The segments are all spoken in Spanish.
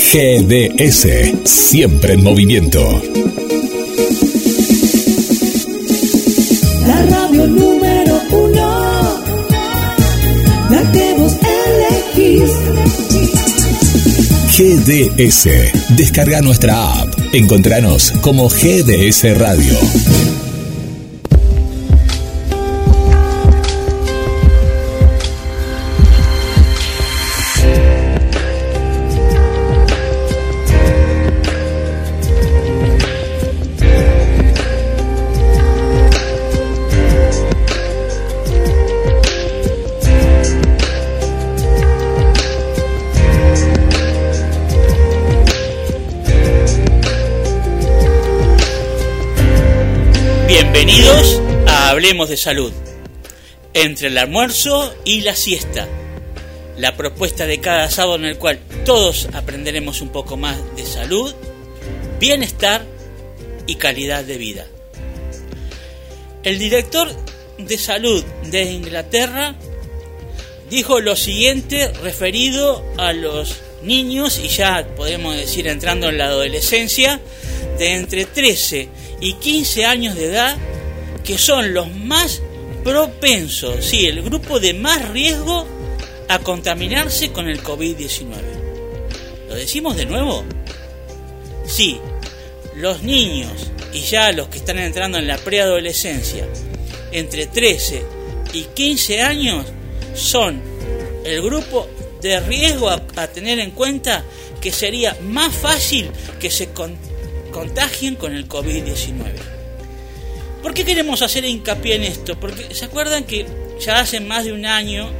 GDS, siempre en movimiento. La radio número uno, la que vos elegís. GDS, descarga nuestra app. Encontranos como GDS Radio. De Salud. Entre el almuerzo y la siesta. La propuesta de cada sábado en el cual todos aprenderemos un poco más de salud, bienestar y calidad de vida. El director de salud de Inglaterra dijo lo siguiente referido a los niños y ya podemos decir entrando en la adolescencia de entre 13 y 15 años de edad que son los más propensos, sí, el grupo de más riesgo a contaminarse con el COVID-19. ¿Lo decimos de nuevo? Sí, los niños y ya los que están entrando en la preadolescencia, entre 13 y 15 años, son el grupo de riesgo a, tener en cuenta que sería más fácil que se con- contagien con el COVID-19. ¿Por qué queremos hacer hincapié en esto? Porque se acuerdan que ya hace más de un año,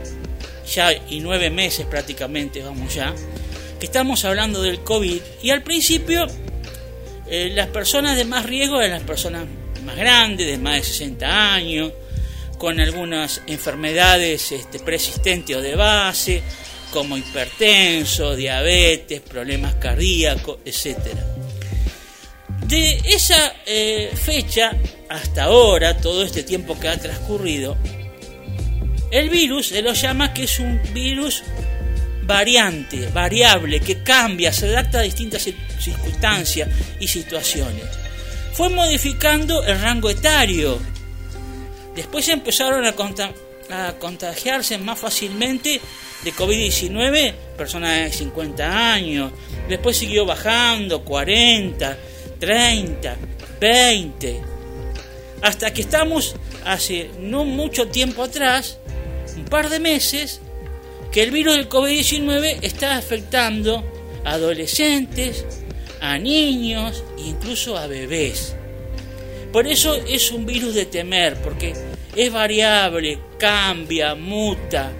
ya y nueve meses prácticamente, vamos ya, que estamos hablando del COVID y al principio eh, las personas de más riesgo eran las personas más grandes, de más de 60 años, con algunas enfermedades este, persistentes o de base, como hipertenso, diabetes, problemas cardíacos, etcétera. De esa eh, fecha hasta ahora, todo este tiempo que ha transcurrido, el virus se lo llama que es un virus variante, variable, que cambia, se adapta a distintas cir- circunstancias y situaciones. Fue modificando el rango etario. Después empezaron a, a contagiarse más fácilmente de COVID-19 personas de 50 años. Después siguió bajando 40, 30, 20. Hasta que estamos hace no mucho tiempo atrás, un par de meses, que el virus del COVID-19 está afectando a adolescentes, a niños e incluso a bebés. Por eso es un virus de temer, porque es variable, cambia, muta,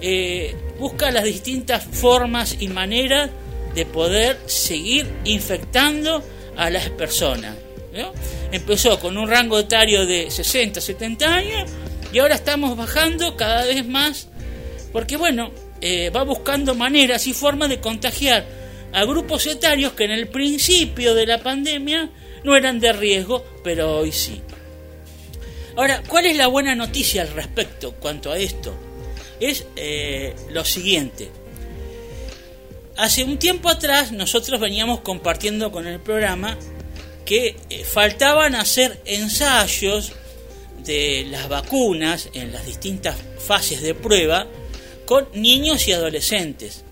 eh, busca las distintas formas y maneras de poder seguir infectando a las personas. ¿no? Empezó con un rango etario de 60, 70 años y ahora estamos bajando cada vez más porque bueno, eh, va buscando maneras y formas de contagiar a grupos etarios que en el principio de la pandemia no eran de riesgo, pero hoy sí. Ahora, ¿cuál es la buena noticia al respecto cuanto a esto? Es eh, lo siguiente. Hace un tiempo atrás nosotros veníamos compartiendo con el programa que eh, faltaban hacer ensayos de las vacunas en las distintas fases de prueba con niños y adolescentes.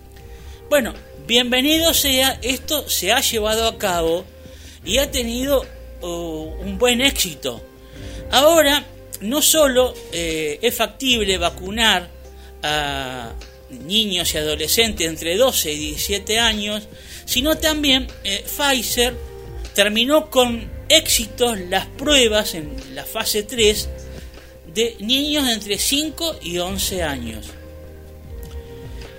Bueno, bienvenido sea, esto se ha llevado a cabo y ha tenido un buen éxito. Ahora, no solo eh, es factible vacunar a niños y adolescentes entre 12 y 17 años, sino también eh, Pfizer terminó con éxitos las pruebas en la fase 3 de niños entre 5 y 11 años.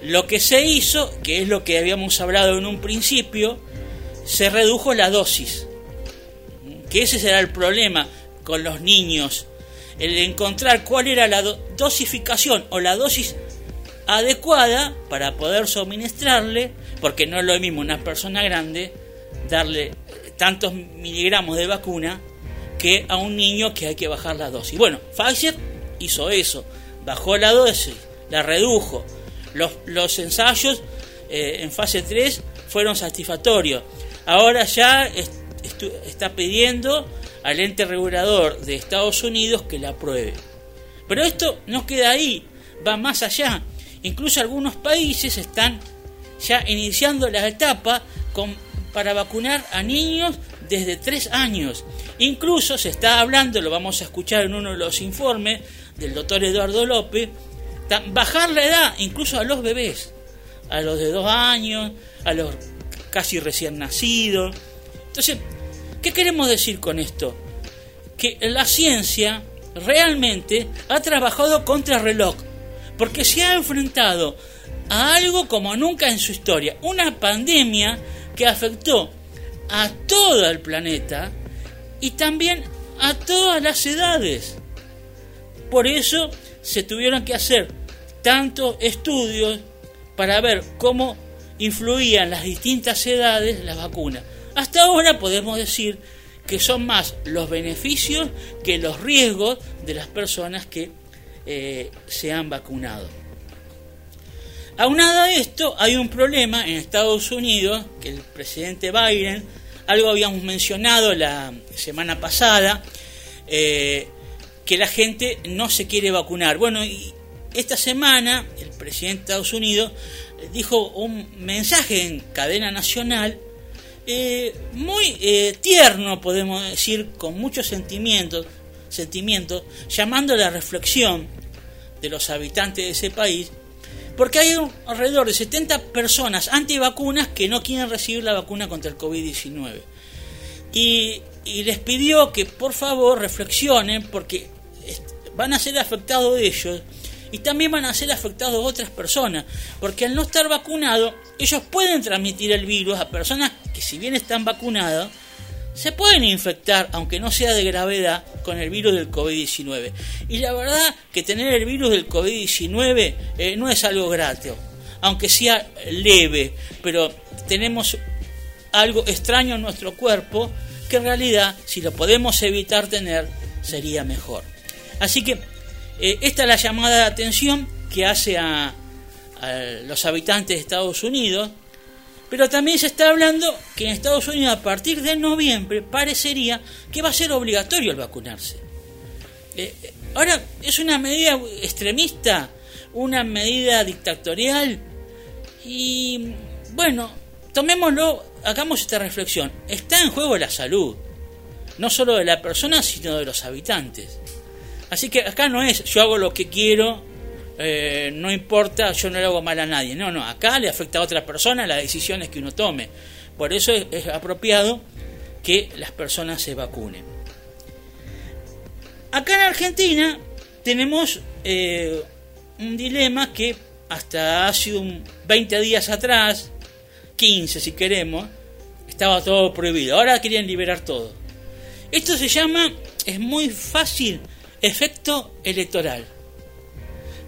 Lo que se hizo, que es lo que habíamos hablado en un principio, se redujo la dosis. Que ese será el problema con los niños, el encontrar cuál era la do- dosificación o la dosis adecuada para poder suministrarle, porque no es lo mismo una persona grande darle tantos miligramos de vacuna que a un niño que hay que bajar la dosis. Bueno, Pfizer hizo eso, bajó la dosis, la redujo. Los, los ensayos eh, en fase 3 fueron satisfactorios. Ahora ya está pidiendo al ente regulador de Estados Unidos que la apruebe. Pero esto no queda ahí, va más allá. Incluso algunos países están ya iniciando la etapa para vacunar a niños desde tres años. Incluso se está hablando, lo vamos a escuchar en uno de los informes del doctor Eduardo López, bajar la edad incluso a los bebés, a los de dos años, a los casi recién nacidos. Entonces, ¿qué queremos decir con esto? Que la ciencia realmente ha trabajado contra reloj, porque se ha enfrentado a algo como nunca en su historia, una pandemia que afectó a todo el planeta y también a todas las edades. Por eso se tuvieron que hacer tantos estudios para ver cómo influían las distintas edades las vacunas. Hasta ahora podemos decir que son más los beneficios que los riesgos de las personas que eh, se han vacunado. Aunado a esto, hay un problema en Estados Unidos que el presidente Biden, algo habíamos mencionado la semana pasada, eh, que la gente no se quiere vacunar. Bueno, y esta semana el presidente de Estados Unidos dijo un mensaje en cadena nacional eh, muy tierno, podemos decir, con muchos sentimientos, sentimientos, llamando la reflexión de los habitantes de ese país, porque hay alrededor de 70 personas antivacunas que no quieren recibir la vacuna contra el COVID-19. Y, y les pidió que por favor reflexionen porque van a ser afectados ellos y también van a ser afectados otras personas, porque al no estar vacunados, ellos pueden transmitir el virus a personas que si bien están vacunadas, se pueden infectar, aunque no sea de gravedad, con el virus del COVID-19. Y la verdad que tener el virus del COVID-19 eh, no es algo grato, aunque sea leve, pero tenemos algo extraño en nuestro cuerpo que en realidad, si lo podemos evitar tener, sería mejor. Así que eh, esta es la llamada de atención que hace a, los habitantes de Estados Unidos, pero también se está hablando que en Estados Unidos a partir de noviembre parecería que va a ser obligatorio el vacunarse. Eh, ahora, es una medida extremista, una medida dictatorial y bueno, tomémoslo, hagamos esta reflexión. Está en juego la salud, no solo de la persona, sino de los habitantes. Así que acá no es yo hago lo que quiero, eh, no importa, yo no le hago mal a nadie. No, no, acá le afecta a otra persona las decisiones que uno tome. Por eso es, apropiado que las personas se vacunen. Acá en Argentina tenemos eh, un dilema que hasta hace un 20 días atrás, 15 si queremos, estaba todo prohibido. Ahora querían liberar todo. Esto se llama, es muy fácil Efecto electoral.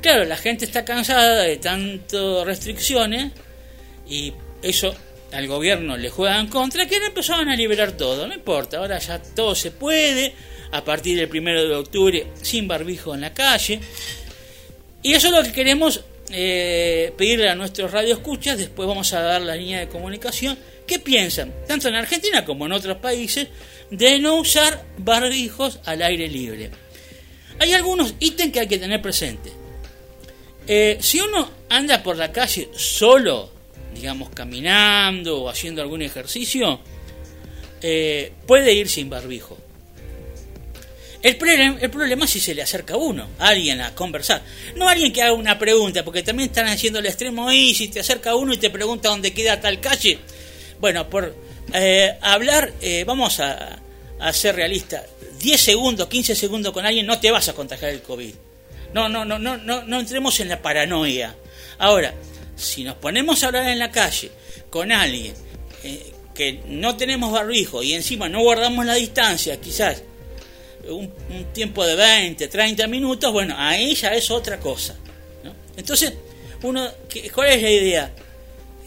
Claro, la gente está cansada de tantas restricciones y eso al gobierno le juega en contra, que ahora empezaban a liberar todo, no importa, ahora ya todo se puede, a partir del primero de octubre, sin barbijo en la calle. Y eso es lo que queremos eh, pedirle a nuestros radioescuchas, después vamos a dar la línea de comunicación, ¿qué piensan, tanto en Argentina como en otros países, de no usar barbijos al aire libre? Hay algunos ítems que hay que tener presente. Eh, si uno anda por la calle solo, digamos caminando o haciendo algún ejercicio, eh, puede ir sin barbijo. El, problema es si se le acerca a uno, alguien a conversar. No alguien que haga una pregunta, porque también están haciendo el extremo ahí, si te acerca uno y te pregunta dónde queda tal calle. Bueno, por eh, hablar, vamos a, a ser realistas. 10 segundos, 15 segundos con alguien, no te vas a contagiar el COVID. No, no, no, no, no, no entremos en la paranoia. Ahora, si nos ponemos a hablar en la calle con alguien eh, que no tenemos barbijo y encima no guardamos la distancia, quizás un, tiempo de 20, 30 minutos, bueno, ahí ya es otra cosa. Entonces, uno, ¿cuál es la idea?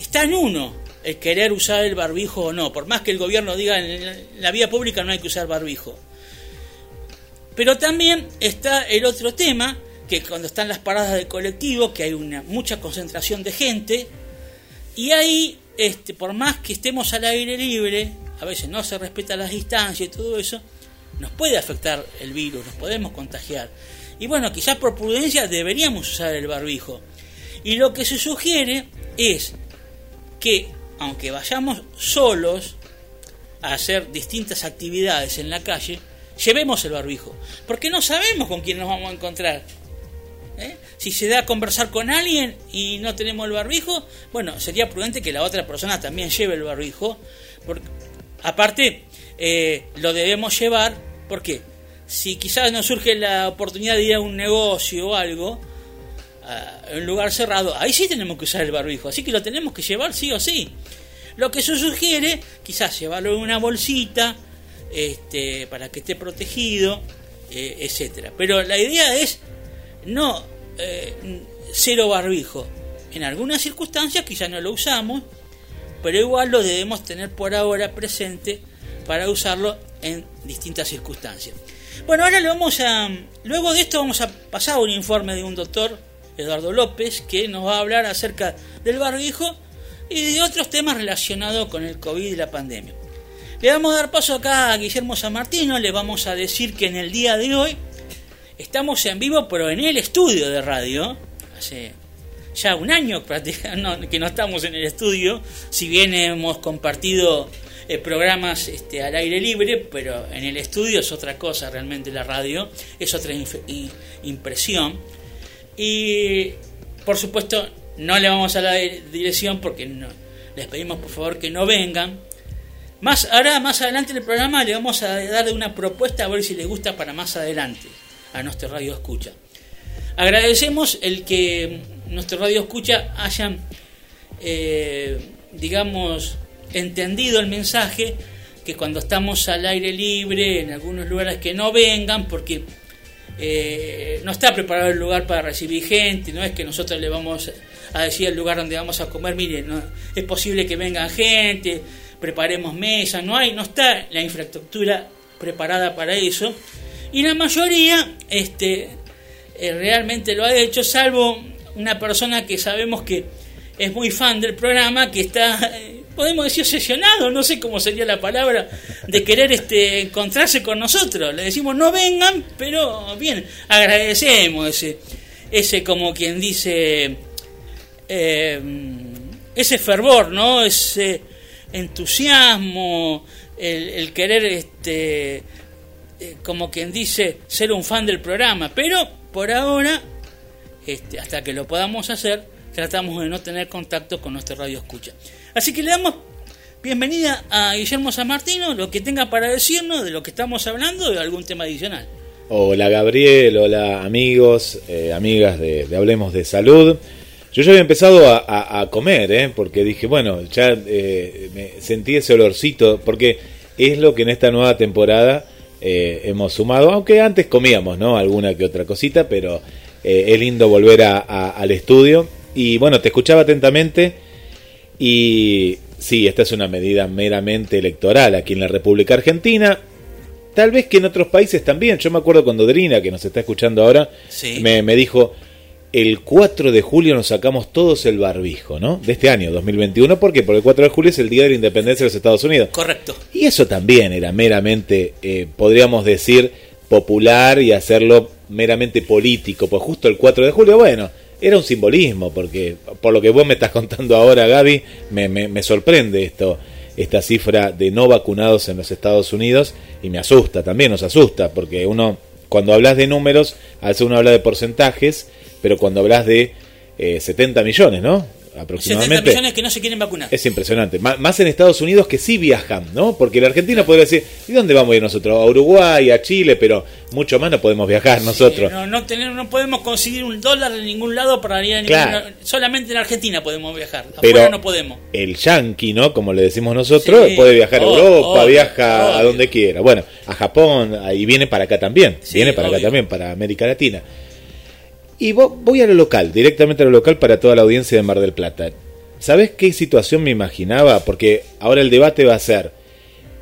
Está en uno el querer usar el barbijo o no, por más que el gobierno diga en la vía pública no hay que usar barbijo. Pero también está el otro tema, que cuando están las paradas de colectivo, que hay una mucha concentración de gente, y ahí este, por más que estemos al aire libre, a veces no se respeta las distancias y todo eso, nos puede afectar el virus, nos podemos contagiar. Y bueno, quizás por prudencia deberíamos usar el barbijo. Y lo que se sugiere es que, aunque vayamos solos a hacer distintas actividades en la calle, llevemos el barbijo. Porque no sabemos con quién nos vamos a encontrar. ¿Eh? Si se da a conversar con alguien y no tenemos el barbijo, bueno, sería prudente que la otra persona también lleve el barbijo. Porque, aparte, eh, lo debemos llevar porque si quizás nos surge la oportunidad de ir a un negocio o algo, a un lugar cerrado, ahí sí tenemos que usar el barbijo. Así que lo tenemos que llevar sí o sí. Lo que se sugiere, quizás llevarlo en una bolsita, este, para que esté protegido, eh, etcétera. Pero la idea es no eh, cero barbijo. En algunas circunstancias quizás no lo usamos, pero igual lo debemos tener por ahora presente para usarlo en distintas circunstancias. Bueno, ahora le vamos a. Luego de esto vamos a pasar a un informe de un doctor, Eduardo López, que nos va a hablar acerca del barbijo y de otros temas relacionados con el COVID y la pandemia. Le vamos a dar paso acá a Guillermo San Martino, le vamos a decir que en el día de hoy estamos en vivo, pero en el estudio de radio. Hace ya un año prácticamente que no estamos en el estudio, si bien hemos compartido eh, programas este, al aire libre, pero en el estudio es otra cosa realmente la radio, es otra impresión. Y por supuesto no le vamos a la dirección porque no, les pedimos por favor que no vengan. Más, ahora más adelante en el programa le vamos a dar una propuesta a ver si les gusta para más adelante a nuestro radio escucha. Agradecemos el que nuestro radio escucha hayan, eh, digamos, entendido el mensaje, que cuando estamos al aire libre, en algunos lugares que no vengan, porque eh, no está preparado el lugar para recibir gente, no es que nosotros le vamos a decir el lugar donde vamos a comer, mire, no, es posible que vengan gente, preparemos mesas, no hay, no está la infraestructura preparada para eso y la mayoría este, eh, realmente lo ha hecho, salvo una persona que sabemos que es muy fan del programa, que está, eh, podemos decir, obsesionado, no sé cómo sería la palabra, de querer este, encontrarse con nosotros. Le decimos, no vengan, pero bien, agradecemos ese, ese como quien dice, eh, ese fervor, ¿no? Ese entusiasmo, el, el querer este, eh, como quien dice, ser un fan del programa, pero por ahora, este, hasta que lo podamos hacer, tratamos de no tener contacto con nuestro radio escucha. Así que le damos bienvenida a Guillermo San Martino, lo que tenga para decirnos de lo que estamos hablando de algún tema adicional. Hola Gabriel, hola amigos, eh, amigas de, Hablemos de Salud. Yo ya había empezado a, comer, ¿eh? porque dije, bueno, ya me sentí ese olorcito, porque es lo que en esta nueva temporada eh, hemos sumado, aunque antes comíamos, ¿no? Alguna que otra cosita, pero eh, es lindo volver a, al estudio. Y bueno, te escuchaba atentamente y sí, esta es una medida meramente electoral aquí en la República Argentina. Tal vez que en otros países también. Yo me acuerdo cuando Drina, que nos está escuchando ahora, me, me dijo, el 4 de julio nos sacamos todos el barbijo, ¿no? De este año, 2021. ¿Por qué? Porque el 4 de julio es el Día de la Independencia de los Estados Unidos. Correcto. Y eso también era meramente, eh, podríamos decir, popular y hacerlo meramente político. Pues justo el 4 de julio, bueno, era un simbolismo, porque por lo que vos me estás contando ahora, Gaby, me, me sorprende esto, esta cifra de no vacunados en los Estados Unidos y me asusta, también nos asusta, porque uno, cuando hablas de números, a veces uno habla de porcentajes pero cuando hablas de 70 eh, millones, ¿no? Aproximadamente. 70 millones que no se quieren vacunar. Es impresionante. más en Estados Unidos que sí viajan, ¿no? Porque la Argentina podría decir, ¿y dónde vamos a ir nosotros? A Uruguay, a Chile, pero mucho más no podemos viajar nosotros. No, no, no podemos conseguir un dólar en ningún lado para ir a ningún Solamente en Argentina podemos viajar. Pero no podemos. El yankee, ¿no? Como le decimos nosotros, puede viajar a Europa, viaja a donde quiera. Bueno, a Japón, y viene para acá también. viene para acá también, para América Latina. Y voy a lo local, directamente a lo local para toda la audiencia de Mar del Plata. ¿Sabes qué situación me imaginaba? Porque ahora el debate va a ser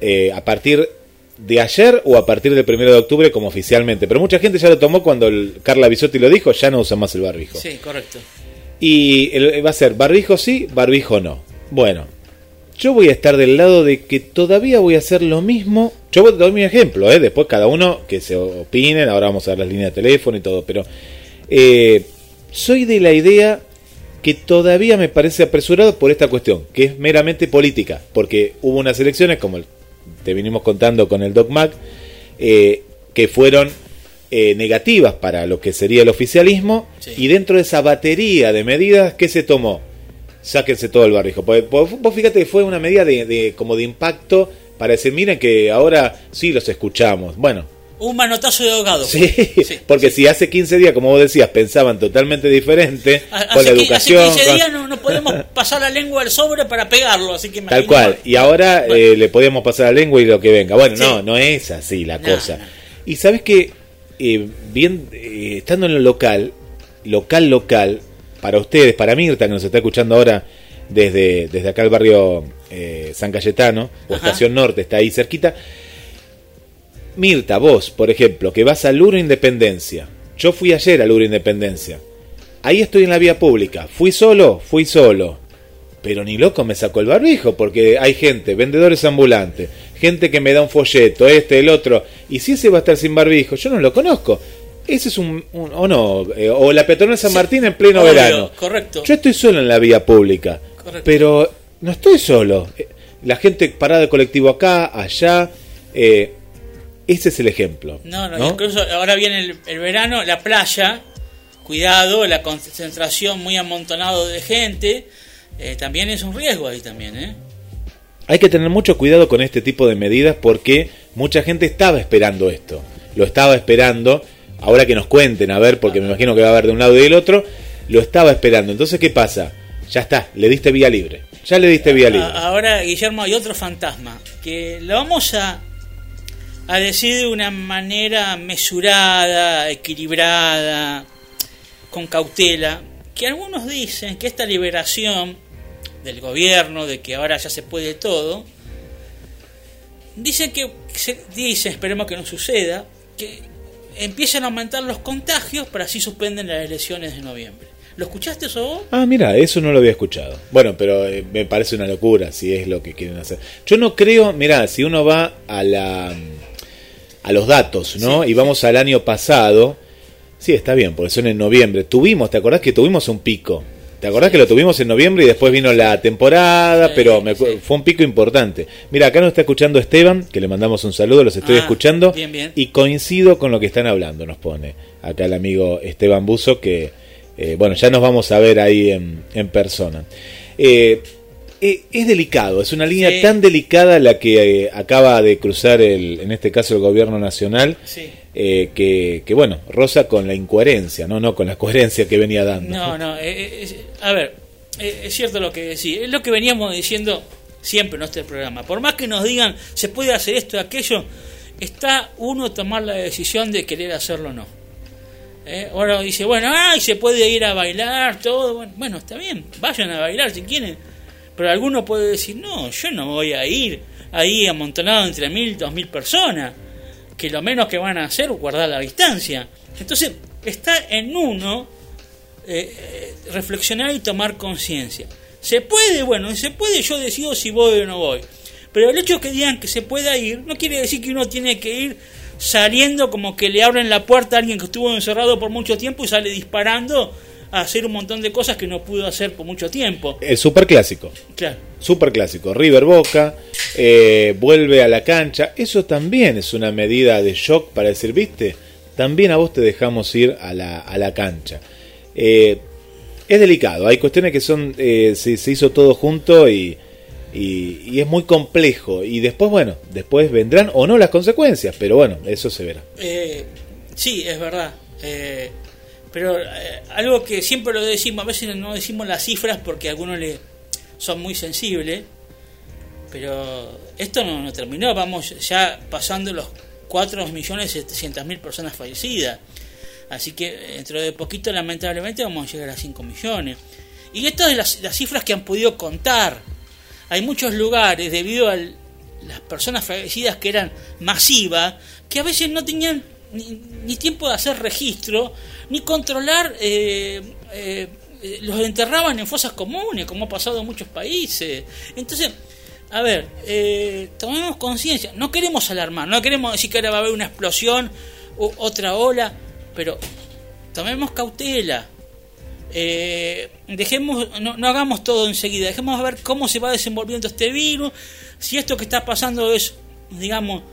eh, a partir de ayer o a partir del primero de octubre como oficialmente. Pero mucha gente ya lo tomó cuando el Carla Bisotti lo dijo, ya no usa más el barbijo. Sí, correcto. Y va a ser barbijo sí, barbijo no. Bueno, yo voy a estar del lado de que todavía voy a hacer lo mismo. Yo doy mi ejemplo, ¿eh? después cada uno que se opinen, ahora vamos a ver las líneas de teléfono y todo, pero eh, soy de la idea que todavía me parece apresurado por esta cuestión, que es meramente política, porque hubo unas elecciones, como te vinimos contando con el DocMac, eh, que fueron eh, negativas para lo que sería el oficialismo, Sí. y dentro de esa batería de medidas, ¿qué se tomó? Sáquense todo el barrijo. Porque, vos vos fíjate que fue una medida de, de- como de impacto para decir, miren que ahora sí los escuchamos. Bueno, Un manotazo de ahogado. Sí, Sí. porque si hace 15 días, como vos decías, pensaban totalmente diferente Ha- con la Hace, educación. hace 15 con- días no, no podemos pasar la lengua al sobre para pegarlo, así que Tal cual. Y ahora Bueno. eh, le podíamos pasar la lengua y lo que venga. Bueno, Sí. no, no es así la No, cosa. no. Y sabes que, eh, bien, eh, estando en lo local, local, local, para ustedes, para Mirta, que nos está escuchando ahora desde, desde acá el barrio eh, San Cayetano, o Ajá. Estación Norte, está ahí cerquita. Mirta, vos, por ejemplo, que vas al Luro Independencia. Yo fui ayer al Luro Independencia. Ahí estoy en la vía pública. ¿Fui solo? Fui solo. Pero ni loco me sacó el barbijo, porque hay gente, vendedores ambulantes, gente que me da un folleto, este, el otro. Y si ese va a estar sin barbijo, yo no lo conozco. Ese es un. un- o no, eh, o la peatonal San Sí, Martín en pleno obvio, verano. correcto. Yo estoy solo en la vía pública. Correcto. Pero no estoy solo. Eh, La gente parada de colectivo acá, allá. eh, ese es el ejemplo. No, no, ¿no? incluso ahora viene el, el verano, la playa, cuidado, la concentración muy amontonado de gente, eh, también es un riesgo ahí también, ¿eh? Hay que tener mucho cuidado con este tipo de medidas porque mucha gente estaba esperando esto. Lo estaba esperando. Ahora que nos cuenten, a ver, porque me imagino que va a haber de un lado y del otro. Lo estaba esperando. Entonces, ¿qué pasa? Ya está, le diste vía libre. Ya le diste vía libre. Ahora, Guillermo, hay otro fantasma, que lo vamos a, a decir de una manera mesurada, equilibrada, con cautela, que algunos dicen que esta liberación del gobierno, de que ahora ya se puede todo, dicen que, dice, esperemos que no suceda, que empiezan a aumentar los contagios para así suspenden las elecciones de noviembre. ¿Lo escuchaste eso vos? Ah, mira, eso no lo había escuchado. Bueno, pero eh, me parece una locura si es lo que quieren hacer. Yo no creo, mira, si uno va a la a los datos, ¿no? Sí, y vamos al año pasado, sí, está bien, porque son en noviembre. Tuvimos, ¿te acordás que tuvimos un pico? ¿Te acordás que lo tuvimos en noviembre y después vino la temporada? Pero me fue un pico importante. Mira, acá nos está escuchando Esteban, que le mandamos un saludo, los estoy Ah, escuchando. bien, bien. Y coincido con lo que están hablando, nos pone acá el amigo Esteban Buzo, que eh, bueno, ya nos vamos a ver ahí en, en persona. Eh, eh, es delicado, es una línea Sí. tan delicada la que eh, acaba de cruzar, el, en este caso, el gobierno nacional, Sí. eh, que, que, bueno, roza con la incoherencia, no, no con la coherencia que venía dando. No, no, a ver, es cierto lo que decís, es lo que veníamos diciendo siempre en este programa. Por más que nos digan se puede hacer esto o aquello, está uno tomar la decisión de querer hacerlo o no. Eh, Ahora dice, bueno, ay, se puede ir a bailar, todo. Bueno, bueno, está bien, vayan a bailar si quieren. Pero alguno puede decir, no, yo no voy a ir ahí amontonado entre mil, dos mil personas. Que lo menos que van a hacer es guardar la distancia. Entonces, está en uno eh, eh, reflexionar y tomar conciencia. ¿Se puede? Bueno, se puede, yo decido si voy o no voy. Pero el hecho de que digan que se pueda ir no quiere decir que uno tiene que ir saliendo como que le abren la puerta a alguien que estuvo encerrado por mucho tiempo y sale disparando a hacer un montón de cosas que no pudo hacer por mucho tiempo. El superclásico. Claro. Super clásico, River Boca, eh, vuelve a la cancha, eso también es una medida de shock para decir, viste, también a vos te dejamos ir a la, a la cancha. Eh, es delicado, hay cuestiones que son, eh, se, se hizo todo junto y, y, y es muy complejo. Y después, bueno, después vendrán o no las consecuencias, pero bueno, eso se verá. Eh, sí, es verdad. Eh, pero eh, algo que siempre lo decimos, a veces no decimos las cifras porque a algunos le son muy sensibles, pero esto no, no terminó, vamos ya pasando los 4.700.000 personas fallecidas. Así que dentro de poquito, lamentablemente, vamos a llegar a 5 millones. Y estas son las, las cifras que han podido contar. Hay muchos lugares, debido a las personas fallecidas que eran masivas, que a veces no tenían ni, ni tiempo de hacer registro, ni controlar, eh, eh, eh, los enterraban en fosas comunes, como ha pasado en muchos países. Entonces, a ver, eh, tomemos conciencia, no queremos alarmar, no queremos decir que ahora va a haber una explosión u otra ola, pero tomemos cautela. Eh, dejemos, no, no hagamos todo enseguida, dejemos ver cómo se va desenvolviendo este virus, si esto que está pasando es, digamos,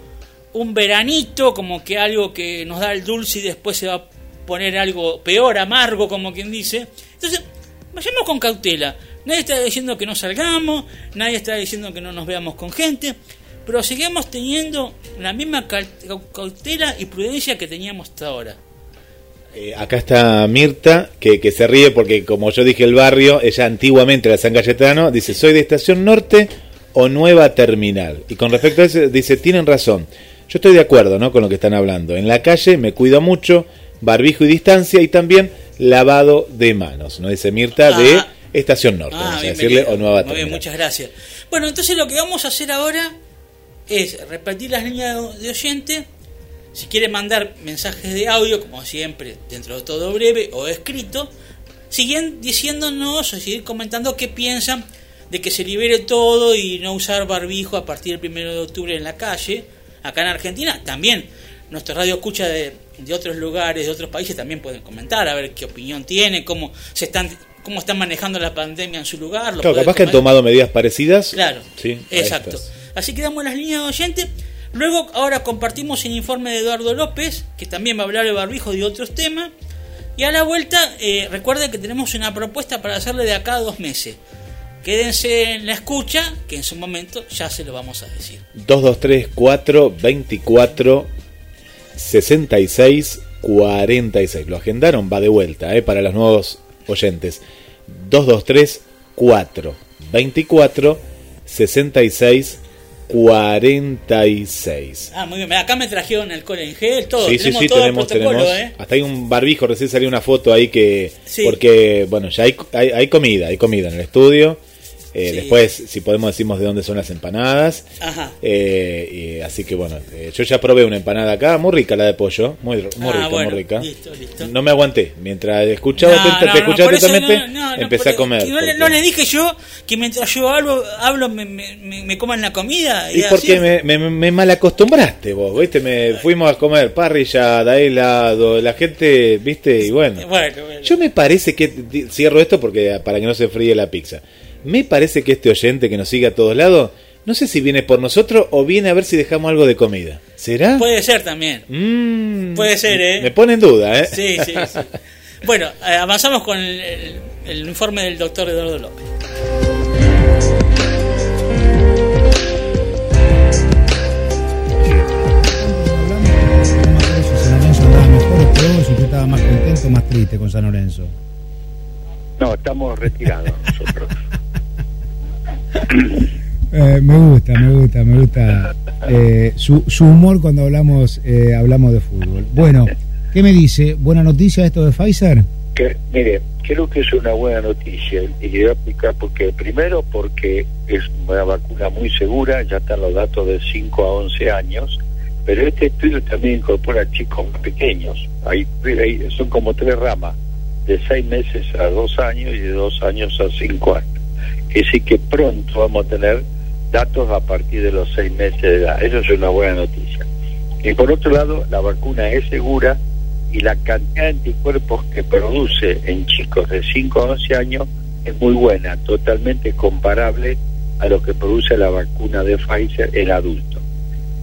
un veranito, como que algo que nos da el dulce y después se va a poner algo peor, amargo, como quien dice. Entonces, vayamos con cautela. Nadie está diciendo que no salgamos, nadie está diciendo que no nos veamos con gente, pero seguimos teniendo la misma cautela y prudencia que teníamos hasta ahora. Eh, acá está Mirta, que, que, se ríe porque como yo dije el barrio, ella antiguamente era San Cayetano, dice, soy de Estación Norte o Nueva Terminal. Y con respecto a eso, dice, tienen razón. Yo estoy de acuerdo ¿no? con lo que están hablando. En la calle me cuido mucho, barbijo y distancia y también lavado de manos. ¿no? Dice Mirta de ah. Estación Norte, ah, decirle, o Nueva Muy bien, muchas gracias. Bueno, entonces lo que vamos a hacer ahora es repetir las líneas de oyente. Si quiere mandar mensajes de audio, como siempre, dentro de todo breve o escrito, siguen diciéndonos o seguir comentando qué piensan de que se libere todo y no usar barbijo a partir del 1 de octubre en la calle. Acá en Argentina también nuestra radio escucha de, de otros lugares, de otros países, también pueden comentar, a ver qué opinión tiene, cómo se están cómo están manejando la pandemia en su lugar. claro, capaz que han tomado medidas parecidas. Claro, sí, exacto. Así que damos las líneas de oyente. Luego, ahora compartimos el informe de Eduardo López, que también va a hablar de barbijo y de otros temas. Y a la vuelta, eh, recuerden que tenemos una propuesta para hacerle de acá a dos meses. Quédense en la escucha, que en su momento ya se lo vamos a decir. 223 4 24 66 46. Lo agendaron, va de vuelta, eh, para los nuevos oyentes. 223 4 24 66 46. Ah, muy bien. Acá me trajeron alcohol en gel, todo. Sí, tenemos sí, sí, todo tenemos, tenemos. ¿eh? Hasta hay un barbijo, recién salió una foto ahí que. Porque, bueno, ya hay, hay, hay, comida, hay comida en el estudio. Eh, después, si podemos, decimos de dónde son las empanadas. Ajá. Eh, y, así que bueno, eh, yo ya probé una empanada acá, muy rica la de pollo, muy, muy ah, rica, muy rica. Listo, listo. No me aguanté. Mientras escuchaba, te, te escuchaba atentamente, empecé a comer. No, no, le dije yo que mientras yo hablo, hablo me, me, me coman la comida. Y, porque me, me, me mal acostumbraste vos, ¿viste? Me fuimos a comer parrillada, helado, la gente, ¿viste? Y bueno. bueno, bueno. Yo me parece que, cierro esto porque para que no se fríe la pizza. Me parece que este oyente que nos sigue a todos lados, no sé si viene por nosotros o viene a ver si dejamos algo de comida. ¿Será? Puede ser también. Mm, Puede ser, ¿eh? Me pone en duda, ¿eh? Sí, sí, sí. bueno, eh, avanzamos con el, el, informe del doctor Eduardo López. Estaba más contento o más triste con San Lorenzo. No, estamos retirados nosotros. Eh, me gusta, me gusta, me gusta eh, su, su, humor cuando hablamos eh, hablamos de fútbol. Bueno, ¿qué me dice? ¿Buena noticia esto de Pfizer? Que, mire, creo que es una buena noticia y le voy a por qué. Primero porque es una vacuna muy segura, ya están los datos de 5 a 11 años, pero este estudio también incorpora chicos más pequeños. Hay, son como tres ramas, de 6 meses a 2 años y de 2 años a 5 años que sí que pronto vamos a tener datos a partir de los seis meses de edad. Eso es una buena noticia. Y por otro lado, la vacuna es segura y la cantidad de anticuerpos que produce en chicos de 5 a 11 años es muy buena, totalmente comparable a lo que produce la vacuna de Pfizer en adultos.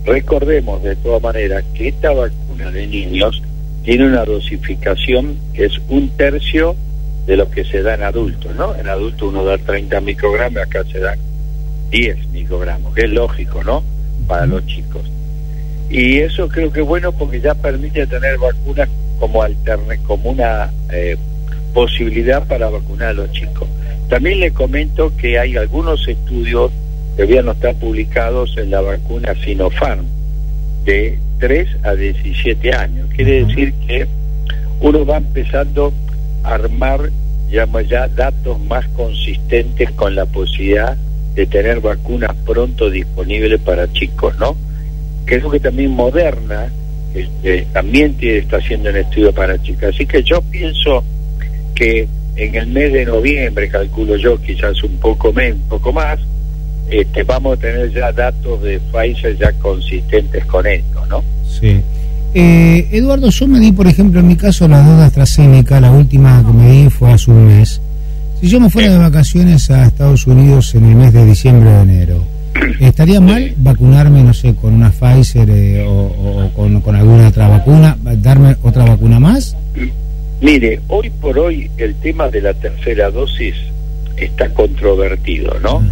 Recordemos de todas maneras que esta vacuna de niños tiene una dosificación que es un tercio de lo que se da en adultos, ¿no? En adultos uno da 30 microgramos, acá se dan 10 microgramos, que es lógico, ¿no? Para los chicos. Y eso creo que es bueno porque ya permite tener vacunas como alterne, como una eh, posibilidad para vacunar a los chicos. También le comento que hay algunos estudios que todavía no están publicados en la vacuna Sinopharm de 3 a 17 años. Quiere decir que uno va empezando armar digamos, ya datos más consistentes con la posibilidad de tener vacunas pronto disponibles para chicos, ¿no? Creo que también Moderna este, también tiene, está haciendo un estudio para chicas. Así que yo pienso que en el mes de noviembre, calculo yo, quizás un poco, menos, un poco más, este, vamos a tener ya datos de Pfizer ya consistentes con esto, ¿no? Sí. Eh, Eduardo, yo me di, por ejemplo, en mi caso, las dos de AstraZeneca, la última que me di fue hace un mes. Si yo me fuera de vacaciones a Estados Unidos en el mes de diciembre o enero, ¿estaría mal vacunarme, no sé, con una Pfizer eh, o, o con, con alguna otra vacuna, darme otra vacuna más? Mire, hoy por hoy el tema de la tercera dosis está controvertido, ¿no?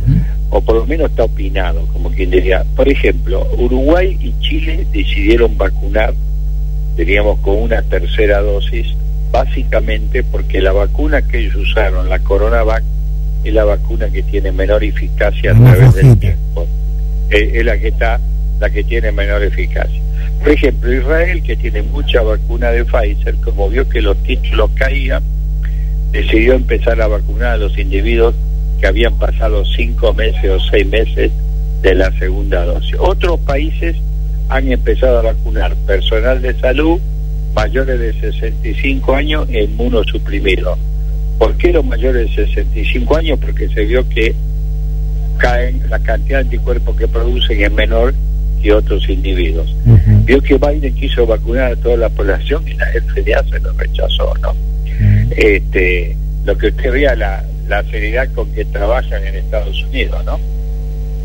O por lo menos está opinado, como quien diría. Por ejemplo, Uruguay y Chile decidieron vacunar, diríamos, con una tercera dosis, básicamente porque la vacuna que ellos usaron, la CoronaVac, es la vacuna que tiene menor eficacia a través del tiempo. Eh, es la que está, la que tiene menor eficacia. Por ejemplo, Israel, que tiene mucha vacuna de Pfizer, como vio que los títulos caían, decidió empezar a vacunar a los individuos que habían pasado cinco meses o seis meses de la segunda dosis. Otros países han empezado a vacunar personal de salud mayores de 65 años e inmunosuprimidos. ¿Por qué los mayores de 65 años? Porque se vio que caen la cantidad de anticuerpos que producen es menor que otros individuos. Vio que Biden quiso vacunar a toda la población y la FDA se lo rechazó, ¿no? este lo que usted vea la, la seriedad con que trabajan en Estados Unidos, ¿no?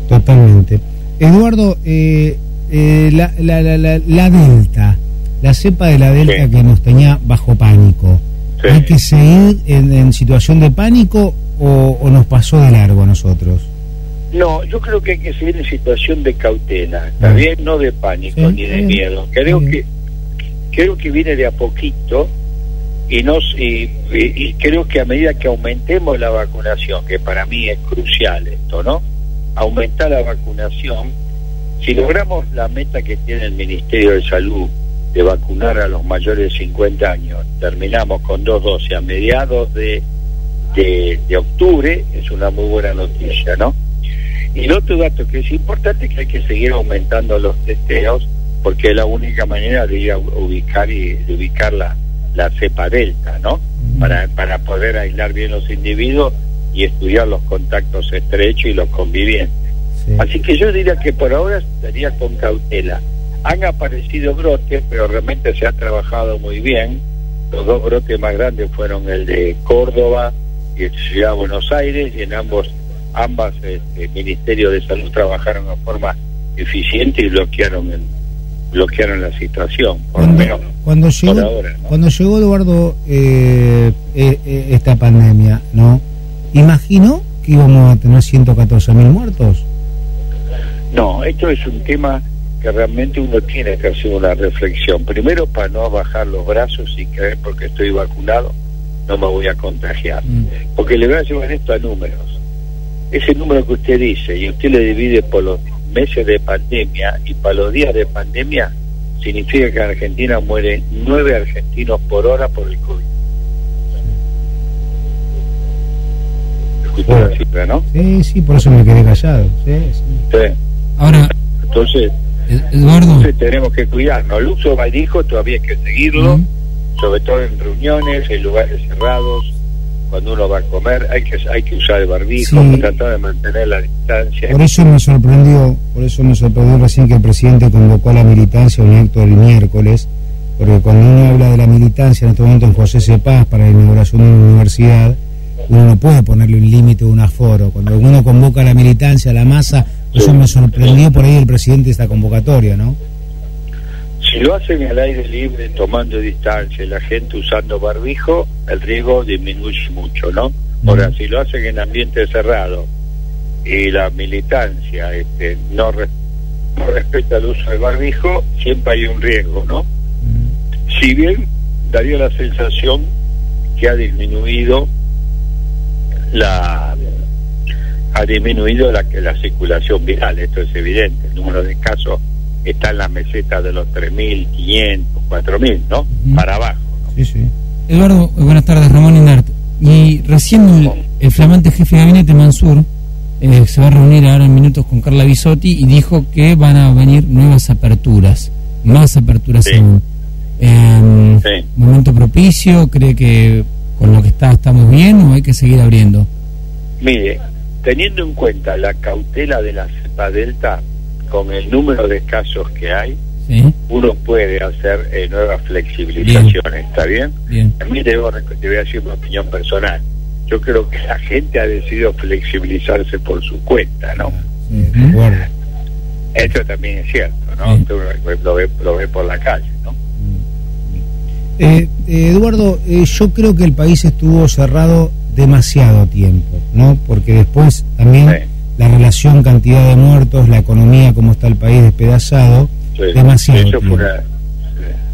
Totalmente. Eduardo, eh, eh, la, la, la, la, la Delta, la cepa de la Delta Sí. que nos tenía bajo pánico, Sí. ¿hay que seguir en, en situación de pánico o, o nos pasó de largo a nosotros? No, yo creo que hay que seguir en situación de cautela, ¿está Ah. bien? No de pánico Sí, ni de miedo. Creo que creo que viene de a poquito y nos y, y- y creo que a medida que aumentemos la vacunación, que para mí es crucial esto, ¿no? Aumentar la vacunación, si logramos la meta que tiene el Ministerio de Salud de vacunar a los mayores de 50 años, terminamos con dos dosis a mediados de, de, de octubre, es una muy buena noticia, ¿no? Y el otro dato que es importante es que hay que seguir aumentando los testeos porque es la única manera de ir a ubicar y de ubicar la, la cepa delta, ¿no? Para, para poder aislar bien los individuos y estudiar los contactos estrechos y los convivientes. Sí. Así que yo diría que por ahora estaría con cautela. Han aparecido brotes, pero realmente se ha trabajado muy bien. Los dos brotes más grandes fueron el de Córdoba y el de Ciudad de Buenos Aires, y en ambos ambas este, ministerios de salud trabajaron de forma eficiente y bloquearon el, bloquearon la situación. Por Cuando, menos cuando llegó, por ahora, ¿no? cuando llegó Eduardo eh, eh, eh, esta pandemia, ¿no? ¿Imaginó que íbamos a tener 114 mil muertos? No, esto es un tema que realmente uno tiene que hacer una reflexión. Primero, para no bajar los brazos y creer porque estoy vacunado no me voy a contagiar. Mm. Porque le voy a llevar esto a números. Ese número que usted dice y usted le divide por los meses de pandemia y para los días de pandemia, significa que en Argentina mueren nueve argentinos por hora por el COVID. Escuchó la cifra, ¿no? Sí, sí, por eso me quedé callado. Sí, sí. Sí. Ahora, Entonces, Ed- Eduardo, Entonces tenemos que cuidarnos. El uso barbijo todavía hay que seguirlo, sobre todo en reuniones, en lugares cerrados, cuando uno va a comer, hay que hay que usar el barbijo, Sí. tratar de mantener la distancia. Por eso me sorprendió, por eso me sorprendió recién que el presidente convocó a la militancia un acto el miércoles, porque cuando uno habla de la militancia en este momento en José C. Paz para la inauguración de una universidad, uno no puede ponerle un límite o un aforo. Cuando uno convoca a la militancia, a la masa, eso me sorprendió por ahí el presidente de esta convocatoria, ¿no? Si lo hacen al aire libre, tomando distancia, y la gente usando barbijo, el riesgo disminuye mucho, ¿no? Ahora, si lo hacen en ambiente cerrado y la militancia este, no, re- no respeta el uso del barbijo, siempre hay un riesgo, ¿no? Si bien daría la sensación que ha disminuido la ha disminuido la, la circulación viral, esto es evidente, el número de casos está en la meseta de los 3.500, 4.000, ¿no? Ujú. Para abajo. Sí, sí. Eduardo, buenas tardes, Ramón Inert. Y recién el, el flamante jefe de gabinete Mansur eh, se va a reunir ahora en minutos con Carla Bisotti y dijo que van a venir nuevas aperturas, más aperturas Sí. aún. Eh, Sí. Momento propicio, ¿cree que con lo que está estamos bien o hay que seguir abriendo? Mire, teniendo en cuenta la cautela de la cepa delta, con el número de casos que hay, Sí. uno puede hacer eh, nuevas flexibilizaciones, ¿está bien? Bien. A mí debo, te voy a decir mi opinión personal. Yo creo que la gente ha decidido flexibilizarse por su cuenta, ¿no? Sí, de acuerdo. Esto también es cierto, ¿no? Sí. Tú lo, lo ve, lo ve por la calle, ¿no? Eh, eh, Eduardo, eh, yo creo que el país estuvo cerrado demasiado tiempo, ¿no? Porque después también Sí. la relación cantidad de muertos, la economía, cómo está el país despedazado, Sí. demasiado Eso fue tiempo. una, sí,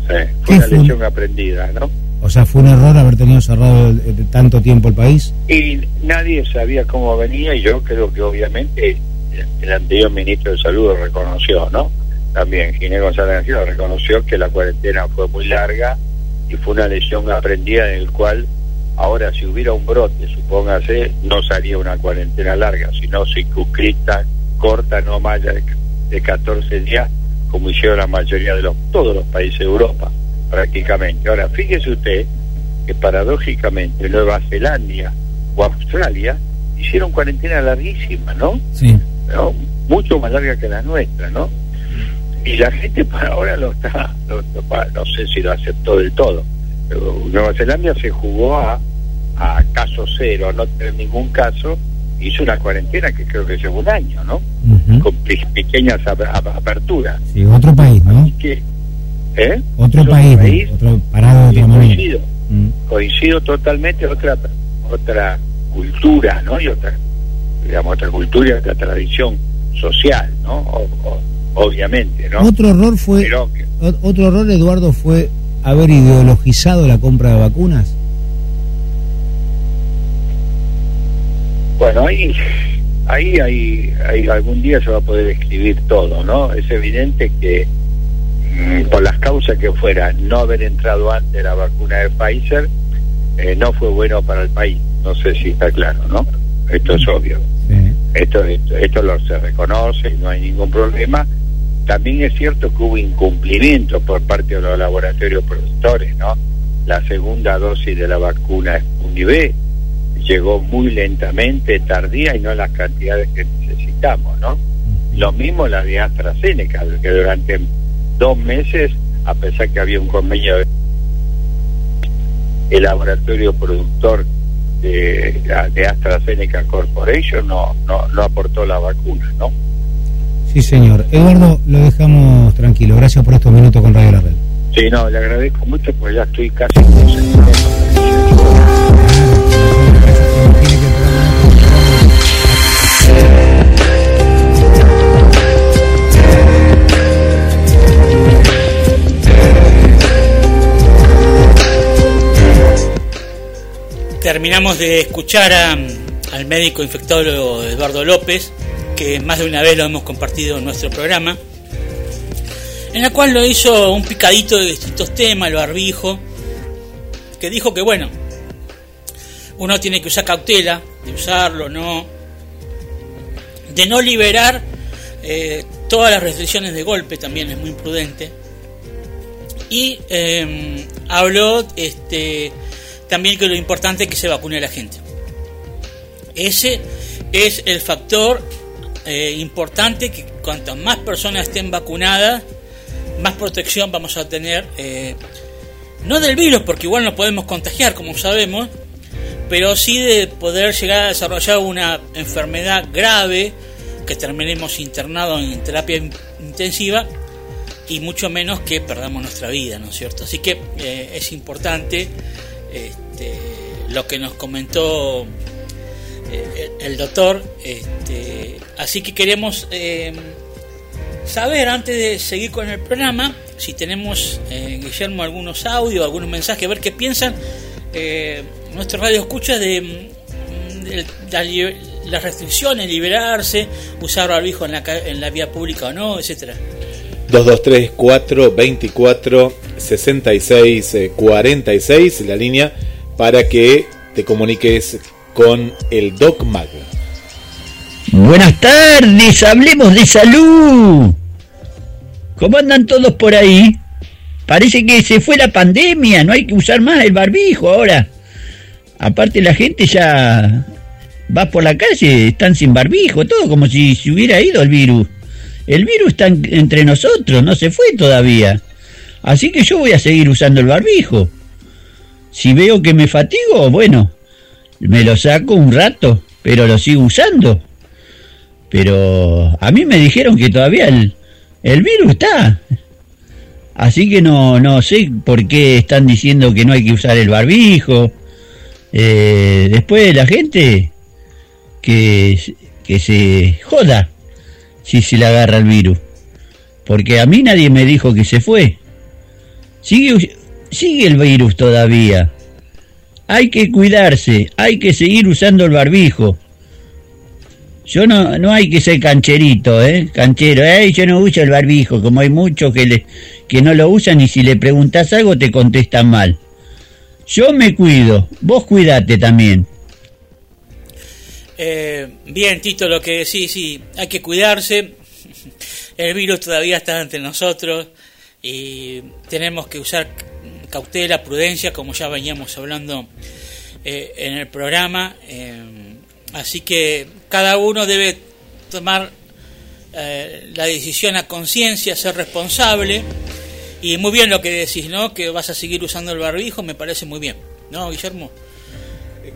sí, ¿Qué fue una fue un- lección aprendida, ¿no? O sea, fue un error haber tenido cerrado tanto tiempo el país. Y nadie sabía cómo venía y yo creo que obviamente el anterior ministro de Salud lo reconoció, ¿no? También Ginés González García reconoció que la cuarentena fue muy larga y fue una lesión aprendida en el cual ahora si hubiera un brote, supóngase, no sería una cuarentena larga, sino circunscrita, corta, no más de, de 14 días, como hicieron la mayoría de los todos los países de Europa, prácticamente. Ahora, fíjese usted que paradójicamente Nueva Zelanda o Australia hicieron cuarentena larguísima, ¿no? Sí. ¿no? Mucho más larga que la nuestra, ¿no? Y la gente para ahora lo está, lo- no sé si lo aceptó del todo. Nueva Zelanda se jugó a, a caso cero, a no tener ningún caso, hizo una cuarentena que creo que lleva un año, ¿no? Con pe- pequeñas ap- ap- aperturas. Sí, otro país, ¿no? Así que, ¿eh? Otro Es país, otro parado de otra coincido Mm. coincido totalmente otra otra cultura no y otra digamos otra cultura y otra tradición social no O- o- obviamente no Otro error fue, pero otro error, Eduardo, fue haber ideologizado la compra de vacunas. bueno ahí ahí hay, hay algún día se va a poder escribir todo no es evidente que mm, por las causas que fuera no haber entrado antes la vacuna de Pfizer eh, no fue bueno para el país no sé si está claro no esto es obvio Sí. esto, esto, esto lo se reconoce no hay ningún problema. También es cierto que hubo incumplimiento por parte de los laboratorios productores, ¿no? La segunda dosis de la vacuna V llegó muy lentamente, tardía y no las cantidades que necesitamos, ¿no? Lo mismo la de AstraZeneca, que durante dos meses, a pesar que había un convenio de el laboratorio productor de, de AstraZeneca Corporation no, no, no aportó la vacuna, ¿no? Sí, señor. Eduardo, lo dejamos tranquilo. Gracias por estos minutos con Radio La Red. Sí, no, le agradezco mucho porque ya estoy casi... Terminamos de escuchar a- al médico infectólogo Eduardo López, que más de una vez lo hemos compartido en nuestro programa, en la cual lo hizo un picadito de distintos temas, lo barbijo, que dijo que bueno, uno tiene que usar cautela, de usarlo, no, de no liberar eh, todas las restricciones de golpe, también es muy imprudente. Y eh, habló este, también que lo importante es que se vacune a la gente. Ese es el factor eh, importante que cuantas más personas estén vacunadas, más protección vamos a tener, eh, no del virus, porque igual nos podemos contagiar, como sabemos, pero sí de poder llegar a desarrollar una enfermedad grave, que terminemos internados en terapia in- intensiva, y mucho menos que perdamos nuestra vida, ¿no es cierto? Así que eh, es importante este, lo que nos comentó eh, el, doctor. Este, así que queremos eh, saber, antes de seguir con el programa, si tenemos, eh, Guillermo, algunos audios, algunos mensajes, ver qué piensan eh, nuestros radio escucha de, mm, de las restricciones, liberarse, usar barbijo en la, en la vía pública o no, etcétera. 223 424 66 eh, 46 la línea para que te comuniques con el Doc Mag. Buenas tardes, hablemos de salud. ¿Cómo andan todos por ahí? Parece que se fue la pandemia, no hay que usar más el barbijo ahora. Aparte la gente ya vas por la calle, están sin barbijo, todo como si se hubiera ido el virus. El virus está en- entre nosotros, no se fue todavía. Así que yo voy a seguir usando el barbijo. Si veo que me fatigo, bueno, me lo saco un rato, pero lo sigo usando. Pero a mí me dijeron que todavía el, el virus está. Así que no, no sé por qué están diciendo que no hay que usar el barbijo. Eh, después la gente que, que se joda si se le agarra el virus. Porque a mí nadie me dijo que se fue. Sigue, sigue el virus todavía. Hay que cuidarse, hay que seguir usando el barbijo. Yo no, no hay que ser cancherito, ¿eh? Canchero, ¿eh? Yo no uso el barbijo, como hay muchos que, le, que no lo usan y si le preguntas algo te contestan mal. Yo me cuido, vos cuidate también. Eh, bien, Tito, lo que decís, sí, hay que cuidarse. El virus todavía está entre nosotros y tenemos que usar cautela, prudencia, como ya veníamos hablando eh, en el programa. Eh, así que cada uno debe tomar eh, la decisión a conciencia, ser responsable. Y muy bien lo que decís, ¿no? Que vas a seguir usando el barbijo, me parece muy bien. ¿No, Guillermo?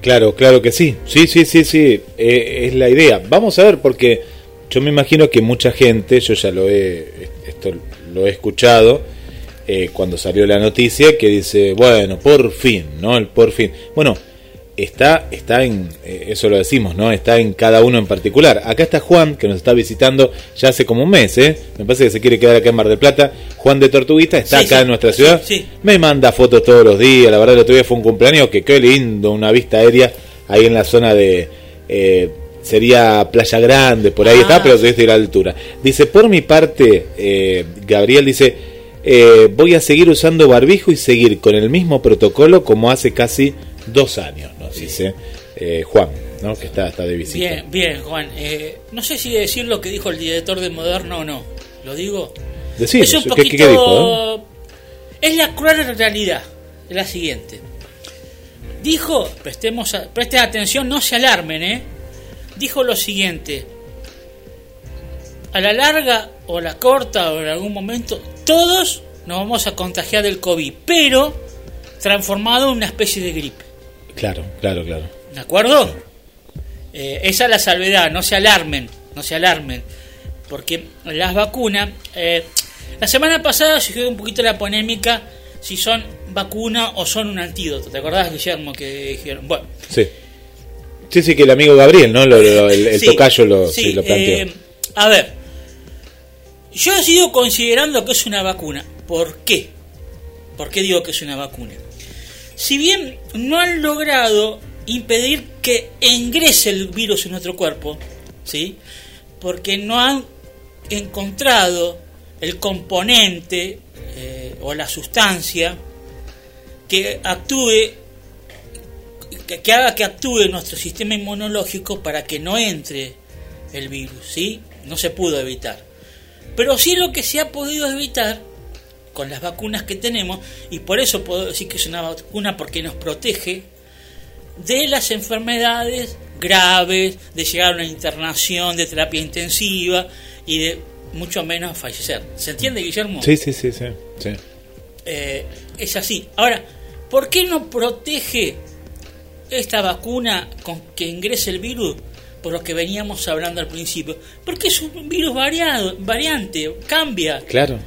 Claro, claro que sí. Sí, sí, sí, sí. Eh, es la idea. Vamos a ver, porque yo me imagino que mucha gente, yo ya lo he, esto lo he escuchado eh, cuando salió la noticia, que dice, bueno, por fin, ¿no? El por fin. Bueno, está, está en, eh, eso lo decimos, ¿no? Está en cada uno en particular. Acá está Juan, que nos está visitando ya hace como un mes, ¿eh? Me parece que se quiere quedar acá en Mar del Plata. Juan de Tortuguita está Sí, acá sí. en nuestra ciudad. Sí. Me manda fotos todos los días. La verdad, el otro día fue un cumpleaños que qué lindo, una vista aérea ahí en la zona de. eh, sería Playa Grande, por ahí Ah. está, pero desde la altura. Dice, por mi parte, eh, Gabriel dice, eh, voy a seguir usando barbijo y seguir con el mismo protocolo como hace casi dos años, nos dice eh, Juan, ¿no? que está, está de visita. Bien, bien, Juan. Eh, no sé si decir lo que dijo el director de Moderno o no. ¿Lo digo? Decime, es un ¿qué- poquito... qué- qué dijo? Es la cruel realidad. Es la siguiente. Dijo, prestemos a- presten atención, no se alarmen, ¿eh? Dijo lo siguiente. A la larga o a la corta o en algún momento, todos nos vamos a contagiar del COVID, pero transformado en una especie de gripe. Claro, claro, claro. ¿De acuerdo? Eh, esa es la salvedad, no se alarmen, no se alarmen, porque las vacunas, eh, la semana pasada se dio un poquito la polémica si son vacuna o son un antídoto, ¿te acordás Guillermo que dijeron? Bueno, Sí. Sí, sí, que el amigo Gabriel, ¿no? Lo- lo- el, el sí, tocayo lo, sí, sí, lo planteó. eh, a ver, yo sigo considerando que es una vacuna, ¿por qué? ¿Por qué digo que es una vacuna? Si bien no han logrado impedir que ingrese el virus en nuestro cuerpo, ¿sí? Porque no han encontrado el componente eh, o la sustancia que actúe, que, que haga que actúe nuestro sistema inmunológico para que no entre el virus, ¿sí? No se pudo evitar. Pero sí lo que se ha podido evitar con las vacunas que tenemos, y por eso puedo decir que es una vacuna porque nos protege de las enfermedades graves, de llegar a una internación de terapia intensiva y de mucho menos fallecer. ¿Se entiende, Guillermo? Sí, sí, sí, sí. sí. Eh, es así. Ahora, ¿por qué no protege esta vacuna con que ingrese el virus? Por lo que veníamos hablando al principio. Porque es un virus variado, variante, cambia. Claro.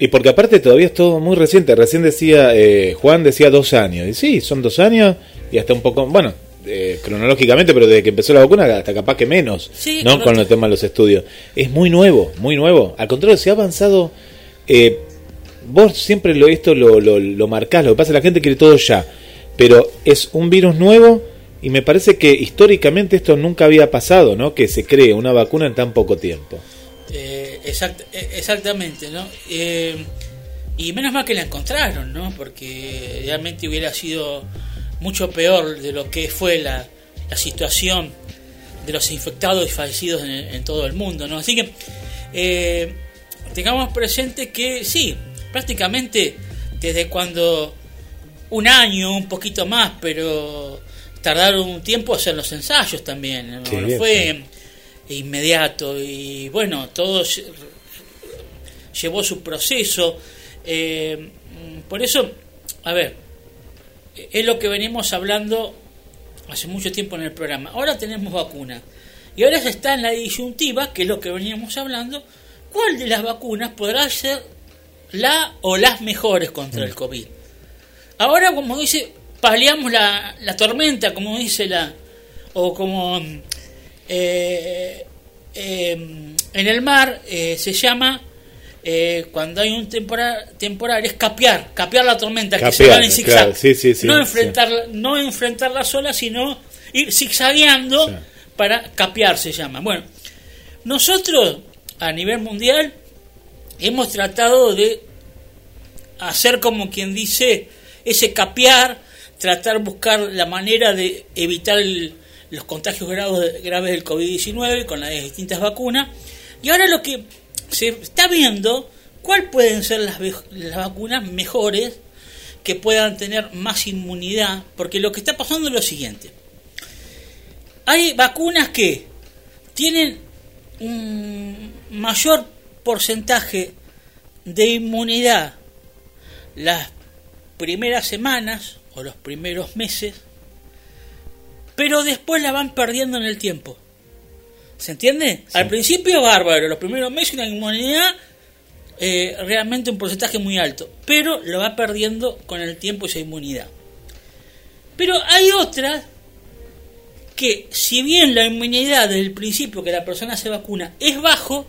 Y porque aparte todavía es todo muy reciente. Recién decía, eh, Juan decía dos años. Y sí, son dos años y hasta un poco, bueno, eh, cronológicamente, pero desde que empezó la vacuna hasta capaz que menos, Sí, ¿no? correcto. Con el tema de los estudios. Es muy nuevo, muy nuevo. Al contrario, se ha avanzado... eh, vos siempre lo, esto lo, lo, lo marcás, lo que pasa es que la gente quiere todo ya. Pero es un virus nuevo y me parece que históricamente esto nunca había pasado, ¿no? Que se cree una vacuna en tan poco tiempo. Eh, eh, exactamente, ¿no? Eh, y menos mal que la encontraron, ¿no? Porque realmente hubiera sido mucho peor de lo que fue la, la situación de los infectados y fallecidos en, en todo el mundo, ¿no? Así que eh, tengamos presente que sí, prácticamente desde cuando un año, un poquito más, pero tardaron un tiempo hacer los ensayos también, no, Sí, fue inmediato y bueno, todo lle- llevó su proceso. eh, por eso, a ver, es lo que venimos hablando hace mucho tiempo en el programa. Ahora tenemos vacuna y ahora se está en la disyuntiva, que es lo que veníamos hablando, ¿cuál de las vacunas podrá ser la o las mejores contra el COVID? Ahora, como dice, paliamos la, la tormenta, como dice la. O como. eh, eh, en el mar eh, se llama. cuando hay un temporal, temporal es capear, capear la tormenta, que se Capear, van en zigzag. claro, sí, sí, sí, no, sí. enfrentarla, no enfrentarla sola, sino ir zigzagueando para capear, se llama. Bueno, nosotros a nivel mundial hemos tratado de hacer como quien dice ese capear, tratar buscar la manera de evitar los contagios graves, graves del COVID-19 con las distintas vacunas. Y ahora lo que se está viendo, cuál pueden ser las, las vacunas mejores que puedan tener más inmunidad, porque lo que está pasando es lo siguiente. Hay vacunas que tienen un mayor porcentaje de inmunidad las primeras semanas o los primeros meses, pero después la van perdiendo en el tiempo. ¿Se entiende? Al principio bárbaro, los primeros meses una inmunidad eh, realmente un porcentaje muy alto, pero lo va perdiendo con el tiempo esa inmunidad. Pero hay otras que si bien la inmunidad desde el principio que la persona se vacuna es bajo,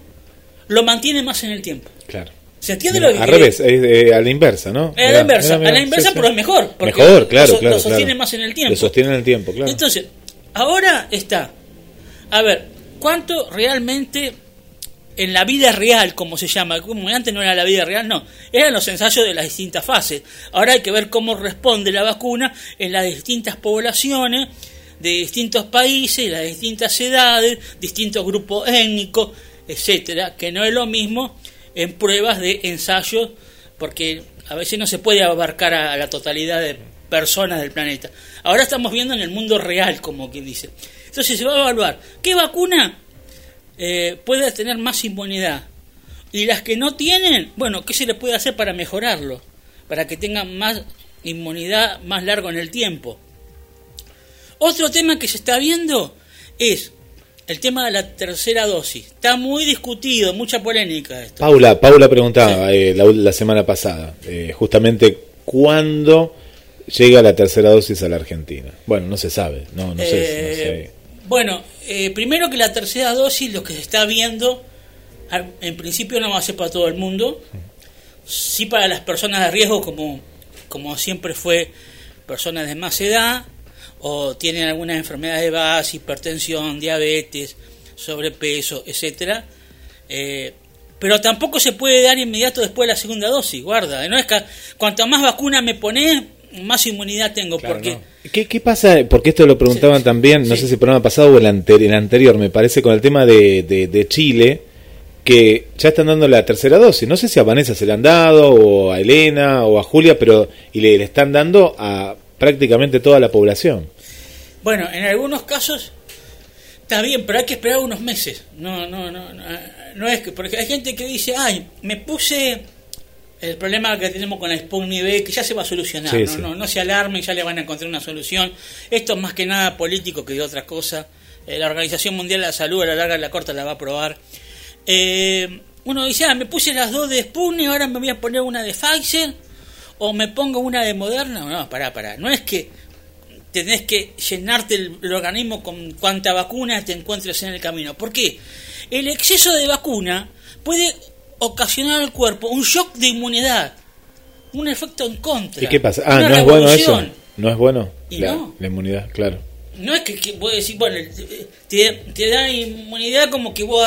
lo mantiene más en el tiempo. Claro. ¿Se entiende Mira, lo que al revés, eh, a la inversa, ¿no? a la inversa, mirá, mirá, a la inversa, sí, sí. pero es mejor. Porque Mejor, claro, lo, claro. lo sostiene claro. más en el tiempo. Lo sostiene en el tiempo, claro. Entonces, ahora está. A ver, ¿cuánto realmente en la vida real, como se llama? Como antes no era la vida real, no. Eran los ensayos de las distintas fases. Ahora hay que ver cómo responde la vacuna en las distintas poblaciones de distintos países, las distintas edades, distintos grupos étnicos, etcétera, que no es lo mismo en pruebas de ensayos, porque a veces no se puede abarcar a, la totalidad de personas del planeta. Ahora estamos viendo en el mundo real, como quien dice. Entonces se va a evaluar qué vacuna eh, puede tener más inmunidad y las que no tienen, bueno, qué se le puede hacer para mejorarlo, para que tengan más inmunidad más largo en el tiempo. Otro tema que se está viendo es el tema de la tercera dosis. Está muy discutido, mucha polémica esto. Paula, Paula preguntaba eh, la, la semana pasada, eh, justamente cuándo llega la tercera dosis a la Argentina. Bueno, no se sabe, no, no sé. no Eh, sé. Bueno, eh, primero que la tercera dosis, lo que se está viendo, en principio no va a ser para todo el mundo, sí para las personas de riesgo, como, como siempre fue personas de más edad, o tienen algunas enfermedades de base, hipertensión, diabetes, sobrepeso, etcétera. Eh, pero tampoco se puede dar inmediato después de la segunda dosis, guarda. No es que cuanto más vacuna me pones, más inmunidad tengo, Claro, porque no. ¿Qué, qué pasa? Porque esto lo preguntaban Sí, también, no sí. sé si el programa pasado o el, ante- el anterior, me parece, con el tema de, de, de Chile, que ya están dando la tercera dosis. No sé si a Vanessa se la han dado, o a Elena, o a Julia, pero y le, le están dando a prácticamente toda la población. Bueno, en algunos casos está bien, pero hay que esperar unos meses. No, no, no, no, no es que porque hay gente que dice, ay, me puse el problema que tenemos con la Sputnik V que ya se va a solucionar. Sí, no, sí. no, no se alarmen, ya le van a encontrar una solución. Esto es más que nada político que de otra cosa. Eh, la Organización Mundial de la Salud a la larga y la corta la va a aprobar. Eh, uno dice, ah, me puse las dos de Sputnik, ahora me voy a poner una de Pfizer o me pongo una de Moderna. No, pará, pará. No es que tenés que llenarte el, el organismo con cuanta vacuna te encuentres en el camino. ¿Por qué? El exceso de vacuna puede ocasionar al cuerpo un shock de inmunidad, un efecto en contra. ¿Y qué pasa? Ah, ¿no es bueno eso? ¿No es bueno? Y la, no. la inmunidad, claro. No es que, que vos decís, bueno, te, te da inmunidad como que vos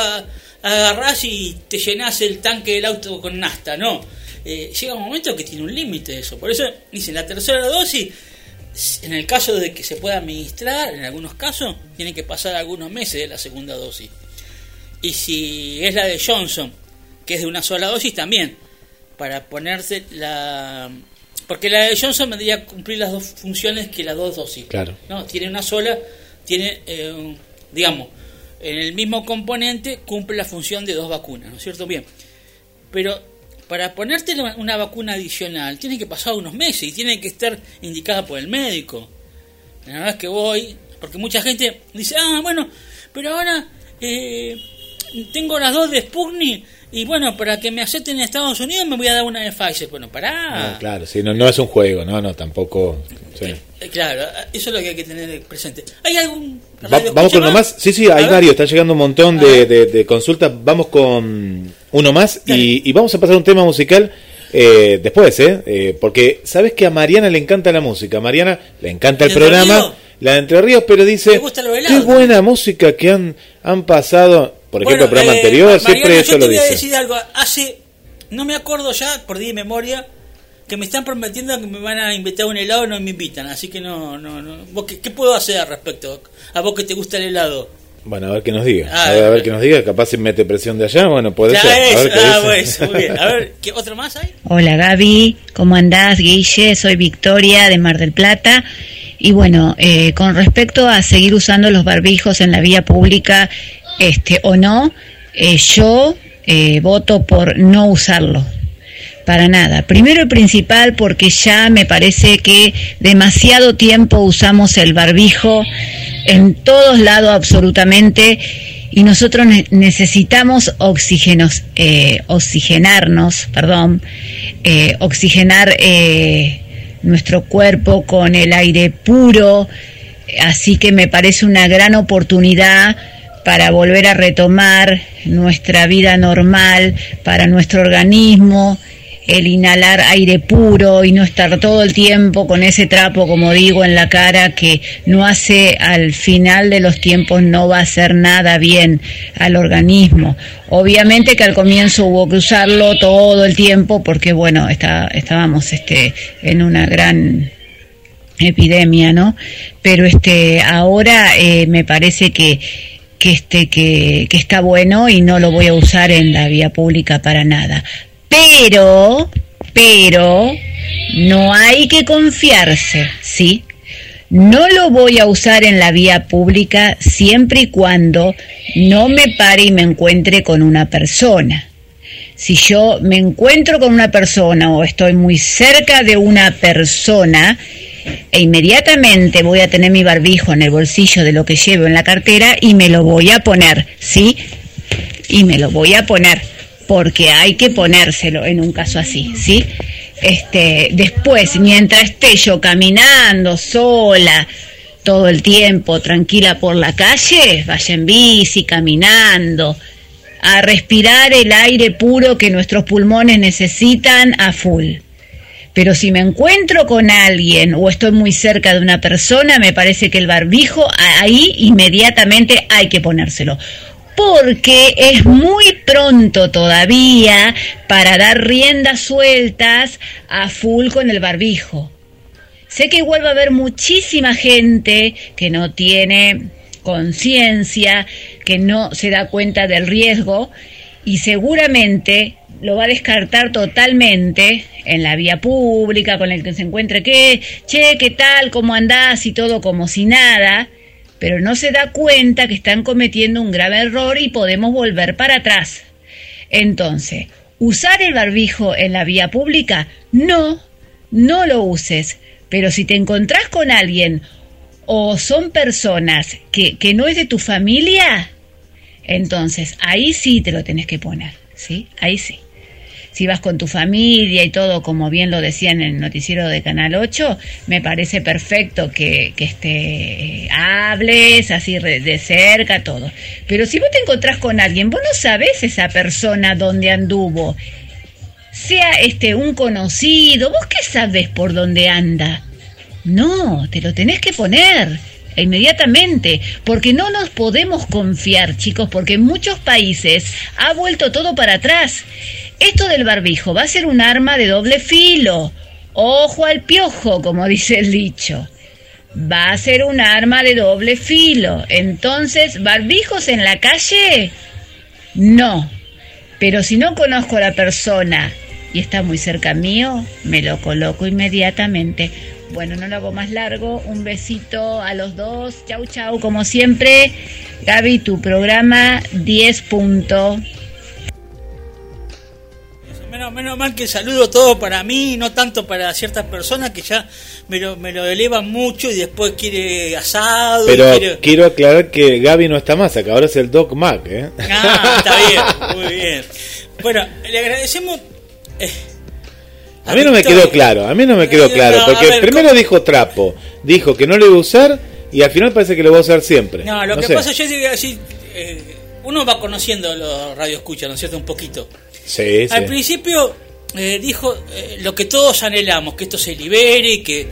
agarrás y te llenás el tanque del auto con nafta, no. Eh, llega un momento que tiene un límite eso. Por eso dicen, la tercera dosis, en el caso de que se pueda administrar, en algunos casos, tiene que pasar algunos meses de la segunda dosis. Y si es la de Johnson, que es de una sola dosis, también, para ponerse la Porque la de Johnson vendría a cumplir las dos funciones que las dos dosis. Claro. ¿no? Tiene una sola, tiene, eh, digamos, en el mismo componente cumple la función de dos vacunas, ¿no es cierto? Bien. Pero para ponerte una vacuna adicional tiene que pasar unos meses y tiene que estar indicada por el médico. La verdad es que voy, porque mucha gente dice, ah, bueno, pero ahora eh, tengo las dos de Sputnik y bueno, para que me acepten en Estados Unidos me voy a dar una de Pfizer. Bueno, pará. Claro, sí, no, no es un juego, no, no, tampoco. Eh, Claro, eso es lo que hay que tener presente. ¿Hay algún Va- vamos con uno más. Sí, sí, A hay varios. Está llegando un montón A de, de- de consultas. Vamos con uno más y, y vamos a pasar a un tema musical eh, después, ¿eh? Eh, Porque sabes que a Mariana le encanta la música. A Mariana le encanta el ¿De Entre programa, la de Entre Ríos, pero dice: ¿Le gusta lo Qué buena música que han, han pasado. Por ejemplo, el programa eh, anterior, Mariano, siempre yo eso te lo voy a dice. decir algo. Hace, no me acuerdo ya, por de memoria, que me están prometiendo que me van a invitar a un helado y no me invitan. Así que no, no, no. ¿Vos qué, qué puedo hacer al respecto? A vos que te gusta el helado. Bueno, a ver qué nos diga. Ah, a ver, a ver qué nos diga. Capaz si mete presión de allá. Bueno, puede ser. A es, ver qué ah, dice. bueno, muy bien. A ver, ¿qué otro más hay? Hola Gaby, ¿cómo andás Guille? Soy Victoria de Mar del Plata. Y bueno, eh, con respecto a seguir usando los barbijos en la vía pública, este o no, eh, yo eh, voto por no usarlo. Para nada. Primero y principal porque ya me parece que demasiado tiempo usamos el barbijo en todos lados absolutamente y nosotros ne- necesitamos oxígenos, eh, oxigenarnos, perdón, eh, oxigenar eh, nuestro cuerpo con el aire puro, así que me parece una gran oportunidad para volver a retomar nuestra vida normal, para nuestro organismo, el inhalar aire puro y no estar todo el tiempo con ese trapo, como digo, en la cara que no hace al final de los tiempos, no va a hacer nada bien al organismo. Obviamente que al comienzo hubo que usarlo todo el tiempo porque, bueno, está, estábamos este, en una gran epidemia, ¿no? Pero este ahora eh, me parece que que este que, que está bueno y no lo voy a usar en la vía pública para nada. Pero pero no hay que confiarse, ¿sí? No lo voy a usar en la vía pública siempre y cuando no me pare y me encuentre con una persona. Si yo me encuentro con una persona o estoy muy cerca de una persona, e inmediatamente voy a tener mi barbijo en el bolsillo de lo que llevo en la cartera y me lo voy a poner, ¿sí? Y me lo voy a poner, porque hay que ponérselo en un caso así, ¿sí? Este, después, mientras esté yo caminando sola, todo el tiempo, tranquila por la calle, vaya en bici, caminando, a respirar el aire puro que nuestros pulmones necesitan a full. Pero si me encuentro con alguien o estoy muy cerca de una persona, me parece que el barbijo ahí inmediatamente hay que ponérselo. Porque es muy pronto todavía para dar riendas sueltas a full con el barbijo. Sé que igual va a haber muchísima gente que no tiene conciencia, que no se da cuenta del riesgo y seguramente lo va a descartar totalmente en la vía pública, con el que se encuentre que, che, ¿qué tal? ¿Cómo andás? Y todo como si nada, pero no se da cuenta que están cometiendo un grave error y podemos volver para atrás. Entonces, ¿usar el barbijo en la vía pública? No, no lo uses. Pero si te encontrás con alguien o son personas que, que no es de tu familia, entonces ahí sí te lo tenés que poner, ¿sí? Ahí sí. Si vas con tu familia y todo, como bien lo decía en el noticiero de Canal 8, me parece perfecto que, que este, hables así de cerca, todo. Pero si vos te encontrás con alguien, vos no sabés esa persona dónde anduvo, sea este un conocido, vos qué sabés por dónde anda. No, te lo tenés que poner inmediatamente, porque no nos podemos confiar, chicos, porque en muchos países ha vuelto todo para atrás. Esto del barbijo va a ser un arma de doble filo. Ojo al piojo, como dice el dicho. Va a ser un arma de doble filo. Entonces, barbijos en la calle, no. Pero si no conozco a la persona y está muy cerca mío, me lo coloco inmediatamente. Bueno, no lo hago más largo. Un besito a los dos. Chau, chau. Como siempre, Gaby, tu programa 10 puntos. Menos, menos mal que saludo todo para mí, no tanto para ciertas personas que ya me lo, me lo elevan mucho y después quiere asado. Pero quiere- quiero aclarar que Gaby no está más acá, ahora es el Doc Mac, ¿eh? Ah, está bien, muy bien. Bueno, le agradecemos. eh, A mí no me quedó claro, a mí no me quedó claro, no, porque ver, primero dijo trapo, dijo que no lo iba a usar y al final parece que lo va a usar siempre. No, lo que sé. pasa, yo te voy a decir, eh, uno va conociendo los radioescuchas, ¿no es cierto? Un poquito. Sí, sí. Al principio eh, dijo eh, lo que todos anhelamos, que esto se libere y que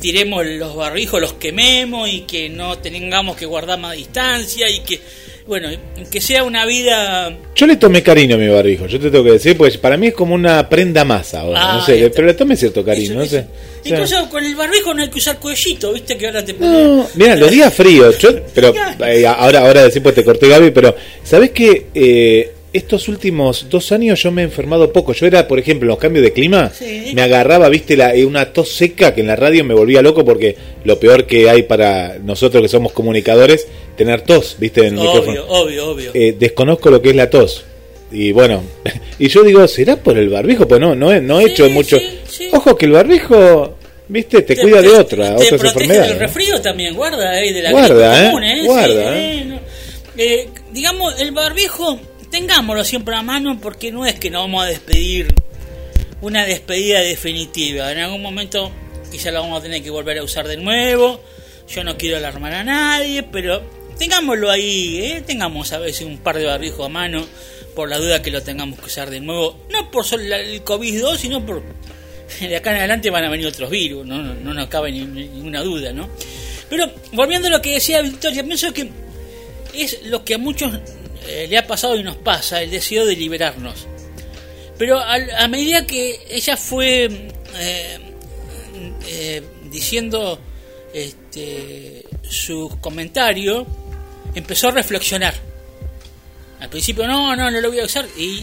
tiremos los barbijos, los quememos y que no tengamos que guardar más distancia y que, bueno, que sea una vida... Yo le tomé cariño a mi barbijo, yo te tengo que decir, pues para mí es como una prenda más ahora, Ah, no sé, ahí está. pero le tomé cierto cariño, no sé. O sea, Incluso con el barbijo no hay que usar cuellito, viste que ahora te pones... No, mira, los días fríos, yo, pero eh, ahora, ahora decir pues te corté Gaby, pero ¿sabés eh, estos últimos dos años yo me he enfermado poco? Yo era, por ejemplo, en los cambios de clima, Sí. me agarraba, viste, la, eh, una tos seca que en la radio me volvía loco porque lo peor que hay para nosotros que somos comunicadores, tener tos, viste, en el Obvio, micrófono. obvio, obvio. Eh, desconozco lo que es la tos. Y bueno, y yo digo, ¿será por el barbijo? Pues no, no he, no he hecho mucho. Ojo que el barbijo, viste, te, cuida de otra, te otras enfermedades. del resfrío también, guarda, eh, de la Guarda, eh, común, eh, guarda, sí, eh. no. Eh, digamos, el barbijo, tengámoslo siempre a mano porque no es que nos vamos a despedir una despedida definitiva. En algún momento quizá lo vamos a tener que volver a usar de nuevo. Yo no quiero alarmar a nadie, pero tengámoslo ahí, ¿eh? tengamos a veces un par de barbijos a mano por la duda que lo tengamos que usar de nuevo. No por solo el COVID-2, sino por de acá en adelante van a venir otros virus, no, no, no nos cabe ni- ni- ninguna duda, ¿no? Pero volviendo a lo que decía Victoria, pienso que es lo que a muchos eh, le ha pasado y nos pasa, el deseo de liberarnos. Pero al- a, medida que ella fue eh, eh, diciendo este, su comentario, empezó a reflexionar. Al principio, no, no, no lo voy a usar. Y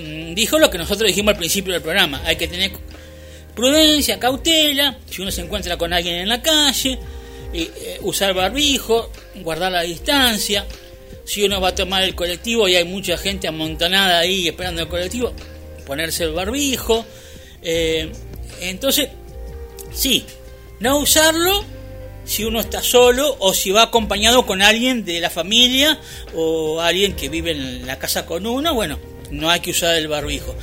mm, dijo lo que nosotros dijimos al principio del programa. Hay que tener prudencia, cautela. Si uno se encuentra con alguien en la calle, usar barbijo, guardar la distancia. Si uno va a tomar el colectivo y hay mucha gente amontonada ahí esperando el colectivo, ponerse el barbijo. Eh, entonces, sí, no usarlo si uno está solo o si va acompañado con alguien de la familia o alguien que vive en la casa con uno, bueno, no hay que usar el barbijo.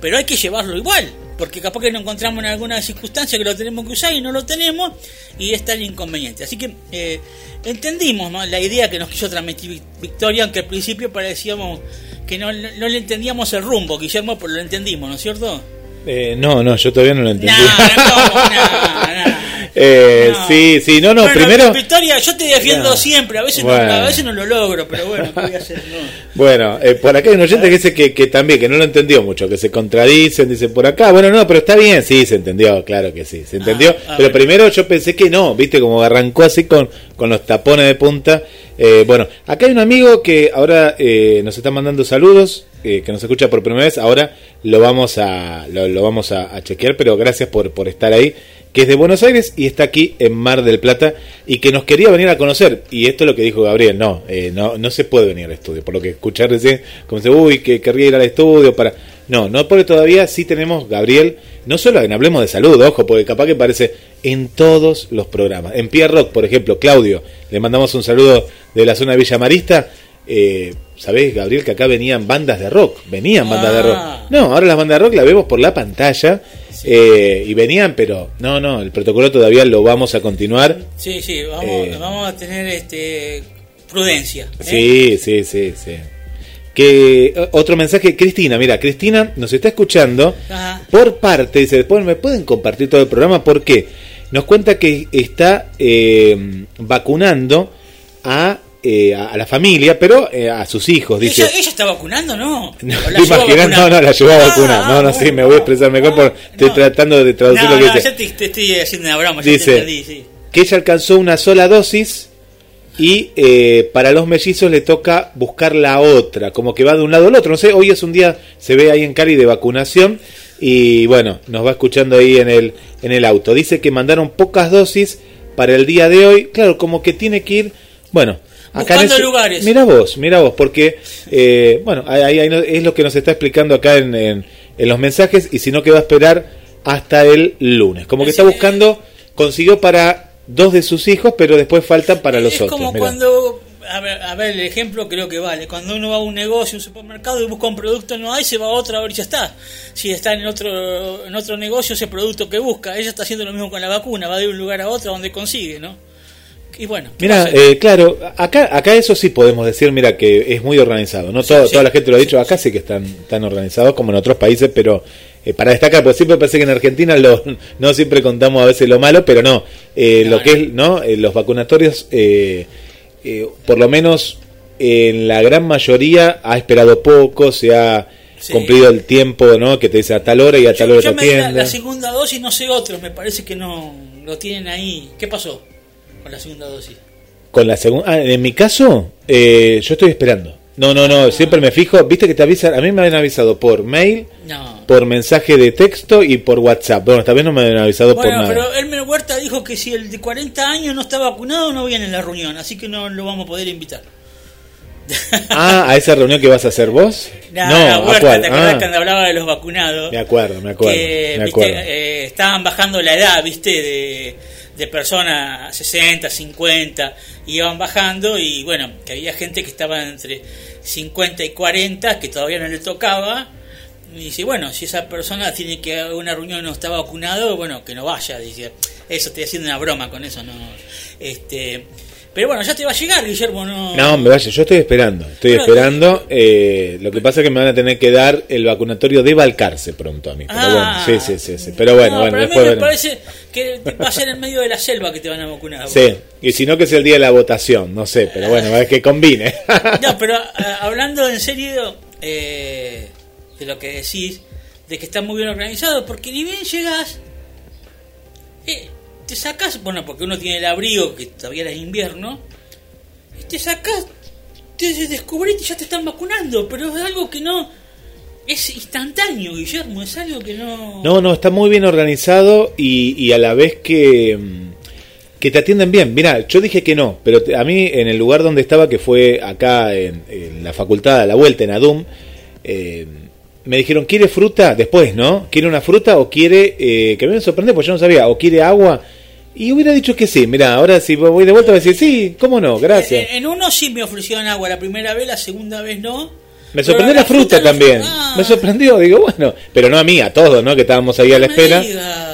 Pero hay que llevarlo igual, porque capaz que nos encontramos en alguna circunstancia que lo tenemos que usar y no lo tenemos y está el inconveniente. Así que eh, entendimos ¿no? la idea que nos quiso transmitir Vic- Victoria, aunque al principio parecíamos que no, no le entendíamos el rumbo, Guillermo, pero lo entendimos, ¿no es cierto? Eh, no, no, yo todavía no lo entendí. No, Eh, No. Sí, sí, no, no, Bueno, primero... Victoria, yo te defiendo No. siempre, a veces, Bueno. no, a veces no lo logro, pero bueno, ¿qué voy a hacer? No. Bueno, eh, por acá hay un oyente que dice que, que también, que no lo entendió mucho, que se contradicen, dice por acá, bueno, no, pero está bien, sí, se entendió, claro que sí, se entendió, ah, pero bueno. primero yo pensé que no, viste, como arrancó así con, con los tapones de punta. Eh, bueno, acá hay un amigo que ahora eh, nos está mandando saludos, eh, que nos escucha por primera vez, ahora lo vamos a, lo, vamos a, a chequear, pero gracias por, por estar ahí que es de Buenos Aires y está aquí en Mar del Plata y que nos quería venir a conocer. Y esto es lo que dijo Gabriel, no, eh, no, no se puede venir al estudio, por lo que escuché recién, como dice, uy, que querría ir al estudio para... No, no, porque todavía sí tenemos, Gabriel, no solo en Hablemos de Salud, ojo, porque capaz que parece en todos los programas. En Pierre Rock, por ejemplo, Claudio, le mandamos un saludo de la zona de Villa Marista. Eh, ¿Sabés, Gabriel, que acá venían bandas de rock? Venían bandas de rock. Ah. No, ahora las bandas de rock las vemos por la pantalla eh, y venían, pero no, no, el protocolo todavía lo vamos a continuar. Sí, sí, vamos, Eh. vamos a tener este prudencia. ¿eh? Sí, sí, sí, sí. Que otro mensaje, Cristina, mira, Cristina nos está escuchando Ajá. por parte, dice, después me pueden compartir todo el programa porque nos cuenta que está vacunando a, eh, a a la familia, pero eh, a sus hijos, dice. ¿Ella, ella está vacunando, no? No, ¿O la vacunar? No, no, la llevó a Ah, vacunar. No, no, sí, me voy a expresar mejor porque estoy tratando de traducir lo que no, dice. ya te, te estoy haciendo una broma, ya te Dice sí. que ella alcanzó una sola dosis y eh, para los mellizos le toca buscar la otra, como que va de un lado al otro. No sé, hoy es un día, se ve ahí en Cali de vacunación y bueno, nos va escuchando ahí en el, en el auto. Dice que mandaron pocas dosis para el día de hoy. Claro, como que tiene que ir, bueno, acá Buscando ese- lugares. Mira vos, mira vos, porque eh, bueno, ahí, ahí es lo que nos está explicando acá en, en- en los mensajes y si no que va a esperar hasta el lunes. Como que está buscando, consiguió para dos de sus hijos, pero después faltan para los es otros. como mirá. cuando, a ver, a ver, el ejemplo creo que vale. Cuando uno va a un negocio, un supermercado y busca un producto, no hay, se va a otro a ver si ya está. Si está en otro, en otro negocio, ese producto que busca. Ella está haciendo lo mismo con la vacuna, va de un lugar a otro donde consigue, ¿no? Y bueno, ¿qué va a Mira, eh, claro, acá, acá eso sí podemos decir, mira, que es muy organizado. No Todo- sí, toda la gente lo ha dicho, acá sí que están tan organizados como en otros países, pero eh, para destacar, porque siempre parece que en Argentina lo, no siempre contamos a veces lo malo, pero no, eh, lo que es, ¿no? Eh, los vacunatorios, eh, por lo menos en la gran mayoría ha esperado poco, se ha Sí. cumplido el tiempo, ¿no? Que te dice a tal hora y a tal hora te Yo me di la, la segunda dosis, no sé otros, me parece que no lo tienen ahí. ¿Qué pasó con la segunda dosis? Con la segunda. Ah, en mi caso, eh, yo estoy esperando. No, no, no, siempre me fijo. Viste que te avisan. A mí me habían avisado por mail, No. por mensaje de texto y por WhatsApp. Bueno, esta vez no me habían avisado por Bueno, nada. pero Elmer Huerta dijo que si el de 40 años no está vacunado, no viene a la reunión, así que no lo vamos a poder invitar. Ah, a esa reunión que vas a hacer vos. No, no, ¿a cuál? ¿te acordás Ah, cuando hablaba de los vacunados? me acuerdo, me acuerdo. que me viste, acuerdo. eh, estaban bajando la edad, viste, de, de personas 60, 50, y iban bajando y bueno, que había gente que estaba entre 50 y 40 que todavía no le tocaba. Y dice, bueno, si esa persona tiene que ir a una reunión y no está vacunado, bueno, que no vaya. Dice, eso estoy haciendo una broma con eso, no. Este, pero bueno, ya te va a llegar, Guillermo, no. No, me vaya, yo estoy esperando, estoy Bueno, esperando. eh, lo que pasa es que me van a tener que dar el vacunatorio de Balcarce pronto a mí. Pero Ah. bueno, sí, sí, sí, sí. Pero bueno, No, bueno, pero después me parece que va a ser en medio de la selva que te van a vacunar. Sí, y si no que sea el día de la votación, no sé, pero bueno, es que combine. No, pero ah, hablando en serio eh, de lo que decís, de que está muy bien organizado, porque ni bien llegas, eh, te sacas, bueno, porque uno tiene el abrigo, que todavía era invierno, y te sacas, te descubrís y ya te están vacunando, pero es algo que no. Es instantáneo, Guillermo, es algo que no. No, no, está muy bien organizado y, a la vez que, mm, que te atienden bien. Mira, yo dije que no, pero a mí en el lugar donde estaba, que fue acá en, en la facultad a la vuelta, en ADUM, eh, me dijeron, ¿quiere fruta? Después, ¿no? ¿Quiere una fruta o quiere, eh, que me sorprendió, pues yo no sabía, o quiere agua? Y hubiera dicho que sí. Mira, ahora si voy de vuelta voy a decir, sí, ¿cómo no? Gracias. En, en uno sí me ofrecieron agua la primera vez, la segunda vez no. Me sorprendió la fruta también. Ah, Me sorprendió, digo, bueno, pero no a mí, a todos, ¿no? Que estábamos ahí a la espera.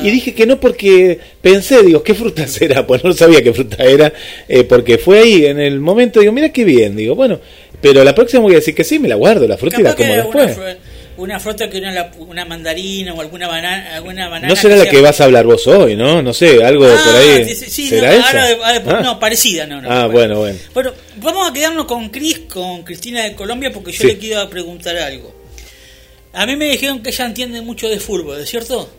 Y dije que no porque pensé, digo, ¿qué fruta será? Pues no sabía qué fruta era, eh, porque fue ahí en el momento, digo, mira qué bien, digo, bueno, pero la próxima voy a decir que sí, me la guardo, la fruta y la como después. Una fruta que era la- una mandarina o alguna banana, alguna banana. No será la sea- que vas a hablar vos hoy, ¿no? No sé, algo Ah, por ahí. sí, sí, sí, ¿Será no, esa? ahora- ahora- Ah. no, parecida, no, no. Ah, bueno, bueno. Bueno, vamos a quedarnos con Cris, con Cristina de Colombia, porque yo Sí. le quiero preguntar algo. A mí me dijeron que ella entiende mucho de fútbol, ¿es cierto?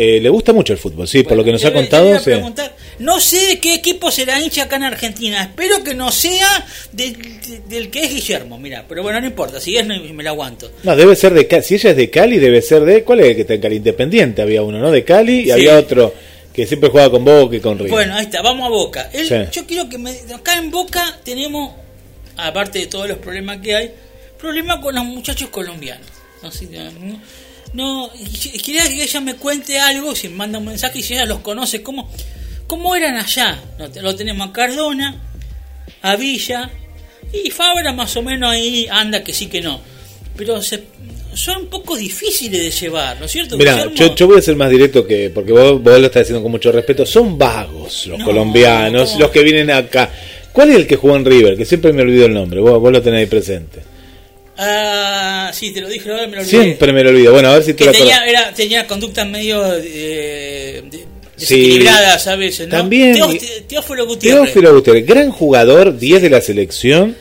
Eh, le gusta mucho el fútbol, sí, por lo que nos ha contado. sí. preguntar, no sé de qué equipo será hincha acá en Argentina. Espero que no sea de- de- del que es Guillermo, mira. Pero bueno, no importa. Si es, no, me la aguanto. No, debe ser de Cali. Si ella es de Cali, debe ser de. ¿Cuál es el que está en Cali? Independiente había uno, ¿no? De Cali y Sí. había otro que siempre jugaba con Boca y con River. Bueno, ahí está. Vamos a Boca. Él- Sí. Yo quiero que me, acá en Boca tenemos, aparte de todos los problemas que hay, problemas con los muchachos colombianos. No, sé, no, no, quería que ella me cuente algo, si me manda un mensaje y si ella los conoce, cómo, cómo eran allá. Lo, lo tenemos a Cardona, a Villa y Fabra más o menos ahí anda que sí que no. Pero se, son un poco difíciles de llevar, ¿no es cierto? Mira, yo, yo voy a ser más directo que. Porque vos, vos lo estás diciendo con mucho respeto. Son vagos los No, colombianos, los que vienen acá. ¿Cuál es el que jugó en River? Que siempre me olvido el nombre. Vos, vos lo tenés ahí presente. Ah, sí, te lo dije, ahora me lo olvidé. Siempre me lo olvido. Bueno, a ver si te que lo tenía, era, tenía conductas medio eh, Sí. desequilibradas a veces, ¿no? También, Teófilo Gutiérrez. Teófilo Gutiérrez, gran jugador, 10 de la selección.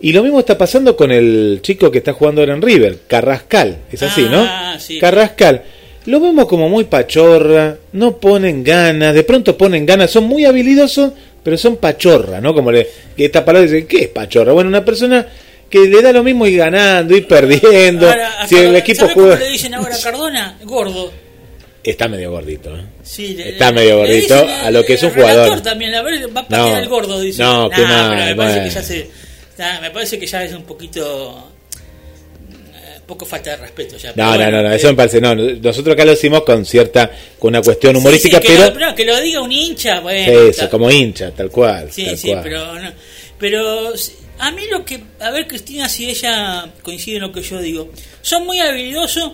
Y lo mismo está pasando con el chico que está jugando ahora en River, Carrascal. Es así, Ah, ¿no? sí. Carrascal. lo vemos como muy pachorra, no ponen ganas, de pronto ponen ganas, son muy habilidosos, pero son pachorra, ¿no? Como le, esta palabra dice, ¿qué es pachorra? Bueno, una persona que le da lo mismo y ganando y perdiendo. Ahora, si el equipo ¿sabe cómo juega... le dicen ahora a Cardona? Gordo. Está medio gordito, ¿eh? Sí, le- Está medio gordito dicen, a lo que es un el jugador. también, a ver, va a patear No, al gordo, dice. no, Nah, que mal, pero me parece bueno. que ya se. nah, me parece que ya es un poquito. eh, poco falta de respeto ya. No, pero no, bueno, no, no, eh, eso me parece, no, nosotros acá lo decimos con cierta, con una cuestión sí, humorística, sí, que pero... lo, no, que lo diga un hincha, bueno. Sí, eso, como hincha, tal cual. Sí, tal sí, cual. pero no. Pero a mí lo que. A ver, Cristina, si ella coincide en lo que yo digo. Son muy habilidosos,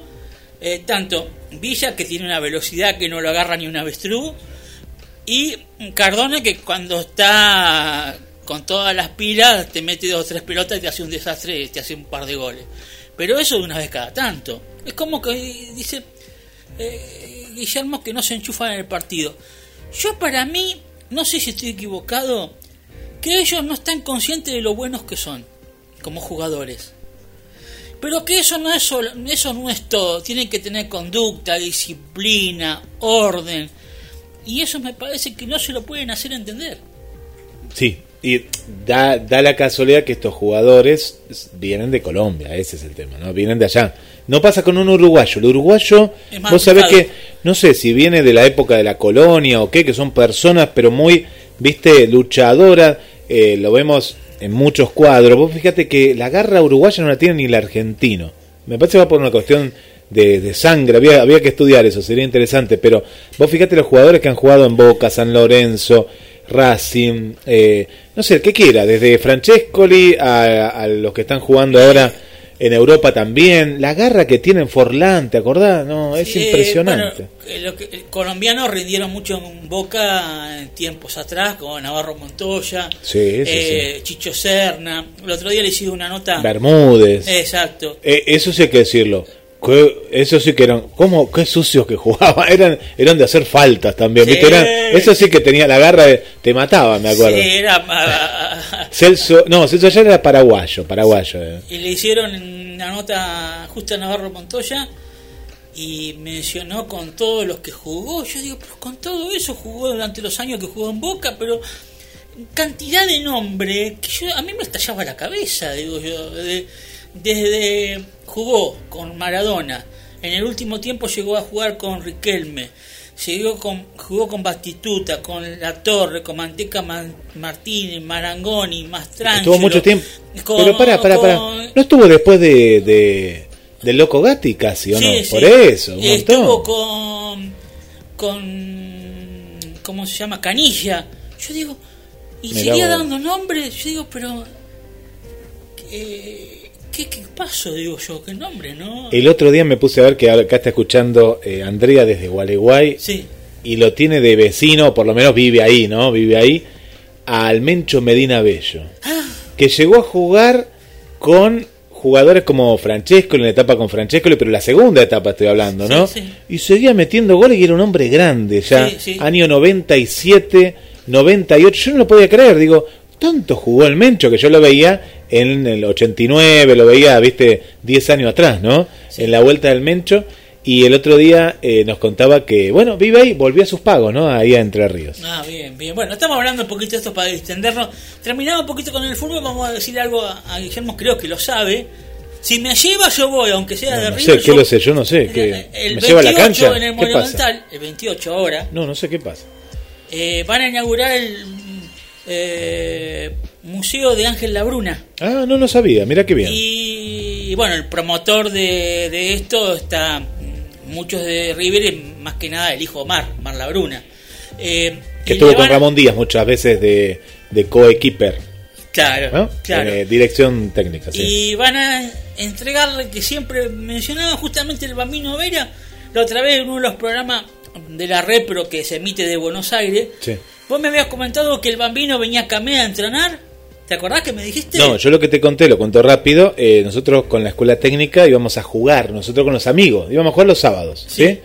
eh, tanto Villa, que tiene una velocidad que no lo agarra ni un avestruz, y Cardona, que cuando está con todas las pilas, te mete dos o tres pelotas y te hace un desastre te hace un par de goles. Pero eso de una vez cada tanto. Es como que dice eh, Guillermo que no se enchufa en el partido. Yo para mí, no sé si estoy equivocado, que ellos no están conscientes de lo buenos que son como jugadores. Pero que eso no es solo- eso no es todo, tienen que tener conducta, disciplina, orden. Y eso me parece que no se lo pueden hacer entender. Sí, y da, da la casualidad que estos jugadores vienen de Colombia, ese es el tema, ¿no? Vienen de allá. No pasa con un uruguayo. El uruguayo, vos sabés que, no sé si viene de la época de la colonia o qué, que son personas, pero muy, viste, luchadoras. eh, lo vemos en muchos cuadros. Vos fíjate que la garra uruguaya no la tiene ni el argentino. Me parece que va por una cuestión de, de sangre. Había, había que estudiar eso, sería interesante. Pero vos fíjate los jugadores que han jugado en Boca, San Lorenzo, Racing, eh, no sé, el que quiera, desde Francescoli a, a los que están jugando ahora en Europa también. La garra que tienen Forlán, ¿te acordás? No, es Sí, eh, impresionante. bueno, eh, lo que- eh, colombianos rindieron mucho en Boca en tiempos atrás, con Navarro Montoya, Sí, sí, eh, Chicho Serna. El otro día le hice una nota. Bermúdez. Exacto. Eh, eso sí hay que decirlo. Que- Eso sí que eran, ¿cómo? Qué sucios que jugaban. Eran, eran de hacer faltas también, Sí. ¿viste? Eran, eso sí que tenía la garra de, te mataba, me acuerdo. Sí, era, Celso, no, Celso ya era paraguayo, paraguayo. eh. y le hicieron una nota justo a Navarro Montoya y mencionó con todos los que jugó. Yo digo, pero con todo eso jugó durante los años que jugó en Boca, pero cantidad de nombre que yo, a mí me estallaba la cabeza, digo yo. de- desde jugó con Maradona, en el último tiempo llegó a jugar con Riquelme. Siguió con, jugó con Bastituta, con La Torre, con Manteca Man- Martínez, Marangoni, Mastrangelo. Estuvo mucho tiempo. con- Pero para, para, para. con- ¿No estuvo después de, de Loco Gatti casi, o no? Sí. Por eso, un Estuvo montón. con, con. ¿Cómo se llama? Canilla. Yo digo. Y Mirá seguía vos. dando nombres. Yo digo, pero. ¿Qué, qué, qué pasó? Digo yo, ¿qué nombre, no? El otro día me puse a ver que acá está escuchando eh, Andrea desde Gualeguay Sí. y lo tiene de vecino, por lo menos vive ahí, ¿no? Vive ahí, al Mencho Medina Bello. Ah. Que llegó a jugar con jugadores como Francesco en la etapa con Francesco, pero la segunda etapa estoy hablando, ¿no? Sí, sí. Y seguía metiendo goles y era un hombre grande ya, sí. año 97, 98, yo no lo podía creer, digo, tanto jugó el Mencho que yo lo veía en el 89, lo veía, viste, 10 años atrás, ¿no? En la vuelta del Mencho. Y el otro día eh, nos contaba que, bueno, vive ahí, volvió a sus pagos, ¿no? Ahí a Entre Ríos. Ah, bien, bien. Bueno, estamos hablando un poquito de esto para distendernos. Terminamos un poquito con el fútbol, vamos a decirle algo a, Guillermo, creo que lo sabe. Si me lleva, yo voy, aunque sea de No River. sé, ¿qué yo- lo sé? Yo no sé. ¿qué? El ¿Me 28 lleva la cancha? en el. Monumental, el 28 ahora, No, no sé qué pasa. eh, van a inaugurar el eh, Museo de Ángel Labruna. Ah, no, no sabía, mira qué bien. Y bueno, el promotor de, de esto está muchos de River, y más que nada el hijo Omar, Omar Labruna. Eh, Que estuvo con Ramón Díaz muchas veces de, de co-equiper, Claro, ¿no? claro. Eh, dirección técnica, sí. Y van a entregarle que siempre mencionaba justamente el Bambino Vera, la otra vez en uno de los programas de la Repro que se emite de Buenos Aires. Sí. Vos me habías comentado que el Bambino venía a Camea a entrenar. ¿Te acordás que me dijiste? No, yo lo que te conté, lo cuento rápido. eh, nosotros con la escuela técnica íbamos a jugar, nosotros con los amigos, íbamos a jugar los sábados, ¿sí? Sí.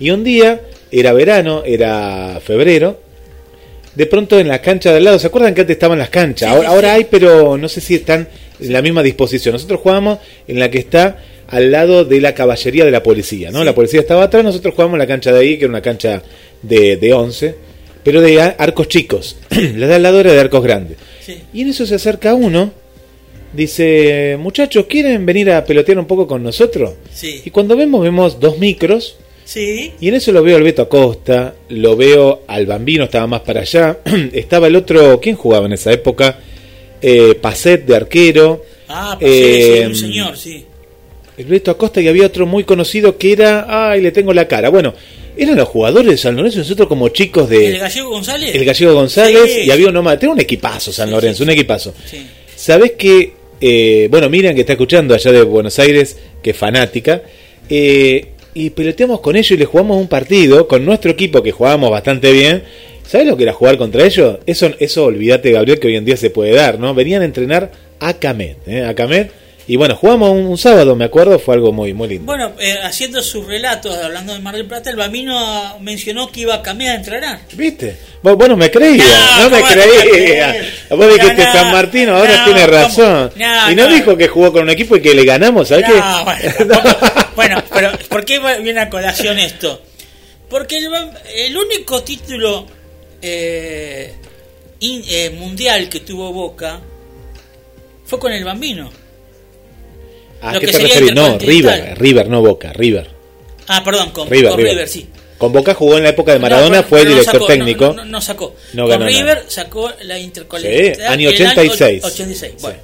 Y un día, era verano, era febrero, de pronto en la cancha de al lado, ¿se acuerdan que antes estaban las canchas? Sí, ahora sí, ahora sí. hay, pero no sé si están en la misma disposición. Nosotros jugábamos en la que está al lado de la caballería de la policía, ¿no? La policía estaba atrás, nosotros jugamos en la cancha de ahí, que era una cancha de, de 11, pero de arcos chicos. la de al lado era de arcos grandes. Sí. Y en eso se acerca uno, dice, muchachos, ¿quieren venir a pelotear un poco con nosotros? Sí. Y cuando vemos, vemos dos micros, Sí. y en eso lo veo al Beto Acosta, lo veo al Bambino, estaba más para allá, estaba el otro, ¿quién jugaba en esa época? Eh, Pacet de arquero. Ah, sí, sí, Eh, un señor, sí. El Beto Acosta y había otro muy conocido que era, ay, le tengo la cara. Bueno, eran los jugadores de San Lorenzo, nosotros como chicos de... ¿El gallego González? El Gallego González Sí, y había uno más. Tenía un equipazo San Lorenzo, sí, un equipazo. ¿Sabés que, eh, bueno, Miriam que está escuchando allá de Buenos Aires, que es fanática, eh, y peloteamos con ellos y les jugamos un partido con nuestro equipo que jugábamos bastante bien. ¿Sabes lo que era jugar contra ellos? Eso, eso olvídate, Gabriel, que hoy en día se puede dar, ¿no? Venían a entrenar a Camet, ¿eh? A Camet. Y bueno, jugamos un, un sábado, me acuerdo, fue algo muy, muy lindo. Bueno, eh, haciendo sus relatos, hablando de Mar del Plata, el Bambino mencionó que iba a cambiar a entrenar. ¿Viste? Vos, vos no me creías, No, no, me ¿cómo no creías. Vos dijiste No, San Martín, ahora no, tiene razón. Y no, dijo que jugó con un equipo y que le ganamos, ¿sabes qué? bueno, tampoco- bueno, pero ¿por qué viene a colación esto? Porque el, el único título eh, in- eh, mundial que tuvo Boca fue con el Bambino. ¿A Lo qué que te referís? No. River, River, no Boca, River. Ah, perdón, con River, con River. River, sí. Con Boca jugó en la época de Maradona, No, fue no director sacó, técnico. No, sacó. No Con ganó River nada. sacó la Intercontinental. Sí, año el 86. 86, Sí. bueno.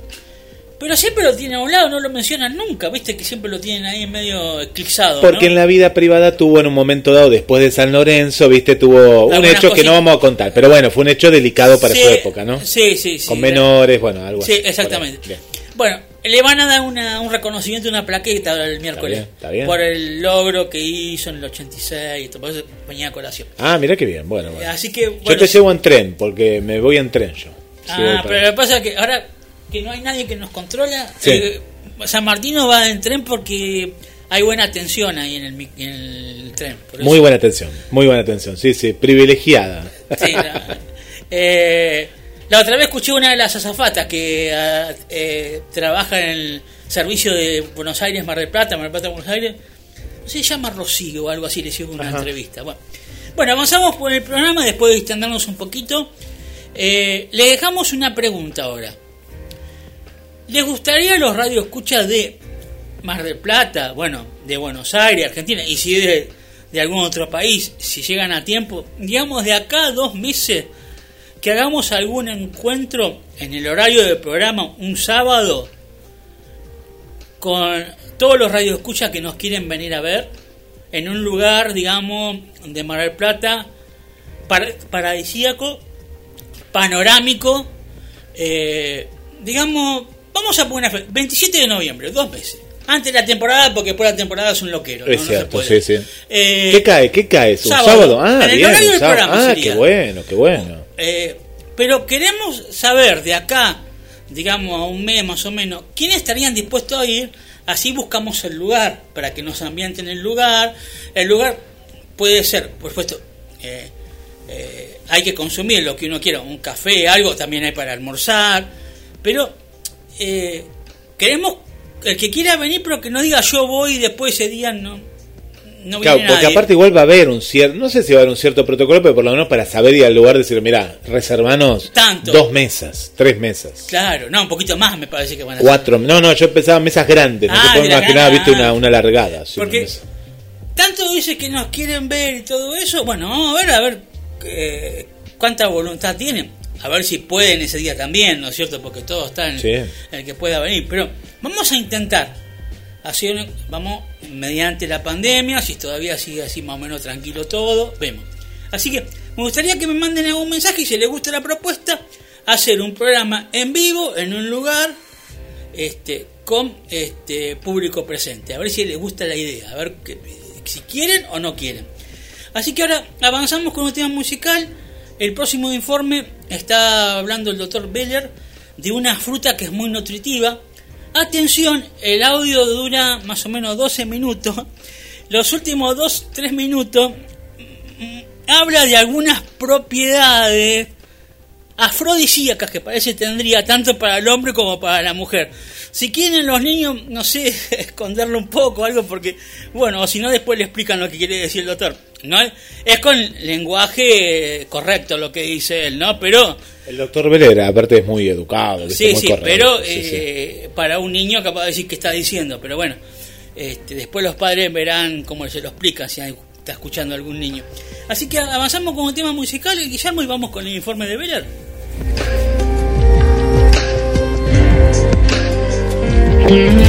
Pero siempre lo tienen a un lado, no lo mencionan nunca, viste que siempre lo tienen ahí medio eclipsado. Porque ¿no? en la vida privada tuvo en un momento dado, después de San Lorenzo, viste, tuvo un hecho que no vamos a contar. Pero bueno, fue un hecho delicado para Sí, su época, ¿no? Sí, sí, sí. Con menores, bueno, algo Sí, así. exactamente. Ahí. Bien. Bueno, le van a dar una- un reconocimiento, una plaqueta el miércoles. bien, está bien. Por el logro que hizo en el 86, y todo, por eso venía a colación. Ah, mira qué bien, bueno, bueno. Así que, Yo te llevo en tren, porque me voy en tren yo. Ah, pero lo que pasa es que ahora que no hay nadie que nos controla, Sí. eh, San Martino va en tren porque hay buena atención ahí en el, en el tren. por eso- Muy buena atención, muy buena atención, sí, sí, privilegiada. Sí, eh, la otra vez escuché una de las azafatas que ah, eh, trabaja en el servicio de Buenos Aires, Mar del Plata, Mar del Plata, Buenos Aires. Se llama Rocío o algo así, le hicieron una Ajá. entrevista. Bueno. bueno, avanzamos por el programa después de distendernos un poquito. Eh, le dejamos una pregunta ahora. ¿Les gustaría los radioescuchas de Mar del Plata, bueno, de Buenos Aires, Argentina, y si de, de algún otro país, si llegan a tiempo, digamos de acá a dos meses, que hagamos algún encuentro en el horario del programa un sábado con todos los radioescuchas que nos quieren venir a ver en un lugar, digamos, de Mar del Plata, par- paradisíaco, panorámico, eh, digamos, vamos a poner una fe- 27 de noviembre, dos meses. Antes de la temporada, porque después de la temporada es un loquero. ¿no? Es No se cierto, puede. sí, sí. Eh, ¿Qué cae? ¿Qué cae? ¿Es un sábado. sábado? Ah, En el bien. horario del programa Ah, sería. qué bueno, qué bueno. Eh, pero queremos saber de acá, digamos, a un mes más o menos, quiénes estarían dispuestos a ir. Así buscamos el lugar para que nos ambienten el lugar. El lugar puede ser, por supuesto, eh, eh, hay que consumir lo que uno quiera, un café, algo también hay para almorzar. Pero eh, queremos el que quiera venir, pero que no diga yo voy y después ese día no, no Claro, porque nadie. aparte igual va a haber un cierto, no sé si va a haber un cierto protocolo, pero por lo menos para saber ir al lugar decir, mira, reservanos Tanto. dos mesas, tres mesas, Claro, no, un poquito más me parece que van a cuatro, no, no, yo pensaba mesas grandes, no Ah, te puedo de la imaginar, viste, ah. una, una largada. Porque tanto dice que nos quieren ver y todo eso. Bueno, vamos a ver, a ver eh, cuánta voluntad tienen. A ver si pueden ese día también, ¿no es cierto? Porque todo está en Sí. el que pueda venir. Pero vamos a intentar. Así vamos mediante la pandemia, si todavía sigue así más o menos tranquilo todo, vemos. Así que me gustaría que me manden algún mensaje y si les gusta la propuesta, hacer un programa en vivo en un lugar este, con este público presente. A ver si les gusta la idea, a ver que- si quieren o no quieren. Así que ahora avanzamos con un tema musical. El próximo informe está hablando el doctor Beller de una fruta que es muy nutritiva. Atención, el audio dura más o menos 12 minutos. Los últimos 2-3 minutos mm, habla de algunas propiedades afrodisíacas que parece tendría tanto para el hombre como para la mujer. Si quieren los niños, no sé, esconderlo un poco, algo, porque, bueno, o si no, después le explican lo que quiere decir el doctor. ¿no? Es con lenguaje correcto lo que dice él, ¿no? Pero... El doctor Velera, aparte es muy educado. Sí, muy sí, pero eh, para un niño capaz de decir qué está diciendo, pero bueno, este, después los padres verán cómo se lo explica si está escuchando algún niño. Así que avanzamos con un tema musical, Guillermo, y vamos con el informe de Veller. Radio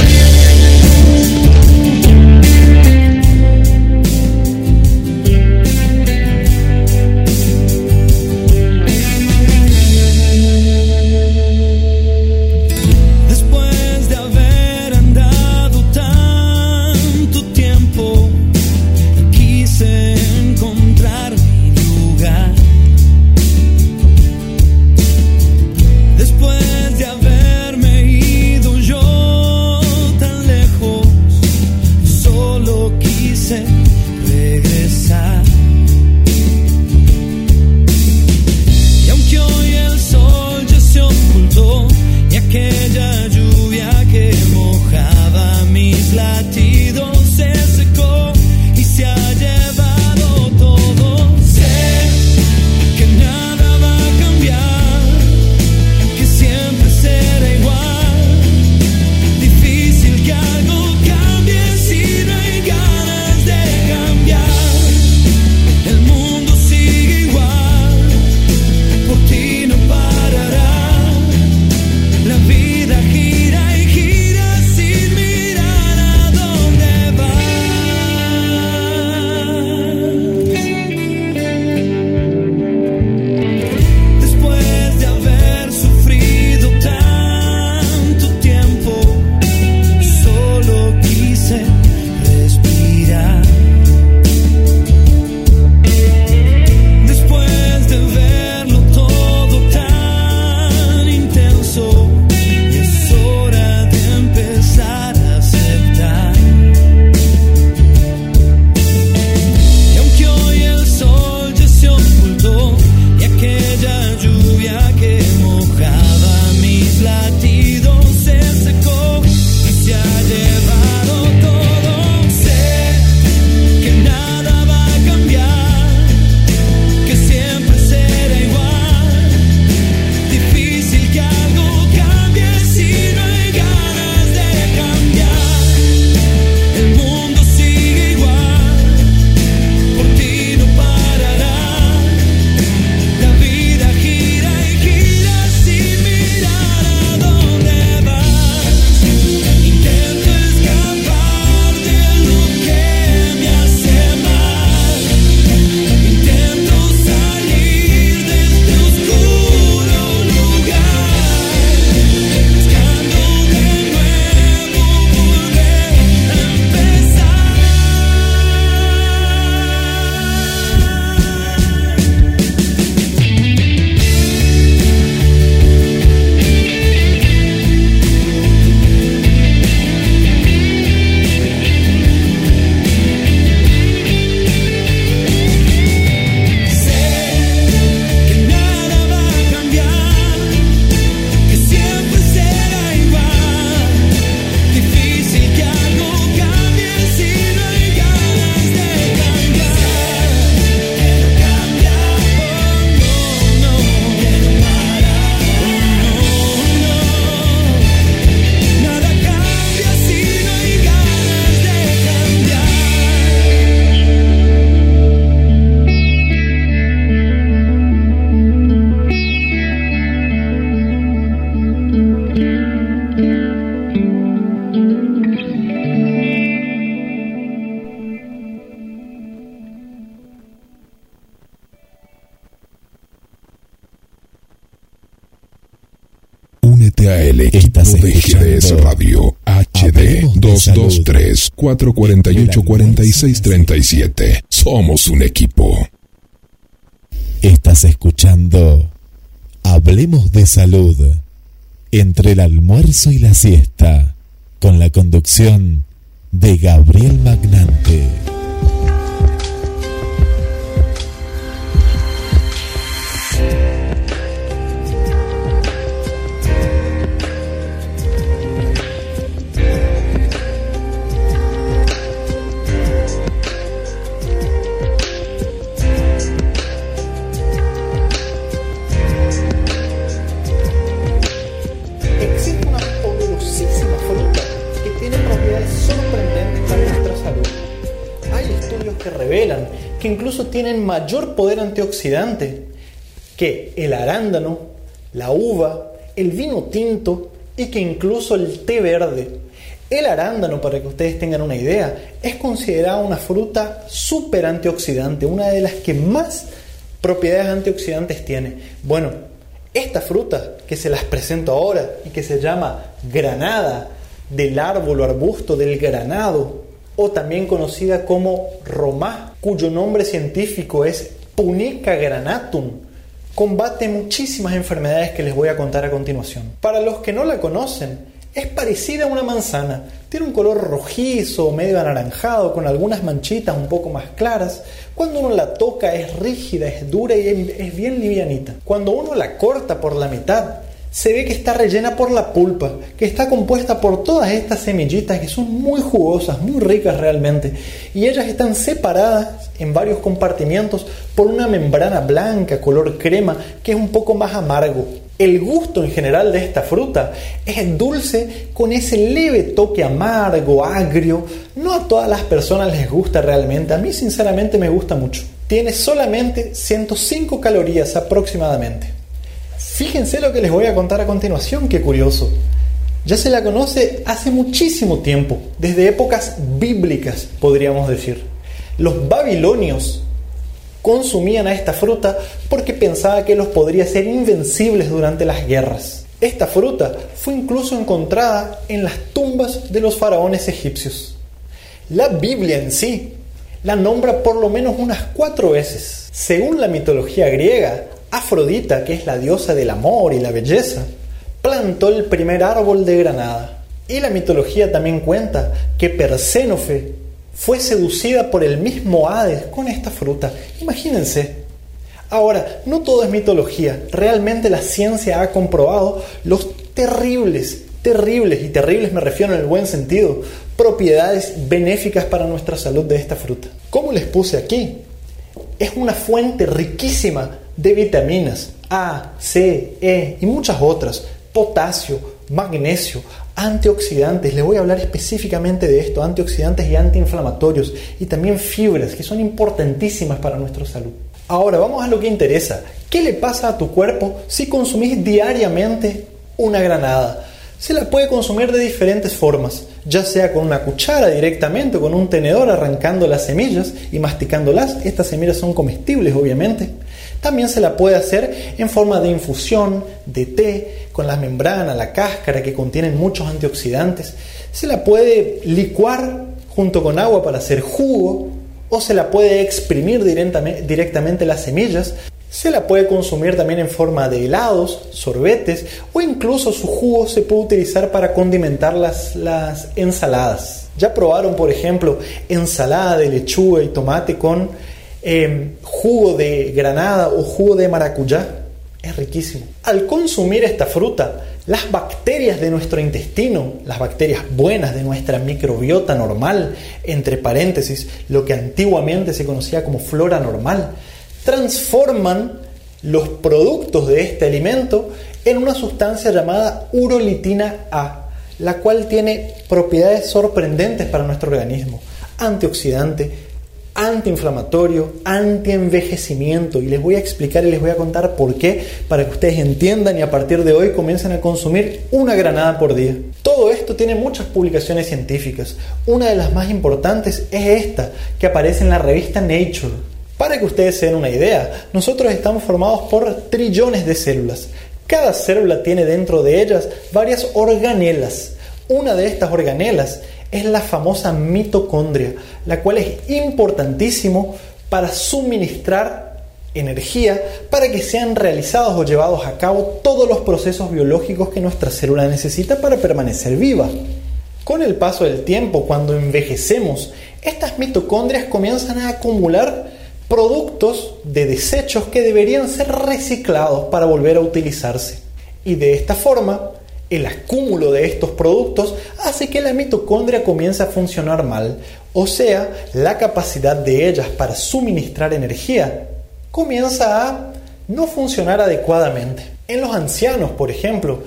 223 448 4637. Somos un equipo. Estás escuchando Hablemos de Salud entre el almuerzo y la siesta con la conducción de Gabriel Magnante. Mayor poder antioxidante que el arándano, la uva, el vino tinto y que incluso el té verde. El arándano, para que ustedes tengan una idea, es considerada una fruta súper antioxidante, una de las que más propiedades antioxidantes tiene. Bueno, esta fruta que se las presento ahora y que se llama granada del árbol o arbusto del granado, o también conocida como romá, cuyo nombre científico es Punica granatum, combate muchísimas enfermedades que les voy a contar a continuación. Para los que no la conocen, es parecida a una manzana, tiene un color rojizo, medio anaranjado, con algunas manchitas un poco más claras. Cuando uno la toca es rígida, es dura y es bien livianita. Cuando uno la corta por la mitad, se ve que está rellena por la pulpa, que está compuesta por todas estas semillitas que son muy jugosas, muy ricas realmente. Y ellas están separadas en varios compartimientos por una membrana blanca, color crema, que es un poco más amargo. El gusto en general de esta fruta es dulce con ese leve toque amargo, agrio. No a todas las personas les gusta realmente, a mí sinceramente me gusta mucho. Tiene solamente 105 calorías aproximadamente. Fíjense lo que les voy a contar a continuación, qué curioso. Ya se la conoce hace muchísimo tiempo, desde épocas bíblicas, podríamos decir. Los babilonios consumían a esta fruta porque pensaba que los podría ser invencibles durante las guerras. Esta fruta fue incluso encontrada en las tumbas de los faraones egipcios. La Biblia en sí la nombra por lo menos unas cuatro veces. Según la mitología griega, Afrodita, que es la diosa del amor y la belleza, plantó el primer árbol de granada. Y la mitología también cuenta que Persénofe fue seducida por el mismo Hades con esta fruta. Imagínense. Ahora, no todo es mitología. Realmente la ciencia ha comprobado los terribles, terribles, y terribles me refiero en el buen sentido, propiedades benéficas para nuestra salud de esta fruta. Como les puse aquí, es una fuente riquísima de vitaminas A, C, E y muchas otras, potasio, magnesio, antioxidantes, les voy a hablar específicamente de esto, antioxidantes y antiinflamatorios, y también fibras, que son importantísimas para nuestra salud. Ahora vamos a lo que interesa. ¿Qué le pasa a tu cuerpo si consumís diariamente una granada? Se la puede consumir de diferentes formas, ya sea con una cuchara directamente o con un tenedor arrancando las semillas y masticándolas. Estas semillas son comestibles, obviamente. También se la puede hacer en forma de infusión, de té, con la membrana, la cáscara que contienen muchos antioxidantes. Se la puede licuar junto con agua para hacer jugo o se la puede exprimir directamente las semillas. Se la puede consumir también en forma de helados, sorbetes o incluso su jugo se puede utilizar para condimentar las, las ensaladas. Ya probaron, por ejemplo, ensalada de lechuga y tomate con Em, jugo de granada o jugo de maracuyá. Es riquísimo. Al consumir esta fruta, las bacterias de nuestro intestino, las bacterias buenas de nuestra microbiota normal, entre paréntesis, lo que antiguamente se conocía como flora normal, transforman los productos de este alimento en una sustancia llamada urolitina A, la cual tiene propiedades sorprendentes para nuestro organismo, antioxidante, antiinflamatorio, antienvejecimiento y les voy a explicar y les voy a contar por qué para que ustedes entiendan y a partir de hoy comiencen a consumir una granada por día. Todo esto tiene muchas publicaciones científicas. Una de las más importantes es esta que aparece en la revista Nature. Para que ustedes se den una idea, nosotros estamos formados por trillones de células. Cada célula tiene dentro de ellas varias organelas. Una de estas organelas es la famosa mitocondria, la cual es importantísimo para suministrar energía para que sean realizados o llevados a cabo todos los procesos biológicos que nuestra célula necesita para permanecer viva. Con el paso del tiempo, cuando envejecemos, estas mitocondrias comienzan a acumular productos de desechos que deberían ser reciclados para volver a utilizarse. Y de esta forma, el acúmulo de estos productos hace que la mitocondria comience a funcionar mal, o sea, la capacidad de ellas para suministrar energía comienza a no funcionar adecuadamente. En los ancianos, por ejemplo,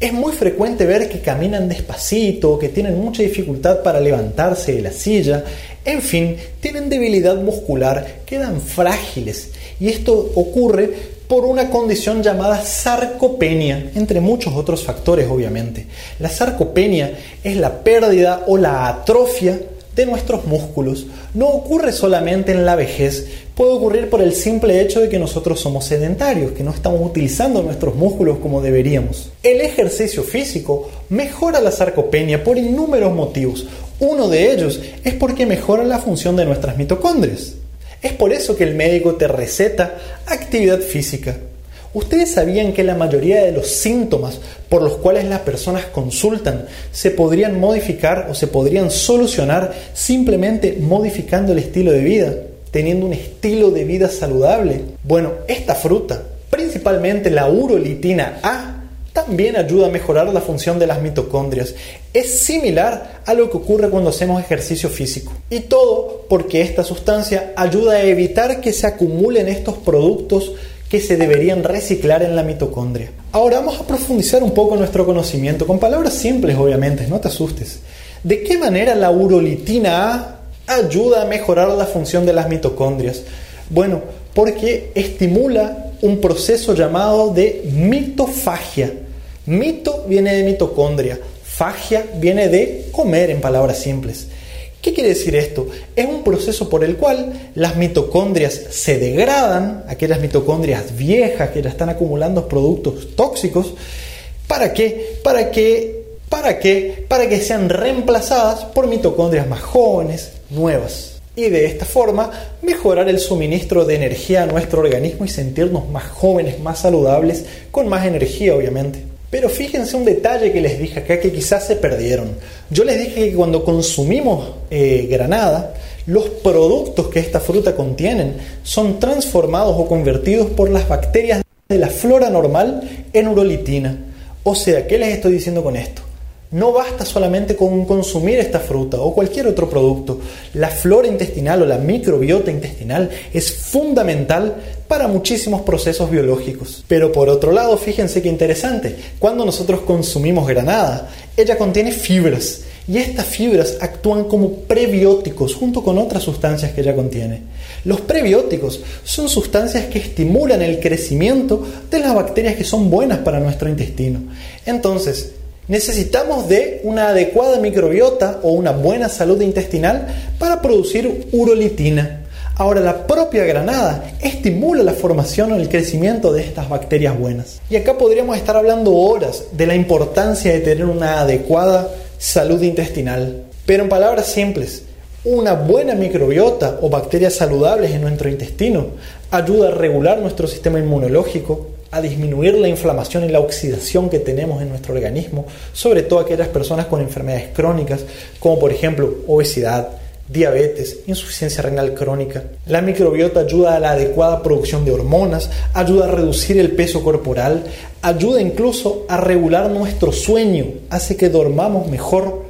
Es muy frecuente ver que caminan despacito, que tienen mucha dificultad para levantarse de la silla, en fin, tienen debilidad muscular, quedan frágiles y esto ocurre por una condición llamada sarcopenia, entre muchos otros factores obviamente. La sarcopenia es la pérdida o la atrofia de nuestros músculos. No ocurre solamente en la vejez, puede ocurrir por el simple hecho de que nosotros somos sedentarios, que no estamos utilizando nuestros músculos como deberíamos. El ejercicio físico mejora la sarcopenia por innúmeros motivos. Uno de ellos es porque mejora la función de nuestras mitocondrias. Es por eso que el médico te receta actividad física. ¿Ustedes sabían que la mayoría de los síntomas por los cuales las personas consultan se podrían modificar o se podrían solucionar simplemente modificando el estilo de vida, teniendo un estilo de vida saludable? Bueno, esta fruta, principalmente la urolitina A, también ayuda a mejorar la función de las mitocondrias. Es similar a lo que ocurre cuando hacemos ejercicio físico. Y todo porque esta sustancia ayuda a evitar que se acumulen estos productos que se deberían reciclar en la mitocondria. Ahora vamos a profundizar un poco nuestro conocimiento, con palabras simples obviamente, no te asustes. ¿De qué manera la urolitina A ayuda a mejorar la función de las mitocondrias? Bueno, porque estimula un proceso llamado de mitofagia. Mito viene de mitocondria, fagia viene de comer en palabras simples. ¿Qué quiere decir esto? Es un proceso por el cual las mitocondrias se degradan, aquellas mitocondrias viejas que ya están acumulando productos tóxicos, ¿para qué? Para que, para? Para que sean reemplazadas por mitocondrias más jóvenes, nuevas. Y de esta forma mejorar el suministro de energía a nuestro organismo y sentirnos más jóvenes, más saludables, con más energía obviamente. Pero fíjense un detalle que les dije acá que quizás se perdieron. Yo les dije que cuando consumimos eh, granada, los productos que esta fruta contienen son transformados o convertidos por las bacterias de la flora normal en urolitina. O sea, ¿qué les estoy diciendo con esto? No basta solamente con consumir esta fruta o cualquier otro producto. La flora intestinal o la microbiota intestinal es fundamental para muchísimos procesos biológicos. Pero por otro lado, fíjense qué interesante, cuando nosotros consumimos granada, ella contiene fibras y estas fibras actúan como prebióticos junto con otras sustancias que ella contiene. Los prebióticos son sustancias que estimulan el crecimiento de las bacterias que son buenas para nuestro intestino. Entonces, necesitamos de una adecuada microbiota o una buena salud intestinal para producir urolitina. Ahora, la propia granada estimula la formación o el crecimiento de estas bacterias buenas. Y acá podríamos estar hablando horas de la importancia de tener una adecuada salud intestinal. Pero en palabras simples, una buena microbiota o bacterias saludables en nuestro intestino ayuda a regular nuestro sistema inmunológico, a disminuir la inflamación y la oxidación que tenemos en nuestro organismo, sobre todo aquellas personas con enfermedades crónicas, como por ejemplo obesidad, diabetes, insuficiencia renal crónica. La microbiota ayuda a la adecuada producción de hormonas, ayuda a reducir el peso corporal, ayuda incluso a regular nuestro sueño, hace que dormamos mejor,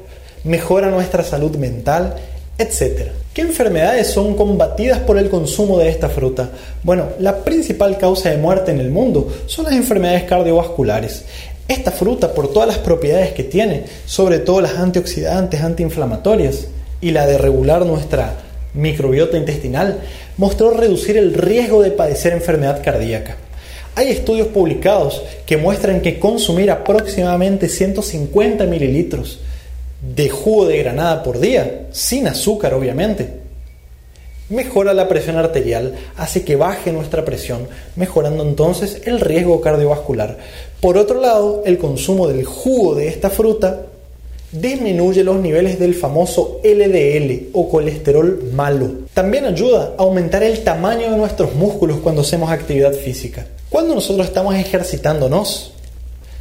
mejora nuestra salud mental, etc. ¿Qué enfermedades son combatidas por el consumo de esta fruta? Bueno, la principal causa de muerte en el mundo son las enfermedades cardiovasculares. Esta fruta, por todas las propiedades que tiene, sobre todo las antioxidantes, antiinflamatorias, y la de regular nuestra microbiota intestinal, mostró reducir el riesgo de padecer enfermedad cardíaca. Hay estudios publicados que muestran que consumir aproximadamente 150 mililitros de jugo de granada por día, sin azúcar obviamente, mejora la presión arterial, hace que baje nuestra presión, mejorando entonces el riesgo cardiovascular. Por otro lado, el consumo del jugo de esta fruta disminuye los niveles del famoso LDL o colesterol malo. También ayuda a aumentar el tamaño de nuestros músculos cuando hacemos actividad física. Cuando nosotros estamos ejercitándonos,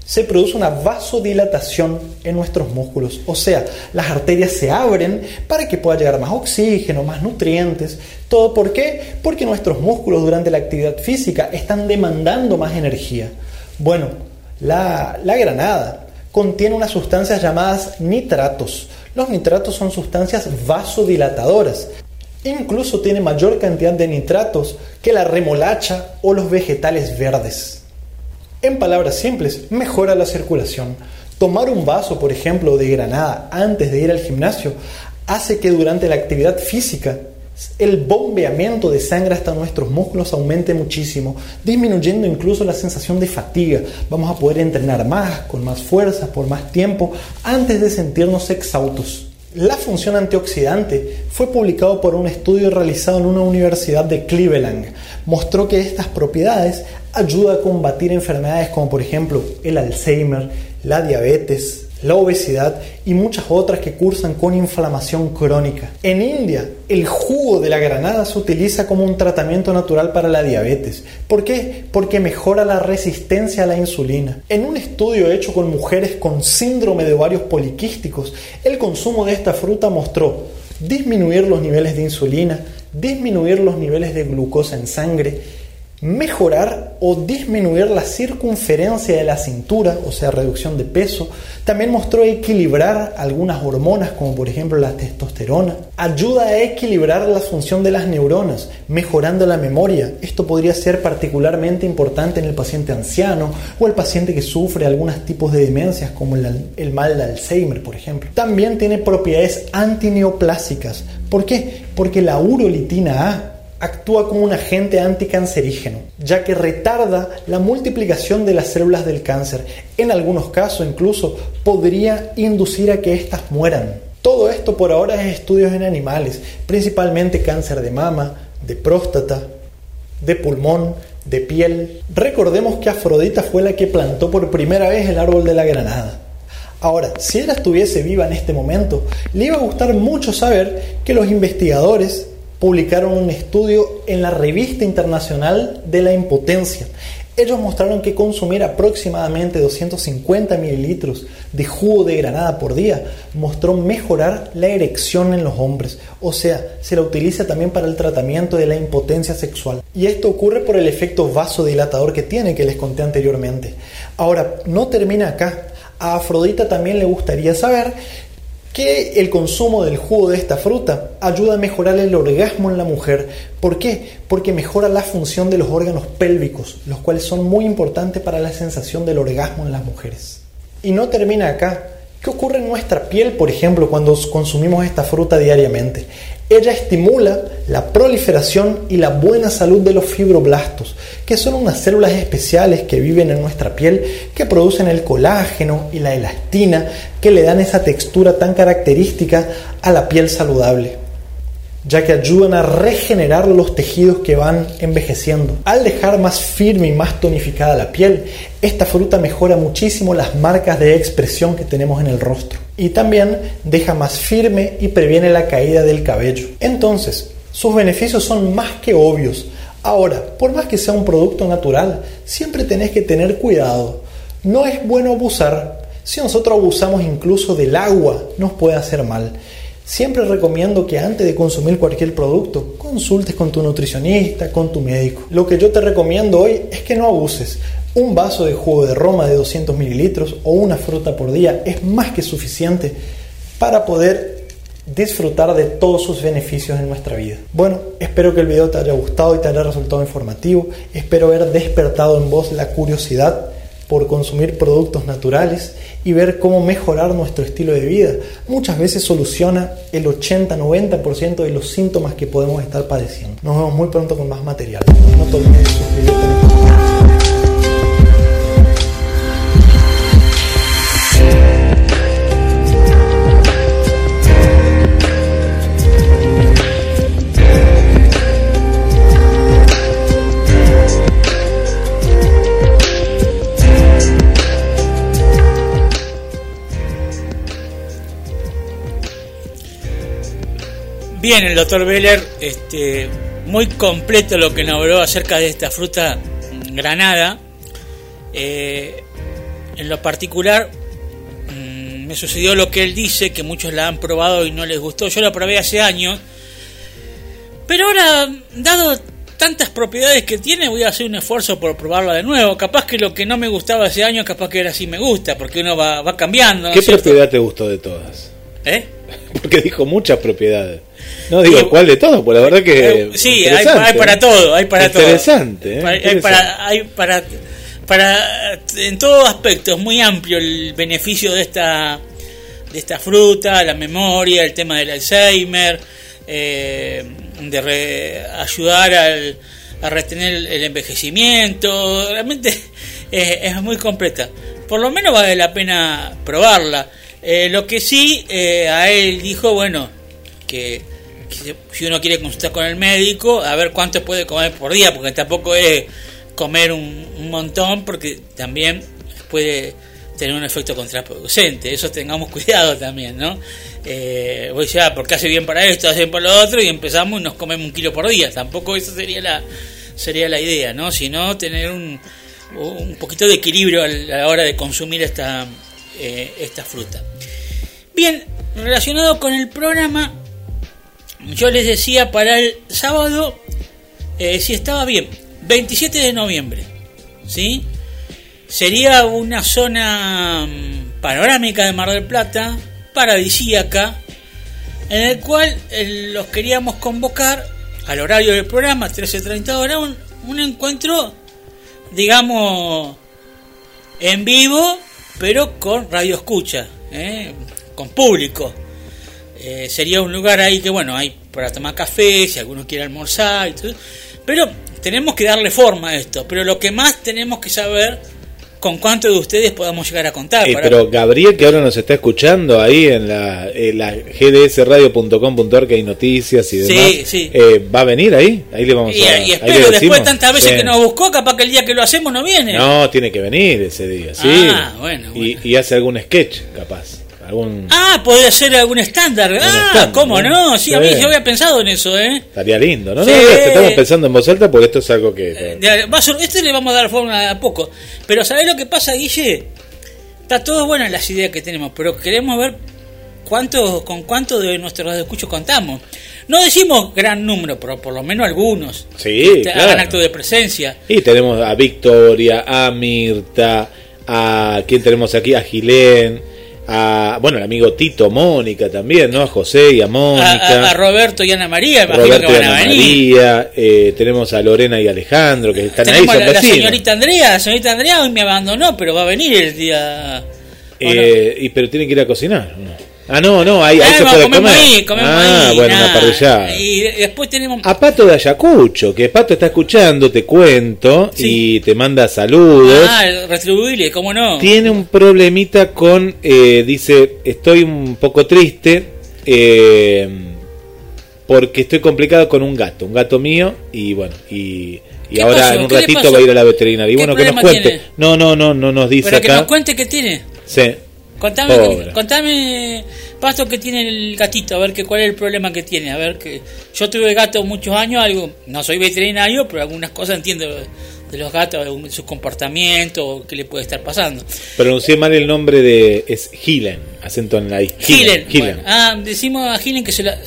se produce una vasodilatación en nuestros músculos, o sea, las arterias se abren para que pueda llegar más oxígeno, más nutrientes. ¿Todo por qué? Porque nuestros músculos durante la actividad física están demandando más energía. Bueno, la, la granada contiene unas sustancias llamadas nitratos. Los nitratos son sustancias vasodilatadoras. Incluso tiene mayor cantidad de nitratos que la remolacha o los vegetales verdes. En palabras simples, mejora la circulación. Tomar un vaso, por ejemplo, de granada antes de ir al gimnasio hace que durante la actividad física el bombeamiento de sangre hasta nuestros músculos aumente muchísimo, disminuyendo incluso la sensación de fatiga. Vamos a poder entrenar más, con más fuerza, por más tiempo, antes de sentirnos exhaustos. La función antioxidante fue publicado por un estudio realizado en una universidad de Cleveland. Mostró que estas propiedades ayudan a combatir enfermedades como por ejemplo el Alzheimer, la diabetes, la obesidad y muchas otras que cursan con inflamación crónica. En India, el jugo de la granada se utiliza como un tratamiento natural para la diabetes. ¿Por qué? Porque mejora la resistencia a la insulina. En un estudio hecho con mujeres con síndrome de ovarios poliquísticos, el consumo de esta fruta mostró disminuir los niveles de insulina, disminuir los niveles de glucosa en sangre, mejorar o disminuir la circunferencia de la cintura, o sea, reducción de peso. También mostró equilibrar algunas hormonas, como por ejemplo la testosterona. Ayuda a equilibrar la función de las neuronas, mejorando la memoria. Esto podría ser particularmente importante en el paciente anciano o el paciente que sufre algunos tipos de demencias, como el, mal de Alzheimer, por ejemplo. También tiene propiedades antineoplásicas. ¿Por qué? Porque la urolitina A actúa como un agente anticancerígeno, ya que retarda la multiplicación de las células del cáncer. En algunos casos incluso podría inducir a que éstas mueran. Todo esto por ahora es estudios en animales, principalmente cáncer de mama, de próstata, de pulmón, de piel. Recordemos que Afrodita fue la que plantó por primera vez el árbol de la granada. Ahora, si ella estuviese viva en este momento, le iba a gustar mucho saber que los investigadores publicaron un estudio en la Revista Internacional de la Impotencia. Ellos mostraron que consumir aproximadamente 250 mililitros de jugo de granada por día mostró mejorar la erección en los hombres, o sea, se la utiliza también para el tratamiento de la impotencia sexual. Y esto ocurre por el efecto vasodilatador que tiene que les conté anteriormente. Ahora, no termina acá. A Afrodita también le gustaría saber que el consumo del jugo de esta fruta ayuda a mejorar el orgasmo en la mujer. ¿Por qué? Porque mejora la función de los órganos pélvicos, los cuales son muy importantes para la sensación del orgasmo en las mujeres. Y no termina acá. ¿Qué ocurre en nuestra piel, por ejemplo, cuando consumimos esta fruta diariamente? Ella estimula la proliferación y la buena salud de los fibroblastos, que son unas células especiales que viven en nuestra piel, que producen el colágeno y la elastina, que le dan esa textura tan característica a la piel saludable ya que ayudan a regenerar los tejidos que van envejeciendo. Al dejar más firme y más tonificada la piel, esta fruta mejora muchísimo las marcas de expresión que tenemos en el rostro y también deja más firme y previene la caída del cabello. Entonces, sus beneficios son más que obvios. Ahora, por más que sea un producto natural, siempre tenés que tener cuidado. No es bueno abusar. Si nosotros abusamos incluso del agua, nos puede hacer mal. Siempre recomiendo que antes de consumir cualquier producto, consultes con tu nutricionista, con tu médico. Lo que yo te recomiendo hoy es que no abuses. Un vaso de jugo de Roma de 200 mililitros o una fruta por día es más que suficiente para poder disfrutar de todos sus beneficios en nuestra vida. Bueno, espero que el video te haya gustado y te haya resultado informativo. Espero haber despertado en vos la curiosidad por consumir productos naturales y ver cómo mejorar nuestro estilo de vida. Muchas veces soluciona el 80-90% de los síntomas que podemos estar padeciendo. Nos vemos muy pronto con más material. No te olvides de suscribirte. Bien, el doctor Beller, este, muy completo lo que nos habló acerca de esta fruta granada. Eh, en lo particular, mm, me sucedió lo que él dice, que muchos la han probado y no les gustó. Yo la probé hace años, pero ahora, dado tantas propiedades que tiene, voy a hacer un esfuerzo por probarla de nuevo. Capaz que lo que no me gustaba hace años, capaz que ahora sí me gusta, porque uno va, va cambiando. ¿no ¿Qué cierto? propiedad te gustó de todas? ¿Eh? Porque dijo muchas propiedades. No digo cuál de todas, pues la verdad que. Eh, sí, hay, interesante, hay para ¿eh? todo, hay para todo. Interesante, ¿eh? Hay, hay Interesante. para, hay para, para en todo aspecto es muy amplio el beneficio de esta de esta fruta, la memoria, el tema del Alzheimer, eh, de re- ayudar al, a retener el envejecimiento, realmente es muy completa. Por lo menos vale la pena probarla. Eh, lo que sí, eh, a él dijo, bueno, que, que si uno quiere consultar con el médico, a ver cuánto puede comer por día, porque tampoco es comer un, un montón, porque también puede tener un efecto contraproducente. Eso tengamos cuidado también, ¿no? Eh, voy ya, porque hace bien para esto, hace bien para lo otro, y empezamos y nos comemos un kilo por día. Tampoco eso sería la, sería la idea, ¿no? Sino tener un, un poquito de equilibrio a la hora de consumir esta, eh, esta fruta. Bien, relacionado con el programa, yo les decía para el sábado, eh, si estaba bien, 27 de noviembre, ¿sí? Sería una zona mm, panorámica de Mar del Plata, paradisíaca, en el cual eh, los queríamos convocar al horario del programa, 13.30 horas, un, un encuentro, digamos, en vivo, pero con radio escucha, ¿eh? con público. Eh, sería un lugar ahí que, bueno, hay para tomar café, si alguno quiere almorzar, y todo. pero tenemos que darle forma a esto. Pero lo que más tenemos que saber con cuántos de ustedes podamos llegar a contar. Eh, para- pero Gabriel, que ahora nos está escuchando ahí en la, en la gdsradio.com.ar, que hay noticias y demás, Sí, sí. eh, ¿va a venir ahí? Ahí le vamos y, a y espero, después tantas veces Sí. que nos buscó, capaz que el día que lo hacemos no viene. No, tiene que venir ese día, sí. Ah, bueno, Y, y hace algún sketch, capaz. Algún, Ah, podría ser algún estándar. Ah, estándar, ¿cómo ¿no? no? Sí, a mí yo había pensado en eso, ¿eh? Estaría lindo, ¿no? Sí. No, no, estamos pensando en voz alta porque esto es algo que... De- va a ser- este le vamos a dar forma a poco. Pero ¿sabés lo que pasa, Guille? Está todo bueno en las ideas que tenemos, pero queremos ver cuánto, con cuánto de nuestros escuchos contamos. No decimos gran número, pero por lo menos algunos. Sí, que claro. hagan acto de presencia. Y tenemos a Victoria, a Mirta, a... ¿Quién tenemos aquí? A Gilén, a... Bueno, el amigo Tito, Mónica también, ¿no? A José y a A, Mónica. a- a Roberto y Ana María, Roberto que y van a Ana venir. María, eh, tenemos a Lorena y Alejandro que están ahí, Tenemos son a la, la señorita Andrea, la señorita Andrea hoy me abandonó, pero va a venir el día... Eh, y pero tienen que ir a cocinar. ¿no? Ah, no, no, ahí, ahí Ah, se puede comemos comer. ahí, comemos ah, ahí, bueno, una nada. parrillada. Y de- después tenemos... A Pato de Ayacucho, que Pato está escuchando, te cuento, Sí. y te manda saludos. Ah, retribuible, ¿cómo no? Tiene un problemita con, eh, dice, estoy un poco triste eh, porque estoy complicado con un gato, un gato mío, y bueno, y, y ¿Qué ahora pasó? en un ¿Qué le ratito va a ir a la veterinaria. Y ¿Qué bueno, que nos cuente. tiene? No, no, no, no nos dice Pero que acá. nos cuente qué tiene. Sí. Contame, Pobre. contame, Pasto, que tiene el gatito, a ver que, cuál es el problema que tiene. A ver que yo tuve gato muchos años, algo, no soy veterinario, pero algunas cosas entiendo de los gatos, de su comportamiento, qué le puede estar pasando. Pronuncié mal el nombre de. Es Gilen, acento en la I. Gilen. Bueno, ah, decimos a Gilen que se la,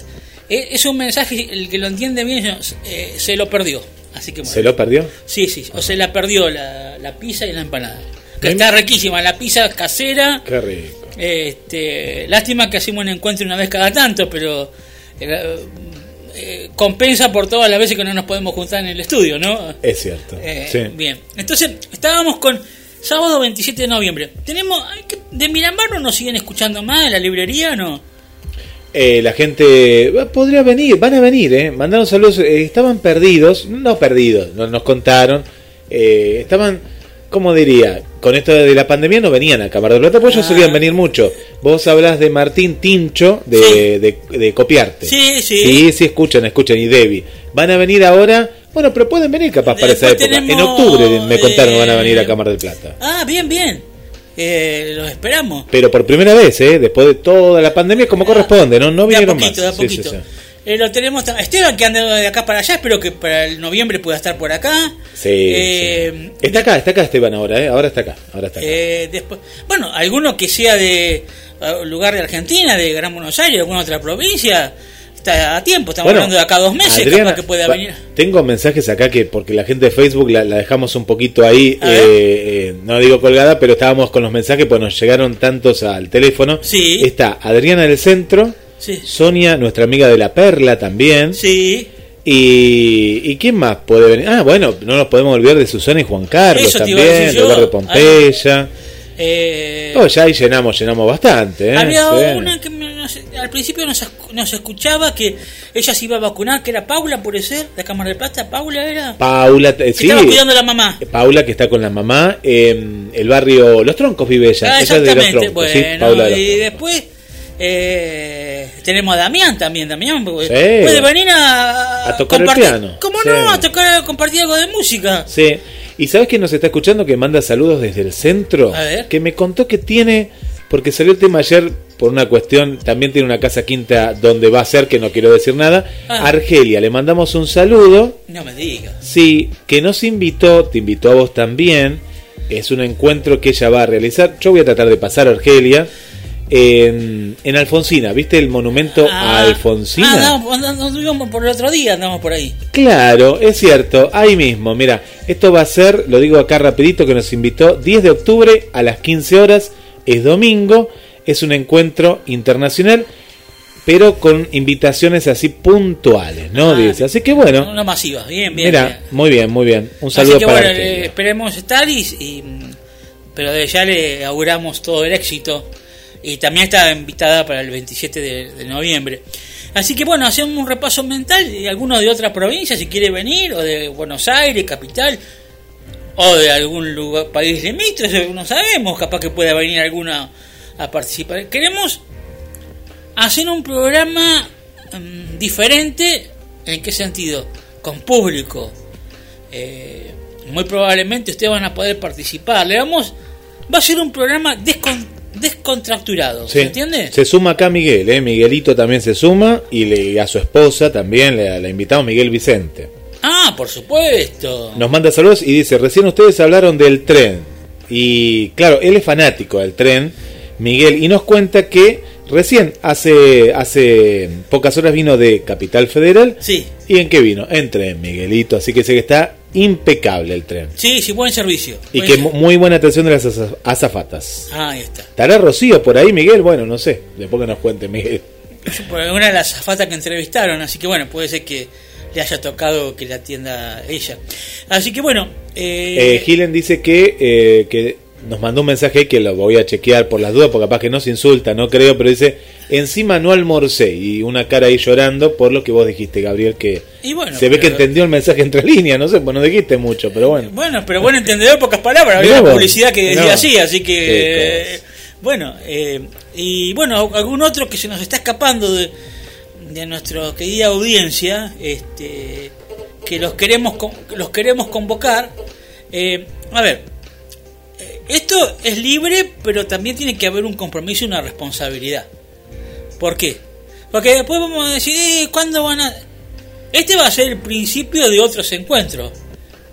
eh, es un mensaje, el que lo entiende bien eh, se lo perdió. Así que bueno. ¿Se lo perdió? Sí, sí, o se la perdió la, la pizza y la empanada. Que está riquísima, la pizza casera. Qué rico. Este, lástima que hacemos un encuentro una vez cada tanto, pero eh, eh, compensa por todas las veces que no nos podemos juntar en el estudio, ¿no? Es cierto. Eh, sí. Bien, entonces estábamos con sábado 27 de noviembre. Tenemos de Miramar no nos siguen escuchando más, de la librería no. Eh, la gente podría venir, van a venir, ¿eh? Mandaron saludos, eh, estaban perdidos, no perdidos, no- nos contaron, eh, estaban, ¿cómo diría? Con esto de la pandemia no venían a Cámara de Plata, pues ellos Ah. solían venir mucho. Vos hablas de Martín Tincho, de, Sí. de, de copiarte. Sí, sí. Sí, sí, escuchan, escuchan, y Debbie. Van a venir ahora, bueno, pero pueden venir capaz para esa Después época. En octubre me contaron eh, van a venir a Cámara del Plata. Ah, bien, bien. Eh, los esperamos. Pero por primera vez, ¿eh? Después de toda la pandemia, como corresponde, ¿no? No De a vinieron de a más. Sí, sí, sí. Eh, lo tenemos tam- Esteban que anda de acá para allá, espero que para el noviembre pueda estar por acá. Sí, Eh, sí. Está acá, está acá Esteban ahora, ¿eh? Ahora está acá, ahora está acá. Eh, después, bueno, alguno que sea de lugar de Argentina, de Gran Buenos Aires, alguna otra provincia, está a tiempo. Estamos Bueno, hablando de acá a dos meses, Adriana, capaz que pueda pa- venir. Tengo mensajes acá que, porque la gente de Facebook la, la dejamos un poquito ahí, A eh, eh, no digo colgada, pero estábamos con los mensajes, pues nos llegaron tantos al teléfono. Sí. Está Adriana del Centro, Sí. Sonia, nuestra amiga de la Perla también. Sí. Y, ¿Y quién más puede venir? Ah, bueno, no nos podemos olvidar de Susana y Juan Carlos Eso también, yo. Eduardo Pompeya. Eh, Oh, ya ahí llenamos, llenamos bastante. ¿eh? Había Sí. una que al principio nos, nos escuchaba que ella se iba a vacunar, que era Paula, puede ser, de Cámara de Plata. Paula era. Paula, eh, Que sí. estaba cuidando a la mamá. Paula que está con la mamá en el barrio Los Troncos vive ella. Ah, ella es de Los exactamente. Troncos, sí, Bueno, Paula de Los y Troncos. después eh, tenemos a Damián también. Damián porque Sí. puede venir a, A tocar el piano. ¿Cómo Sí. no? A tocar, compartir algo de música. Sí. ¿Y sabes quién nos está escuchando que manda saludos desde el centro? A ver. Que me contó que tiene, porque salió el tema ayer por una cuestión, también tiene una casa quinta donde va a ser, que no quiero decir nada. Ah. Argelia, le mandamos un saludo. No me digas. Sí, que nos invitó, te invitó a vos también. Es un encuentro que ella va a realizar. Yo voy a tratar de pasar a Argelia. En, en Alfonsina, ¿viste el monumento a Alfonsina? Ah, no, no, no, íbamos por el otro día, andamos por ahí. Claro, es cierto, ahí mismo. Mira, esto va a ser, lo digo acá rapidito, que nos invitó 10 de octubre a las 15 horas, es domingo, es un encuentro internacional, pero con invitaciones así puntuales, ¿no? Ah, Dice. Así que bueno, Una masiva, bien, bien. mira, muy bien, muy bien. Un Así saludo que para bueno, eh, esperemos estar y, y, pero ya le auguramos todo el éxito y también está invitada para el 27 de, noviembre. Así que bueno, hacemos un repaso mental de alguno de otra provincia si quiere venir o de Buenos Aires, capital o de algún lugar, país limítrofe, no sabemos, capaz que pueda venir alguna a participar. Queremos hacer un programa mm, diferente, ¿en qué sentido? Con público. Eh, muy probablemente ustedes van a poder participar. Le vamos, va a ser un programa descon- descontracturado, Sí. ¿se entiende? Se suma acá Miguel, ¿eh? Miguelito también se suma y, le, y a su esposa también le, la invitamos, Miguel Vicente. Ah, por supuesto. Nos manda saludos y dice, recién ustedes hablaron del tren. Y claro, él es fanático del tren, Miguel, y nos cuenta que recién, hace, hace pocas horas vino de Capital Federal. Sí. ¿Y en qué vino? En tren, Miguelito. Así que sé que está impecable el tren. Sí, sí, buen servicio. Y Buen que muy buena atención de las aza- azafatas. Ah, ahí está. ¿Estará Rocío por ahí, Miguel? Bueno, no sé. Después que nos cuente, Miguel. Una de las azafatas que entrevistaron, así que bueno, puede ser que le haya tocado que la atienda ella. Así que bueno, eh, Eh, Gilen dice que, eh, que nos mandó un mensaje que lo voy a chequear por las dudas, porque capaz que no se insulta, no creo, pero dice, encima no almorcé, y una cara ahí llorando por lo que vos dijiste, Gabriel, que Y bueno, se ve que entendió el mensaje entre líneas, no sé, pues no dijiste mucho, pero bueno. Bueno, pero buen entendedor, pocas palabras. Había una publicidad que decía así, así que. Eh, bueno, eh, y bueno, algún otro que se nos está escapando de, de nuestra querida audiencia, este, que los queremos, los queremos convocar. Eh, a ver, esto es libre, pero también tiene que haber un compromiso y una responsabilidad. ¿Por qué? Porque después vamos a decir, eh, ¿cuándo van a...? Este va a ser el principio de otros encuentros,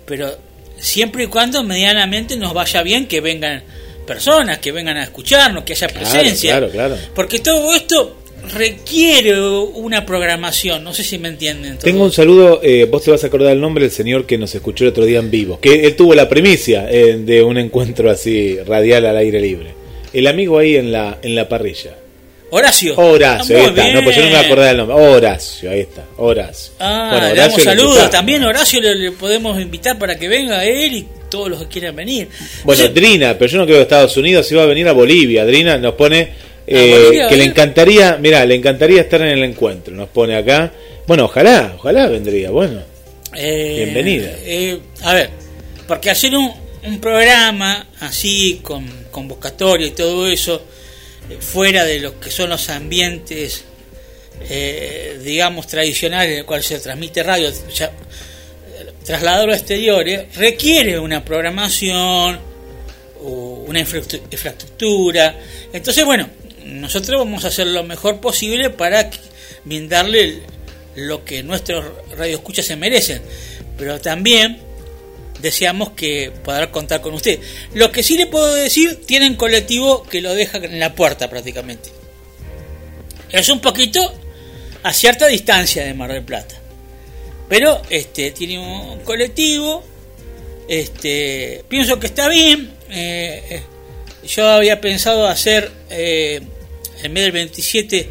pero siempre y cuando medianamente nos vaya bien que vengan personas, que vengan a escucharnos, que haya presencia. Claro, claro, claro. Porque todo esto requiere una programación, no sé si me entienden. Tengo un saludo, eh, vos te vas a acordar el nombre del señor que nos escuchó el otro día en vivo, que él tuvo la primicia eh, de un encuentro así radial al aire libre. El amigo ahí en la, en la parrilla. Horacio. Horacio, Ah, ahí está. No, pues yo no me acordaba del nombre. Horacio, ahí está. Horacio. Ah, Bueno, le Horacio damos lo saludos. También Horacio le, le podemos invitar para que venga él y todos los que quieran venir. Bueno, Drina, pero yo no creo que Estados Unidos iba a venir a Bolivia. Drina nos pone eh, Bolivia, que le ¿eh? encantaría, mira, le encantaría estar en el encuentro. Nos pone acá. Bueno, ojalá, ojalá vendría. Bueno, eh, bienvenida. eh, a ver, porque hacer un, un programa así, con convocatoria y todo eso, eh, fuera de lo que son los ambientes, eh, digamos, tradicionales en el cual se transmite radio, ya, eh, trasladado a exteriores, requiere una programación, una infraestru- infraestructura. Entonces, bueno, nosotros vamos a hacer lo mejor posible para brindarle lo que nuestros radioescuchas se merecen. Pero también deseamos que poder contar con usted. Lo que sí le puedo decir, tienen colectivo que lo deja en la puerta prácticamente. Es un poquito a cierta distancia de Mar del Plata. Pero este tiene un colectivo. Este pienso que está bien. eh, eh, yo había pensado hacer eh, en vez del 27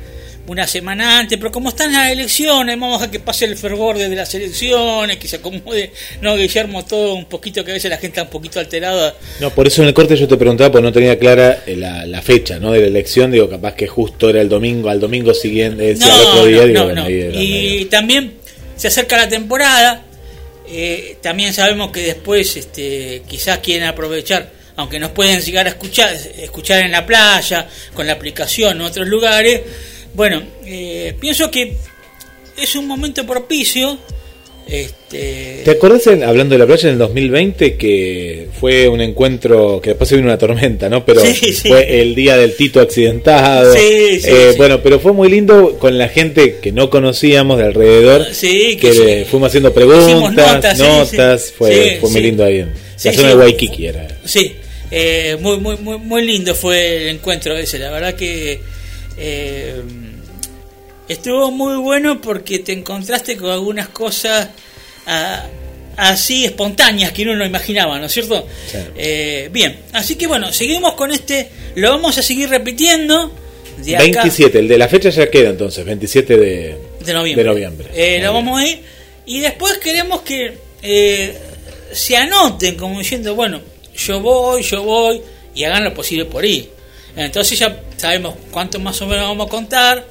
una semana antes, pero como están las elecciones, vamos a que pase el fervor desde las elecciones, que se acomode, no, Guillermo, todo un poquito, que a veces la gente está un poquito alterada. No, por eso en el corte yo te preguntaba, porque no tenía clara eh, la, la fecha ¿no? de la elección, digo, capaz que justo era el domingo, al domingo siguiente, eh, al otro día, no, digo, no, bueno, no. ahí era Y medio- también se acerca la temporada. eh, también sabemos que después este, quizás quieren aprovechar, aunque nos pueden llegar a escuchar, escuchar en la playa, con la aplicación en otros lugares. Bueno, eh, pienso que es un momento propicio. Este, ¿Te acordás, en- hablando de la playa, en el 2020, que fue un encuentro, que después se vino una tormenta, ¿no? Pero Sí, sí. fue el día del Tito accidentado. Sí, sí, Eh. Bueno, pero fue muy lindo con la gente que no conocíamos de alrededor, Sí, que que fuimos haciendo preguntas, Hicimos notas, fue, muy lindo ahí en la zona de Waikiki era. Sí, eh, muy, muy, muy, muy lindo fue el encuentro ese. La verdad que eh, estuvo muy bueno porque te encontraste con algunas cosas ah, así espontáneas que uno no imaginaba, ¿no es cierto? Eh, bien, así que bueno, seguimos con este, lo vamos a seguir repitiendo. De acá, 27, el de la fecha ya queda entonces, 27 de, de noviembre. de noviembre. Eh, lo vamos a ir. Y después queremos que eh, se anoten como diciendo, bueno, yo voy, yo voy, y hagan lo posible por ir. Entonces ya sabemos cuánto más o menos vamos a contar,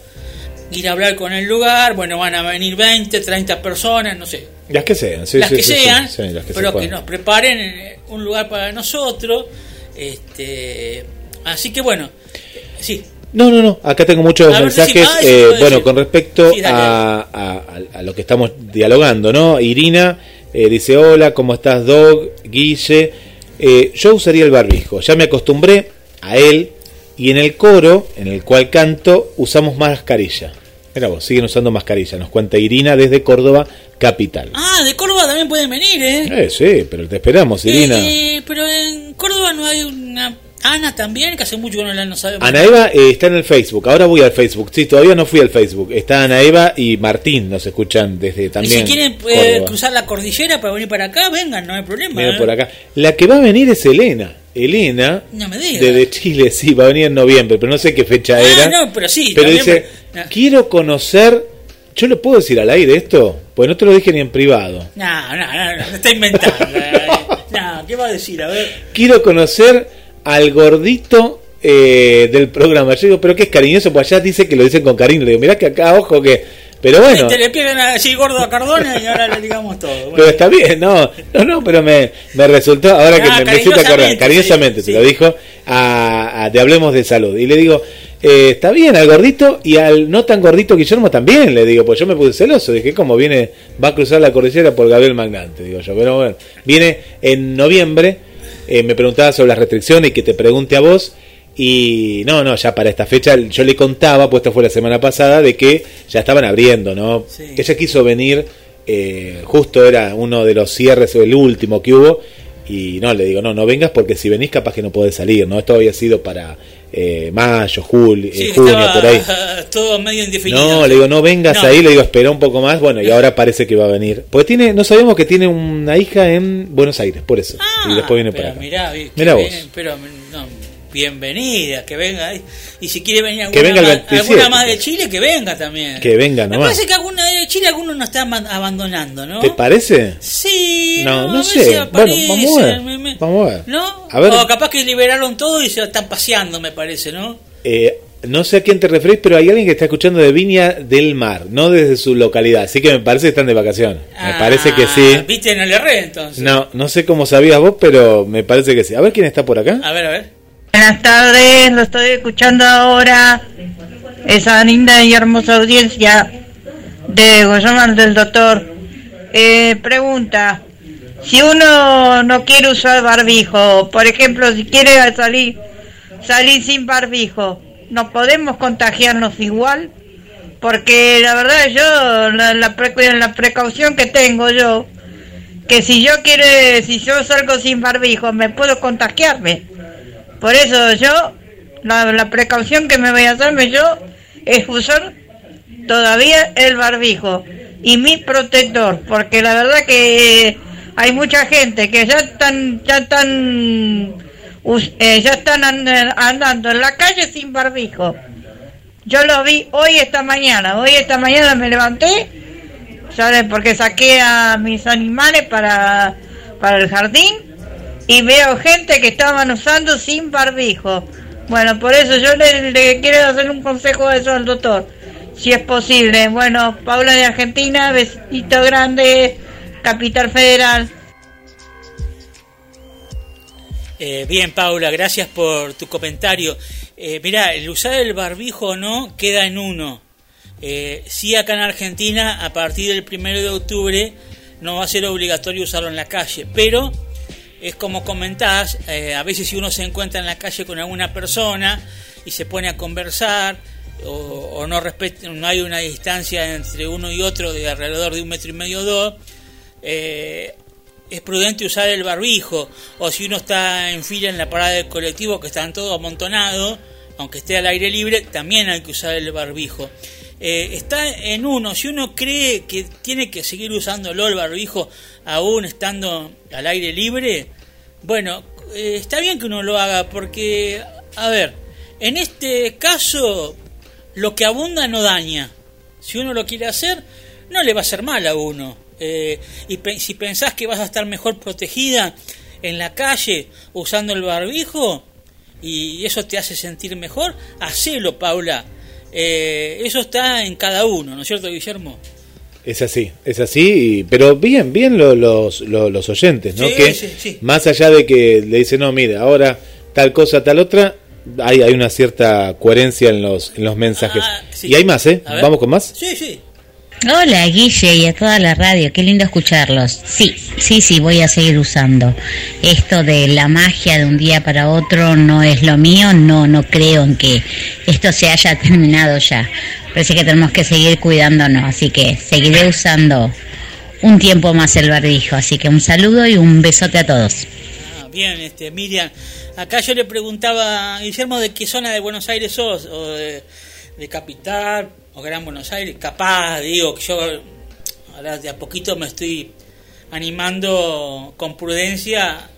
ir a hablar con el lugar, bueno, van a venir 20, 30 personas, no sé, Las que sean, sí, las sí, que sí, sean, las que se pero que nos preparen un lugar para nosotros. Este, así que bueno, sí. No, no, no. Acá tengo muchos ver, mensajes. eh, bueno, decir. con respecto Sí, dale, a, a- a lo que estamos dialogando, ¿no? Irina eh, dice: Hola, ¿cómo estás, Dog? Guille. Eh, yo usaría el barbijo. Ya me acostumbré a él. Y en el coro, en el cual canto, usamos mascarilla. Mira vos, siguen usando mascarilla. Nos cuenta Irina desde Córdoba, capital. Ah, de Córdoba también pueden venir, ¿eh? Eh, sí, pero te esperamos, Irina. Eh, eh, pero en Córdoba no hay una Ana también, que hace mucho que no la no sabemos. Ana Eva eh, está en el Facebook. Ahora voy al Facebook. Sí, todavía no fui al Facebook. Está Ana Eva y Martín. Nos escuchan desde y también. si quieren eh, cruzar la cordillera para venir para acá, vengan, no hay problema. ¿eh? por acá. La que va a venir es Elena. Elena, No me digas. desde Chile, sí, va a venir en noviembre, pero no sé qué fecha Ah, era. no, pero sí, Pero dice, quiero conocer... ¿Yo le puedo decir al aire esto? Pues no te lo dije ni en privado. No, no, no, no, está inventando. eh. no, ¿qué va a decir? A ver. Quiero conocer al gordito eh, del programa. Yo digo, pero que es cariñoso, pues allá dice que lo dicen con cariño. Le digo, mirá que acá, ojo que... Pero bueno, Te le pegan así gordo a Cardona y ahora le digamos todo. Bueno. pero está bien, no, no, no, pero me, me resultó, ahora que Ah, me, me hiciste acordar, cariñosamente, cariñosamente sí, te lo dijo, a, a- te hablemos de salud. Y le digo, eh, está bien, al gordito y al no tan gordito Guillermo también, le digo, pues yo me puse celoso, dije, como viene, va a cruzar la cordillera por Gabriel Magnante, digo yo, pero bueno, viene en noviembre, eh, me preguntaba sobre las restricciones y que te pregunte a vos. Y no, no, ya para esta fecha yo le contaba, pues esta fue la semana pasada, de que ya estaban abriendo, ¿no? Ella quiso venir, eh, justo era uno de los cierres, o el último que hubo, y no, le digo, no, no vengas porque si venís capaz que no podés salir, ¿no? Esto había sido para eh, mayo, julio, Sí, junio, por ahí. todo medio indefinido. No, le digo, no vengas No. ahí, le digo, espera un poco más, bueno, y ahora parece que va a venir. Porque tiene, no sabemos que tiene una hija en Buenos Aires, por eso. y después viene Ah, para acá. Mirá, Mirá vos. pero no, bienvenida, que venga. ahí. Y si quiere venir Que alguna, venga más, 27, alguna más de Chile, que venga también. Que venga Me parece que alguna de Chile algunos nos están abandonando, ¿no? ¿Te parece? Sí, No, no sé. Bueno, vamos a ver. me- me- Vamos a ver. ¿No? A ver. O capaz que liberaron todo y se lo están paseando, me parece, ¿no? Eh, no sé a quién te referís, pero hay alguien que está escuchando de Viña del Mar, no desde su localidad. Así que me parece que están de vacaciones. me parece que sí. Ah, Viste, no le erré entonces. No, no sé cómo sabías vos, pero me parece que sí. A ver quién está por acá. A ver, a ver. Buenas tardes, lo estoy escuchando ahora. Esa linda y hermosa audiencia de Goyaman del Doctor. Eh, pregunta: si uno no quiere usar barbijo, por ejemplo, si quiere salir, salir sin barbijo, ¿nos podemos contagiarnos igual? Porque la verdad, yo, la, la, precu- la precaución que tengo yo, que si yo quiero, si yo salgo sin barbijo, me puedo contagiarme. Por eso yo, la, precaución que me voy a hacerme yo es usar todavía el barbijo y mi protector, porque la verdad que hay mucha gente que ya están, ya están, eh, ya están and- andando en la calle sin barbijo. Yo lo vi hoy esta mañana. Hoy esta mañana me levanté, ¿sabes? Porque saqué a mis animales para, para el jardín y veo gente que estaban usando sin barbijo. Bueno, por eso yo le, quiero hacer un consejo de eso al doctor, si es posible. Bueno, Paula de Argentina, besito grande, Capital Federal. Eh, bien, Paula, gracias por tu comentario. Eh, mirá, el usar el barbijo o no queda en uno. Eh, sí, acá en Argentina, a partir del primero de octubre, no va a ser obligatorio usarlo en la calle, pero es como comentás, eh, a veces si uno se encuentra en la calle con alguna persona y se pone a conversar o, o no, no hay una distancia entre uno y otro de alrededor de un metro y medio o dos, eh, es prudente usar el barbijo o si uno está en fila en la parada del colectivo que están todos amontonados, aunque esté al aire libre, también hay que usar el barbijo. Eh, está en uno, si uno cree que tiene que seguir usándolo el barbijo aún estando al aire libre, bueno, eh, está bien que uno lo haga porque, a ver, en este caso lo que abunda no daña. Si uno lo quiere hacer, no le va a hacer mal a uno. Eh, y pe- si pensás que vas a estar mejor protegida en la calle usando el barbijo y eso te hace sentir mejor, hacelo, Paula. Eh, eso está en cada uno, ¿no es cierto, Guillermo? Es así, es así, pero bien, bien lo- los, lo- los oyentes, ¿no? Sí, que sí, sí. más allá de que le dicen, no, mire, ahora tal cosa, tal otra, hay, hay una cierta coherencia en los, en los mensajes. Ah. Y hay más, ¿eh? Vamos con más. Sí, sí. Hola Guille y a toda la radio, qué lindo escucharlos. Sí, sí, sí, voy a seguir usando. Esto de la magia de un día para otro no es lo mío, no, no creo en que esto se haya terminado ya. Parece que tenemos que seguir cuidándonos, así que seguiré usando un tiempo más el barbijo. Así que un saludo y un besote a todos. Ah, bien, este, Miriam. Acá yo le preguntaba Guillermo de qué zona de Buenos Aires sos, o de Capital, o Gran Buenos Aires. Capaz, digo, que yo ahora de a poquito me estoy animando con prudencia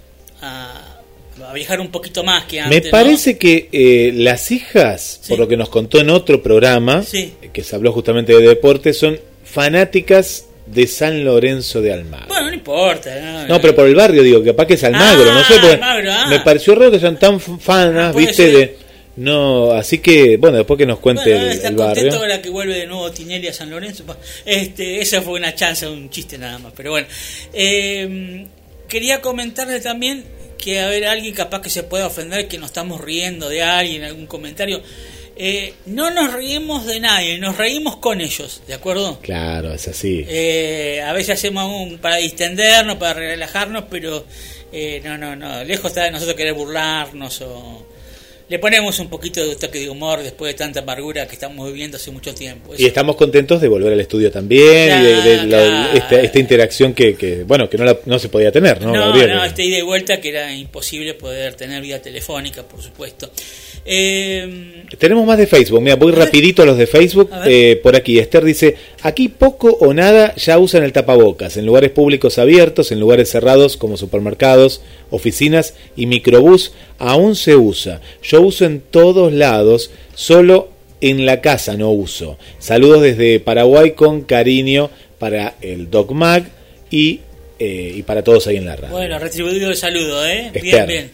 a, a viajar un poquito más que Me antes. ¿no? parece que eh, las hijas, por lo que nos contó en otro programa, Sí. que se habló justamente de deporte, son fanáticas de San Lorenzo de Almagro. Bueno, no importa. No, No, pero por el barrio digo, capaz que es Almagro, Ah, no sé, porque Almagro, ah. me pareció raro que sean tan fanas, puede viste, ser. de no, así que bueno, después que nos cuente Bueno, el, el barrio. ahora que vuelve de nuevo Tinelli a San Lorenzo. Este, esa fue una chance, un chiste nada más. Pero bueno, Eh, quería comentarle también que a ver alguien capaz que se pueda ofender que nos estamos riendo de alguien, algún comentario. Eh, no nos reímos de nadie, nos reímos con ellos, ¿de acuerdo? Claro, es así. Eh, a veces hacemos un para distendernos, para relajarnos, pero eh, no, no, no. Lejos está de nosotros querer burlarnos o le ponemos un poquito de toque de humor después de tanta amargura que estamos viviendo hace mucho tiempo. Y estamos contentos de volver al estudio también y de, de la- esta, esta interacción que, que, bueno, que no, la- no se podía tener, ¿no? No, Gabriel? no, este ida y vuelta que era imposible poder tener vía telefónica, por supuesto. Eh, Tenemos más de Facebook, mira, voy rapidito a los de Facebook. Eh, por aquí, Esther dice, aquí poco o nada ya usan el tapabocas, en lugares públicos abiertos, en lugares cerrados como supermercados, oficinas y microbús, aún se usa. Yo uso en todos lados, solo en la casa no uso. Saludos desde Paraguay con cariño para el Doc Mag y, eh, y para todos ahí en la radio. bueno, retribuido el saludo, ¿eh? Bien, bien.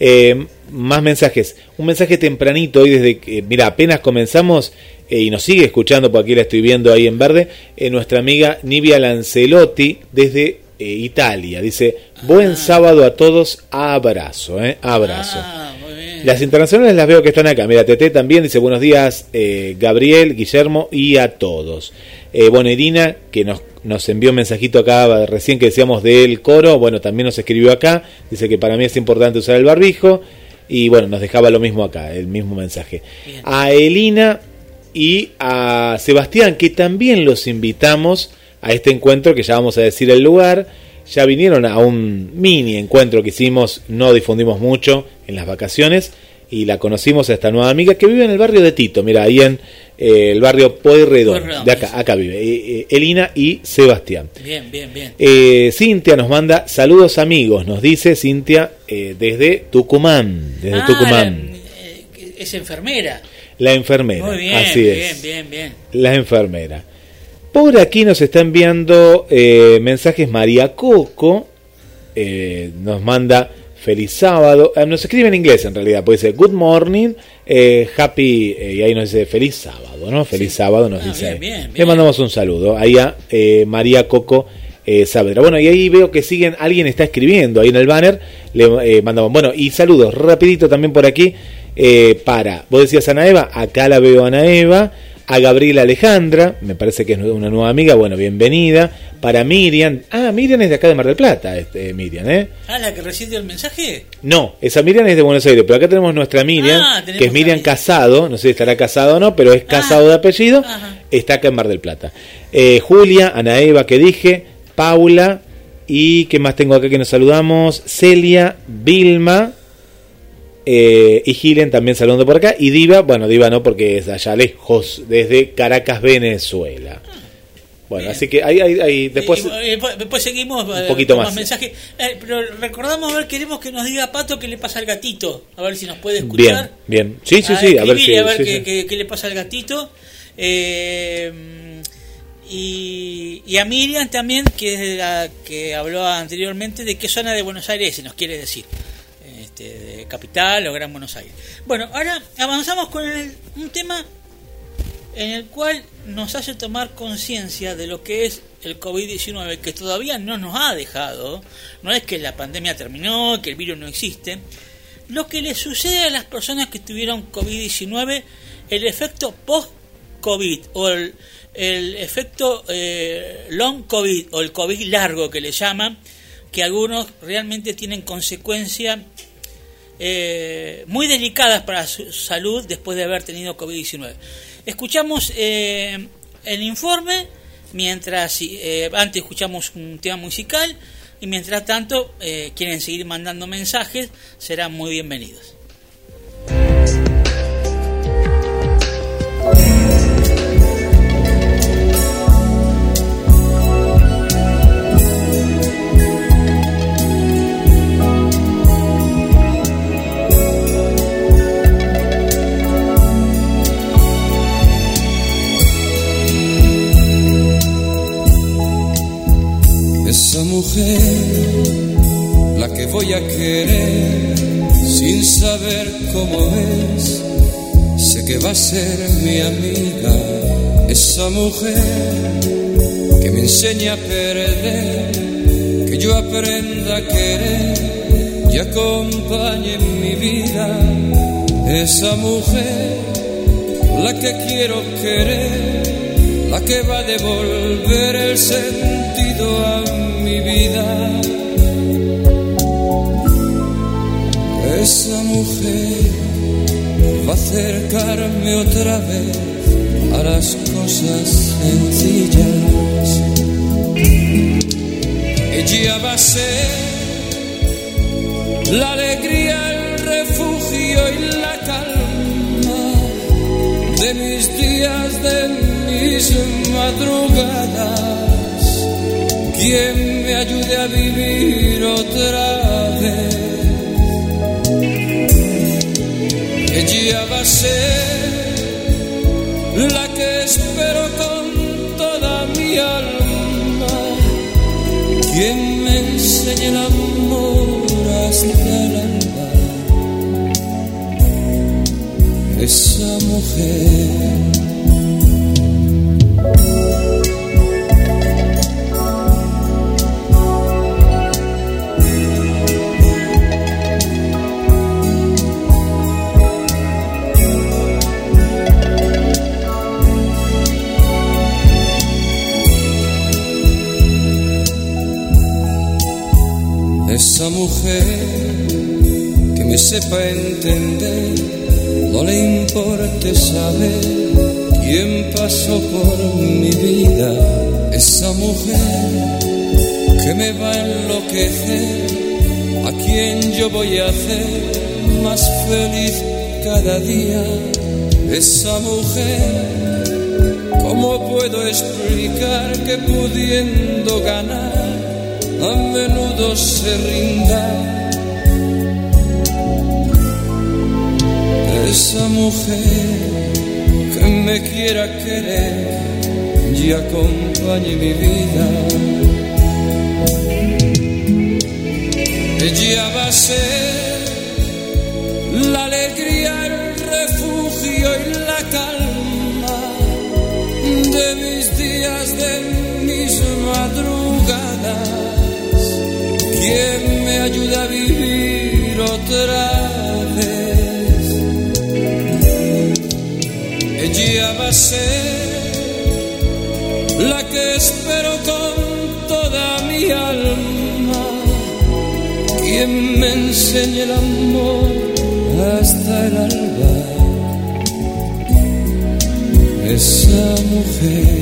Eh, más mensajes. Un mensaje tempranito hoy desde que, mira, apenas comenzamos eh, y nos sigue escuchando, por aquí la estoy viendo ahí en verde, eh, nuestra amiga Nivia Lancelotti desde eh, Italia. Dice, buen sábado a todos, abrazo, eh, abrazo. Las internacionales las veo que están acá. Mira, Tete también dice buenos días, eh, Gabriel, Guillermo y a todos. Eh, bueno, Irina, que nos, nos envió un mensajito acá recién que decíamos del coro, bueno, también nos escribió acá. Dice que para mí es importante usar el barbijo. Y bueno, nos dejaba lo mismo acá, el mismo mensaje. A Elina y a Sebastián, que también los invitamos a este encuentro, que ya vamos a decir el lugar. Ya vinieron a un mini encuentro que hicimos, no difundimos mucho en las vacaciones y la conocimos a esta nueva amiga que vive en el barrio de Tito, mira, ahí en eh, el barrio Pueyrredón, de acá, acá vive, eh, eh, Elina y Sebastián. Bien, bien, bien. Eh, Cintia nos manda saludos amigos, nos dice Cintia eh, desde Tucumán, desde Ah, Tucumán. es enfermera. La enfermera. Muy bien, Así bien, bien, bien. La enfermera. Por aquí nos está enviando eh, mensajes María Coco. eh, nos manda feliz sábado. Eh, nos escribe en inglés en realidad. Puede ser good morning, eh, happy. y ahí nos dice feliz sábado, ¿no? Feliz sábado nos Ah, dice. bien, ahí. bien, Le mandamos un saludo. Ahí a María Coco. eh, Saavedra. Bueno, y ahí veo que siguen, alguien está escribiendo ahí en el banner, le eh, mandamos, bueno, y saludos rapidito también por aquí, eh, para, vos decías Ana Eva, acá la veo a Ana Eva, a Gabriela Alejandra, me parece que es una nueva amiga, bueno, bienvenida, para Miriam, ah, Miriam es de acá de Mar del Plata, este, Miriam, ¿eh? Ah, la que recibió el mensaje. No, esa Miriam es de Buenos Aires, pero acá tenemos nuestra Miriam, Ah, tenemos que es Miriam Casado, no sé si estará casado o no, pero es casado de apellido, está acá en Mar del Plata. Eh, Julia, Ana Eva, que dije, Paula, y ¿qué más tengo acá que nos saludamos? Celia, Vilma, eh, y Gilen también saludando por acá, y Diva, bueno, Diva no porque es allá lejos, desde Caracas, Venezuela. Bueno, así que ahí, ahí, ahí después... Después, seguimos Un eh, poquito con más. mensajes. Eh, pero recordamos, a ver, queremos que nos diga Pato qué le pasa al gatito. A ver si nos puede Bien, escuchar. bien. Sí, sí, sí, a ver si... a ver sí, qué, sí. qué- qué le pasa al gatito. Eh, y, y a Miriam también, que es de la que habló anteriormente, de qué zona de Buenos Aires se nos quiere decir. Este, Capital o Gran Buenos Aires. Bueno, ahora avanzamos con el- un tema en el cual nos hace tomar conciencia de lo que es el COVID-19, que todavía no nos ha dejado, no es que la pandemia terminó, que el virus no existe, lo que le sucede a las personas que tuvieron COVID-19, el efecto post-COVID o el, efecto eh, long COVID o el COVID largo que le llaman, que algunos realmente tienen consecuencias eh, muy delicadas para su salud después de haber tenido COVID-19. Escuchamos eh, el informe, mientras eh, antes escuchamos un tema musical y mientras tanto eh, quieren seguir mandando mensajes, serán muy bienvenidos. La que voy a querer, sin saber cómo es, sé que va a ser mi amiga. Esa mujer que me enseña a perder, que yo aprenda a querer y acompañe en mi vida. Esa mujer, la que quiero querer, la que va a devolver el sentido a mi vida. Esa mujer va a acercarme otra vez a las cosas sencillas. Ella va a ser la alegría, el refugio y la calma de mis días, de mis madrugadas, quien me ayude a vivir otra vez. Ella va a ser la que espero con toda mi alma, quien me enseñe el amor hasta el alma. Esa mujer. Esa mujer que me sepa entender, no le importe saber quién pasó por mi vida. Esa mujer que me va a enloquecer, a quien yo voy a hacer más feliz cada día. Esa mujer, ¿cómo puedo explicar que pudiendo ganar? A menudo se rinda. Esa mujer que me quiera querer y acompañe mi vida. Ella va a ser la que espero con toda mi alma, quien me enseñe el amor hasta el alba. Esa mujer.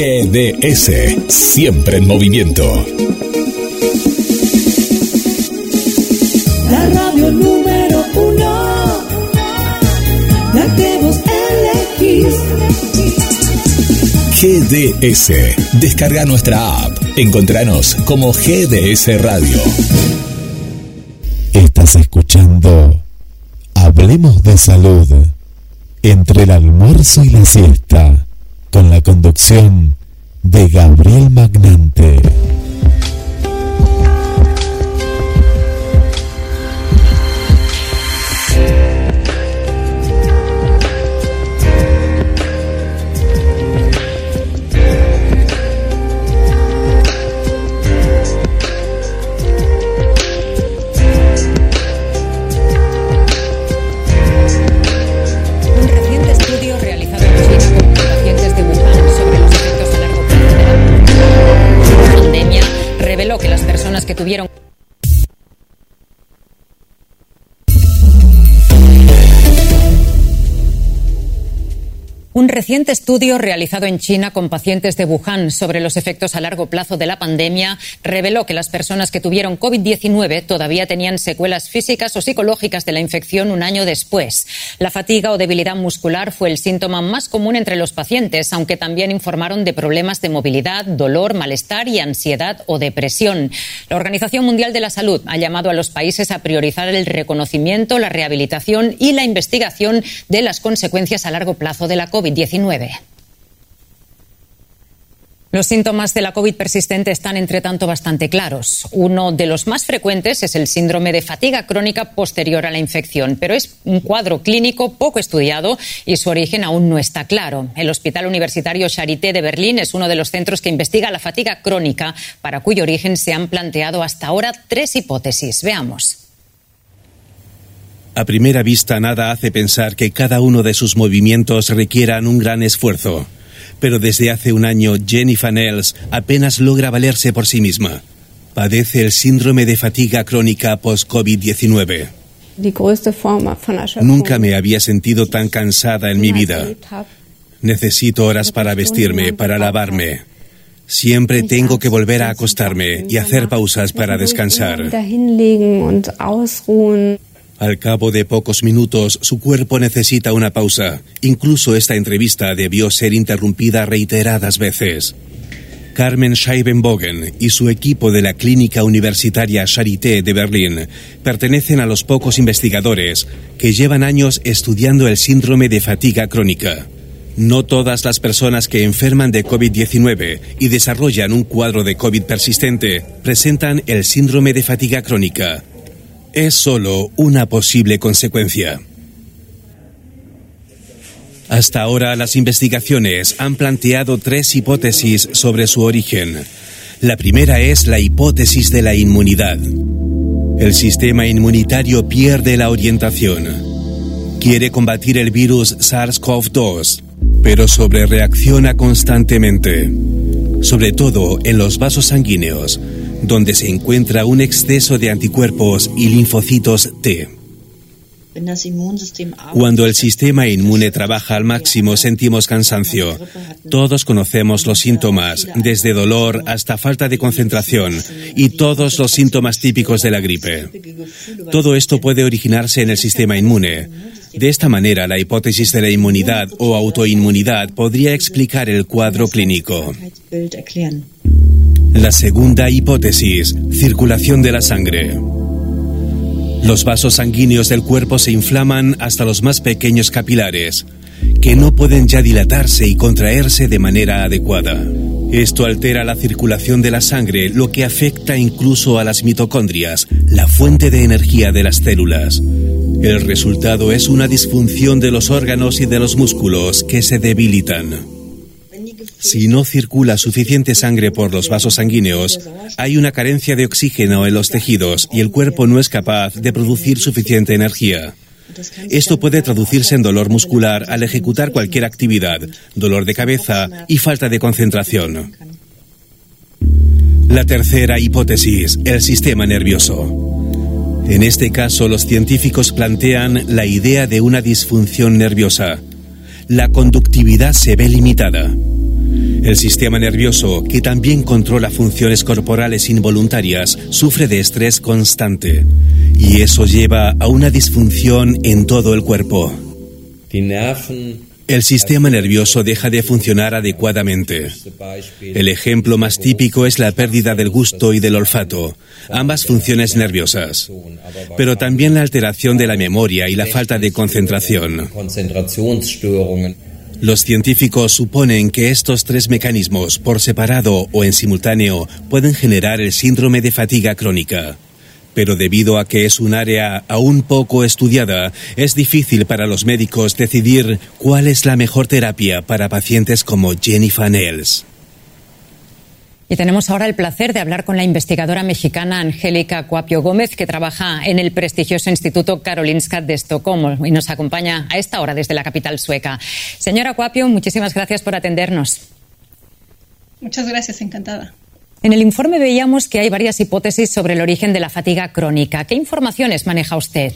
GDS, siempre en movimiento. La radio número uno, la que vos elegís. GDS, descarga nuestra app. Encontranos como GDS Radio. Estás escuchando Hablemos de Salud entre el almuerzo y la siesta con la conducción de Gabriel Magnante. Reciente estudio realizado en China con pacientes de Wuhan sobre los efectos a largo plazo de la pandemia reveló que las personas que tuvieron COVID-19 todavía tenían secuelas físicas o psicológicas de la infección un año después. La fatiga o debilidad muscular fue el síntoma más común entre los pacientes, aunque también informaron de problemas de movilidad, dolor, malestar y ansiedad o depresión. La Organización Mundial de la Salud ha llamado a los países a priorizar el reconocimiento, la rehabilitación y la investigación de las consecuencias a largo plazo de la COVID-19. Los síntomas de la COVID persistente están, entre tanto, bastante claros. Uno de los más frecuentes es el síndrome de fatiga crónica posterior a la infección, pero es un cuadro clínico poco estudiado y su origen aún no está claro. El Hospital Universitario Charité de Berlín es uno de los centros que investiga la fatiga crónica, para cuyo origen se han planteado hasta ahora tres hipótesis. Veamos. A primera vista nada hace pensar que cada uno de sus movimientos requieran un gran esfuerzo. Pero desde hace un año Jennifer Nels apenas logra valerse por sí misma. Padece el síndrome de fatiga crónica post-COVID-19. Nunca me había sentido tan cansada en mi vida. Necesito horas para vestirme, para lavarme. Siempre tengo que volver a acostarme y hacer pausas para descansar. Al cabo de pocos minutos, su cuerpo necesita una pausa. Incluso esta entrevista debió ser interrumpida reiteradas veces. Carmen Scheibenbogen y su equipo de la Clínica Universitaria Charité de Berlín pertenecen a los pocos investigadores que llevan años estudiando el síndrome de fatiga crónica. No todas las personas que enferman de COVID-19 y desarrollan un cuadro de COVID persistente presentan el síndrome de fatiga crónica es solo una posible consecuencia. Hasta ahora las investigaciones han planteado tres hipótesis sobre su origen. La primera es la hipótesis de la inmunidad. El sistema inmunitario pierde la orientación. Quiere combatir el virus SARS-CoV-2, pero sobrereacciona constantemente, sobre todo en los vasos sanguíneos, donde se encuentra un exceso de anticuerpos y linfocitos T. Cuando el sistema inmune trabaja al máximo sentimos cansancio. Todos conocemos los síntomas, desde dolor hasta falta de concentración y todos los síntomas típicos de la gripe. Todo esto puede originarse en el sistema inmune. De esta manera, la hipótesis de la inmunidad o autoinmunidad podría explicar el cuadro clínico. La segunda hipótesis, circulación de la sangre. Los vasos sanguíneos del cuerpo se inflaman hasta los más pequeños capilares, que no pueden ya dilatarse y contraerse de manera adecuada. Esto altera la circulación de la sangre, lo que afecta incluso a las mitocondrias, la fuente de energía de las células. El resultado es una disfunción de los órganos y de los músculos que se debilitan. Si no circula suficiente sangre por los vasos sanguíneos, hay una carencia de oxígeno en los tejidos y el cuerpo no es capaz de producir suficiente energía. Esto puede traducirse en dolor muscular al ejecutar cualquier actividad, dolor de cabeza y falta de concentración. La tercera hipótesis, el sistema nervioso. En este caso, los científicos plantean la idea de una disfunción nerviosa. La conductividad se ve limitada. El sistema nervioso, que también controla funciones corporales involuntarias, sufre de estrés constante y eso lleva a una disfunción en todo el cuerpo. El sistema nervioso deja de funcionar adecuadamente. El ejemplo más típico es la pérdida del gusto y del olfato, ambas funciones nerviosas, pero también la alteración de la memoria y la falta de concentración. Los científicos suponen que estos tres mecanismos, por separado o en simultáneo, pueden generar el síndrome de fatiga crónica. Pero debido a que es un área aún poco estudiada, es difícil para los médicos decidir cuál es la mejor terapia para pacientes como Jennifer Nels. Y tenemos ahora el placer de hablar con la investigadora mexicana Angélica Cuapio Gómez, que trabaja en el prestigioso Instituto Karolinska de Estocolmo y nos acompaña a esta hora desde la capital sueca. Señora Cuapio, muchísimas gracias por atendernos. Muchas gracias, encantada. En el informe veíamos que hay varias hipótesis sobre el origen de la fatiga crónica. ¿Qué informaciones maneja usted?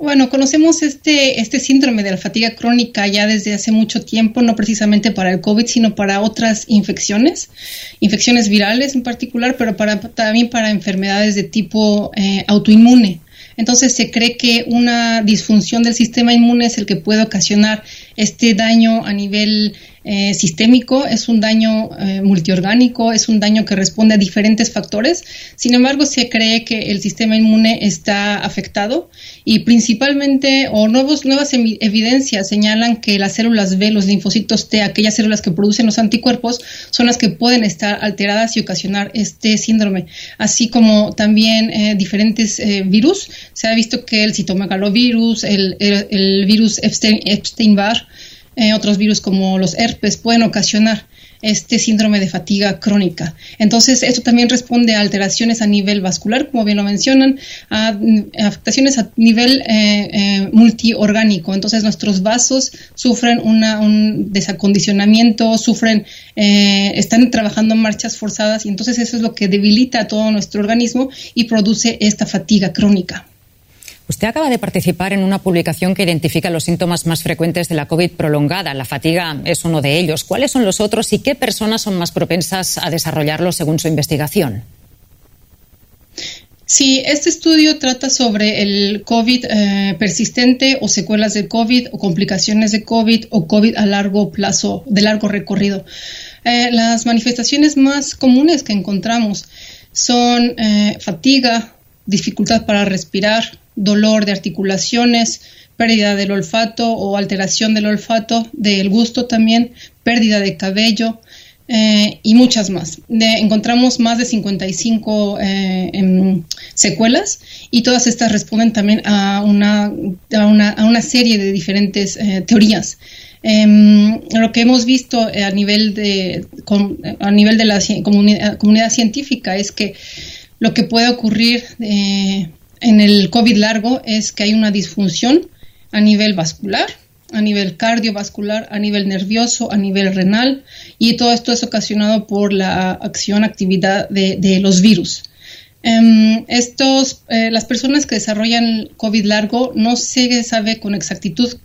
Bueno, conocemos este, este síndrome de la fatiga crónica ya desde hace mucho tiempo, no precisamente para el COVID, sino para otras infecciones, infecciones virales en particular, pero para, también para enfermedades de tipo eh, autoinmune. Entonces se cree que una disfunción del sistema inmune es el que puede ocasionar este daño a nivel eh, sistémico, es un daño eh, multiorgánico, es un daño que responde a diferentes factores. Sin embargo, se cree que el sistema inmune está afectado y principalmente, o nuevos, nuevas evidencias señalan que las células B, los linfocitos T, aquellas células que producen los anticuerpos, son las que pueden estar alteradas y ocasionar este síndrome, así como también eh, diferentes virus. Se ha visto que el citomegalovirus, el, el, virus Epstein-Barr, eh, otros virus como los herpes pueden ocasionar este síndrome de fatiga crónica. Entonces, esto también responde a alteraciones a nivel vascular, como bien lo mencionan, a, mm, afectaciones a nivel eh, eh, multiorgánico. Entonces, nuestros vasos sufren un desacondicionamiento, sufren, están trabajando en marchas forzadas y entonces eso es lo que debilita a todo nuestro organismo y produce esta fatiga crónica. Usted acaba de participar en una publicación que identifica los síntomas más frecuentes de la COVID prolongada. La fatiga es uno de ellos. ¿Cuáles son los otros y qué personas son más propensas a desarrollarlos según su investigación? Sí, este estudio trata sobre el COVID eh, persistente o secuelas de COVID o complicaciones de COVID o COVID a largo plazo, de largo recorrido. Eh, las manifestaciones más comunes que encontramos son eh, fatiga, dificultad para respirar, dolor de articulaciones, pérdida del olfato o alteración del olfato, del gusto también, pérdida de cabello eh, y muchas más. encontramos más de 55 eh, secuelas y todas estas responden también a una, a una, a una serie de diferentes eh, teorías. Em, lo que hemos visto a nivel de, a nivel de la comunidad científica es que lo que puede ocurrir en el COVID largo es que hay una disfunción a nivel vascular, a nivel cardiovascular, a nivel nervioso, a nivel renal, y todo esto es ocasionado por la acción, actividad de, los virus. Em, estos, eh, las personas que desarrollan COVID largo no se sabe con exactitud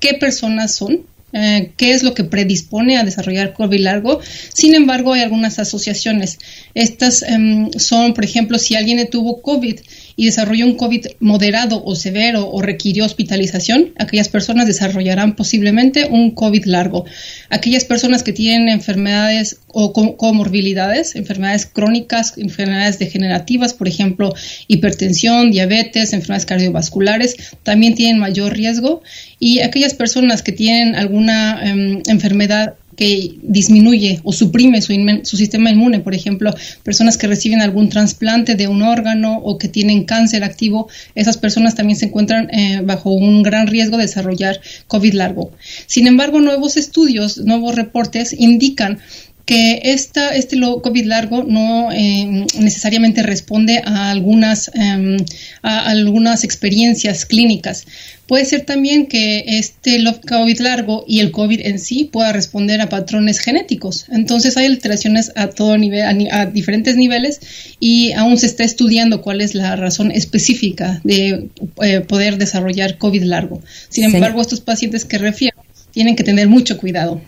qué personas son, eh, qué es lo que predispone a desarrollar COVID largo. Sin embargo, hay algunas asociaciones. Estas em, son, por ejemplo, si alguien tuvo COVID y desarrolló un COVID moderado o severo o requirió hospitalización, aquellas personas desarrollarán posiblemente un COVID largo. Aquellas personas que tienen enfermedades o comorbilidades, enfermedades crónicas, enfermedades degenerativas, por ejemplo, hipertensión, diabetes, enfermedades cardiovasculares, también tienen mayor riesgo. Y aquellas personas que tienen alguna em, enfermedad que disminuye o suprime su, su, sistema inmune, por ejemplo, personas que reciben algún trasplante de un órgano o que tienen cáncer activo, esas personas también se encuentran eh, bajo un gran riesgo de desarrollar COVID largo. Sin embargo, nuevos estudios, nuevos reportes indican que esta, este COVID largo no eh, necesariamente responde a algunas, em, a algunas experiencias clínicas. Puede ser también que este COVID largo y el COVID en sí pueda responder a patrones genéticos. Entonces hay alteraciones a todo nivel, a, diferentes niveles y aún se está estudiando cuál es la razón específica de eh, poder desarrollar COVID largo. Sin embargo, estos pacientes que refiero tienen que tener mucho cuidado.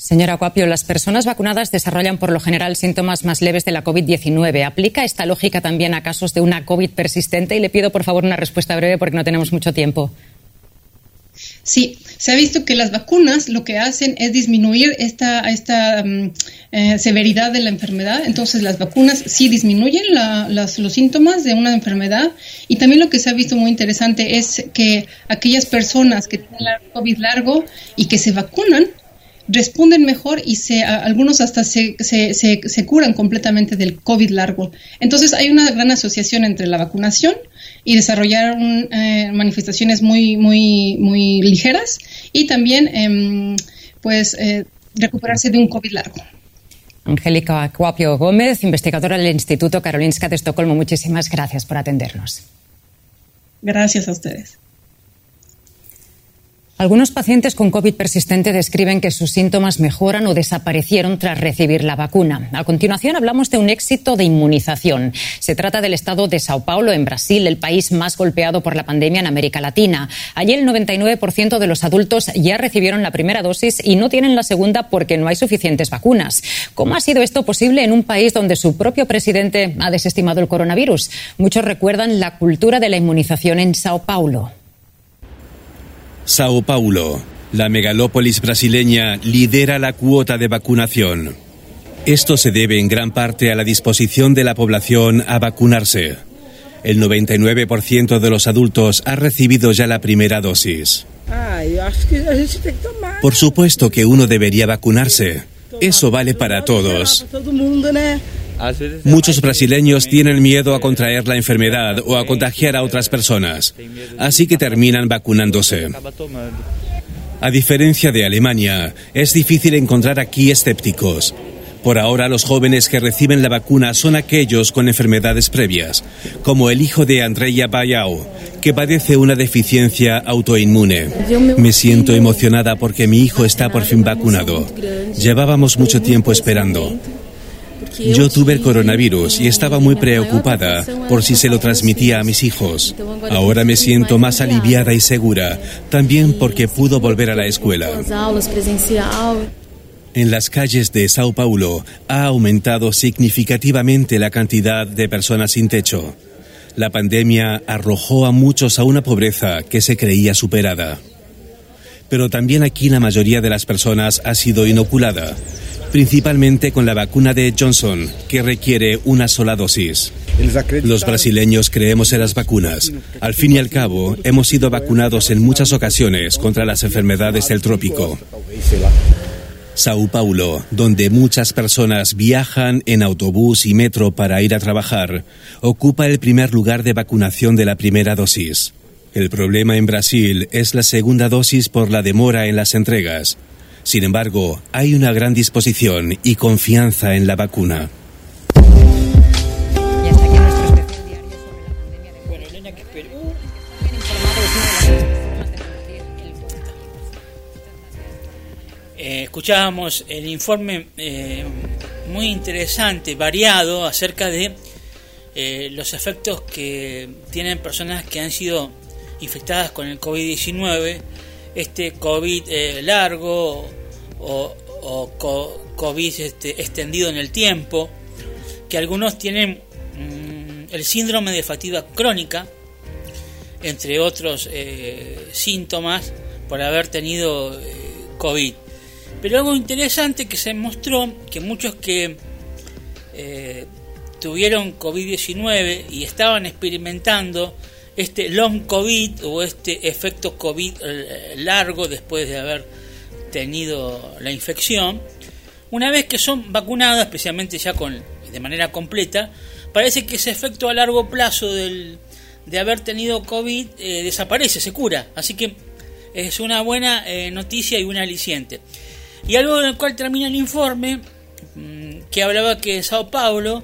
Señora Cuapio, las personas vacunadas desarrollan por lo general síntomas más leves de la COVID-19. ¿Aplica esta lógica también a casos de una COVID persistente? Y le pido, por favor, una respuesta breve porque no tenemos mucho tiempo. Sí, se ha visto que las vacunas lo que hacen es disminuir esta, esta mm, eh, severidad de la enfermedad. Entonces, las vacunas sí disminuyen los síntomas de una enfermedad. Y también lo que se ha visto muy interesante es que aquellas personas que tienen COVID largo y que se vacunan, responden mejor y se, algunos hasta se, se, se, curan completamente del COVID largo. Entonces hay una gran asociación entre la vacunación y desarrollar eh, manifestaciones muy, muy, muy ligeras y también em, pues eh, recuperarse de un COVID largo. Angélica Cuapio Gómez, investigadora del Instituto Karolinska de Estocolmo, muchísimas gracias por atendernos. Gracias a ustedes. Algunos pacientes con COVID persistente describen que sus síntomas mejoran o desaparecieron tras recibir la vacuna. A continuación hablamos de un éxito de inmunización. Se trata del estado de Sao Paulo, en Brasil, el país más golpeado por la pandemia en América Latina. Allí el 99% de los adultos ya recibieron la primera dosis y no tienen la segunda porque no hay suficientes vacunas. ¿Cómo ha sido esto posible en un país donde su propio presidente ha desestimado el coronavirus? Muchos recuerdan la cultura de la inmunización en Sao Paulo. Sao Paulo, la megalópolis brasileña, lidera la cuota de vacunación. Esto se debe en gran parte a la disposición de la población a vacunarse. El 99% de los adultos ha recibido ya la primera dosis. Por supuesto que uno debería vacunarse. Eso vale para todos. Muchos brasileños tienen miedo a contraer la enfermedad o a contagiar a otras personas, así que terminan vacunándose. A diferencia de Alemania, es difícil encontrar aquí escépticos. Por ahora los jóvenes que reciben la vacuna son aquellos con enfermedades previas, como el hijo de Andrea Bayao, que padece una deficiencia autoinmune. Me siento emocionada porque mi hijo está por fin vacunado. Llevábamos mucho tiempo esperando. Yo tuve el coronavirus y estaba muy preocupada por si se lo transmitía a mis hijos. Ahora me siento más aliviada y segura, también porque pudo volver a la escuela. En las calles de Sao Paulo ha aumentado significativamente la cantidad de personas sin techo. La pandemia arrojó a muchos a una pobreza que se creía superada. Pero también aquí la mayoría de las personas ha sido inoculada principalmente con la vacuna de Johnson, que requiere una sola dosis. Los brasileños creemos en las vacunas. Al fin y al cabo, hemos sido vacunados en muchas ocasiones contra las enfermedades del trópico. Sao Paulo, donde muchas personas viajan en autobús y metro para ir a trabajar, ocupa el primer lugar de vacunación de la primera dosis. El problema en Brasil es la segunda dosis por la demora en las entregas. Sin embargo, hay una gran disposición y confianza en la vacuna. Eh, escuchábamos el informe eh, muy interesante, variado, acerca de eh, los efectos que tienen personas que han sido infectadas con el COVID-19, este COVID eh, largo o, o co- COVID este, extendido en el tiempo, que algunos tienen mm, el síndrome de fatiga crónica, entre otros eh, síntomas por haber tenido eh, COVID. Pero algo interesante que se mostró que muchos que tuvieron COVID-19 y estaban experimentando este long COVID o este efecto COVID eh, largo después de haber tenido la infección, una vez que son vacunados, especialmente ya con de manera completa, parece que ese efecto a largo plazo del, de haber tenido COVID eh, desaparece, se cura. Así que es una buena eh, noticia y un aliciente. Y algo en el cual termina el informe, mm, que hablaba que Sao Paulo,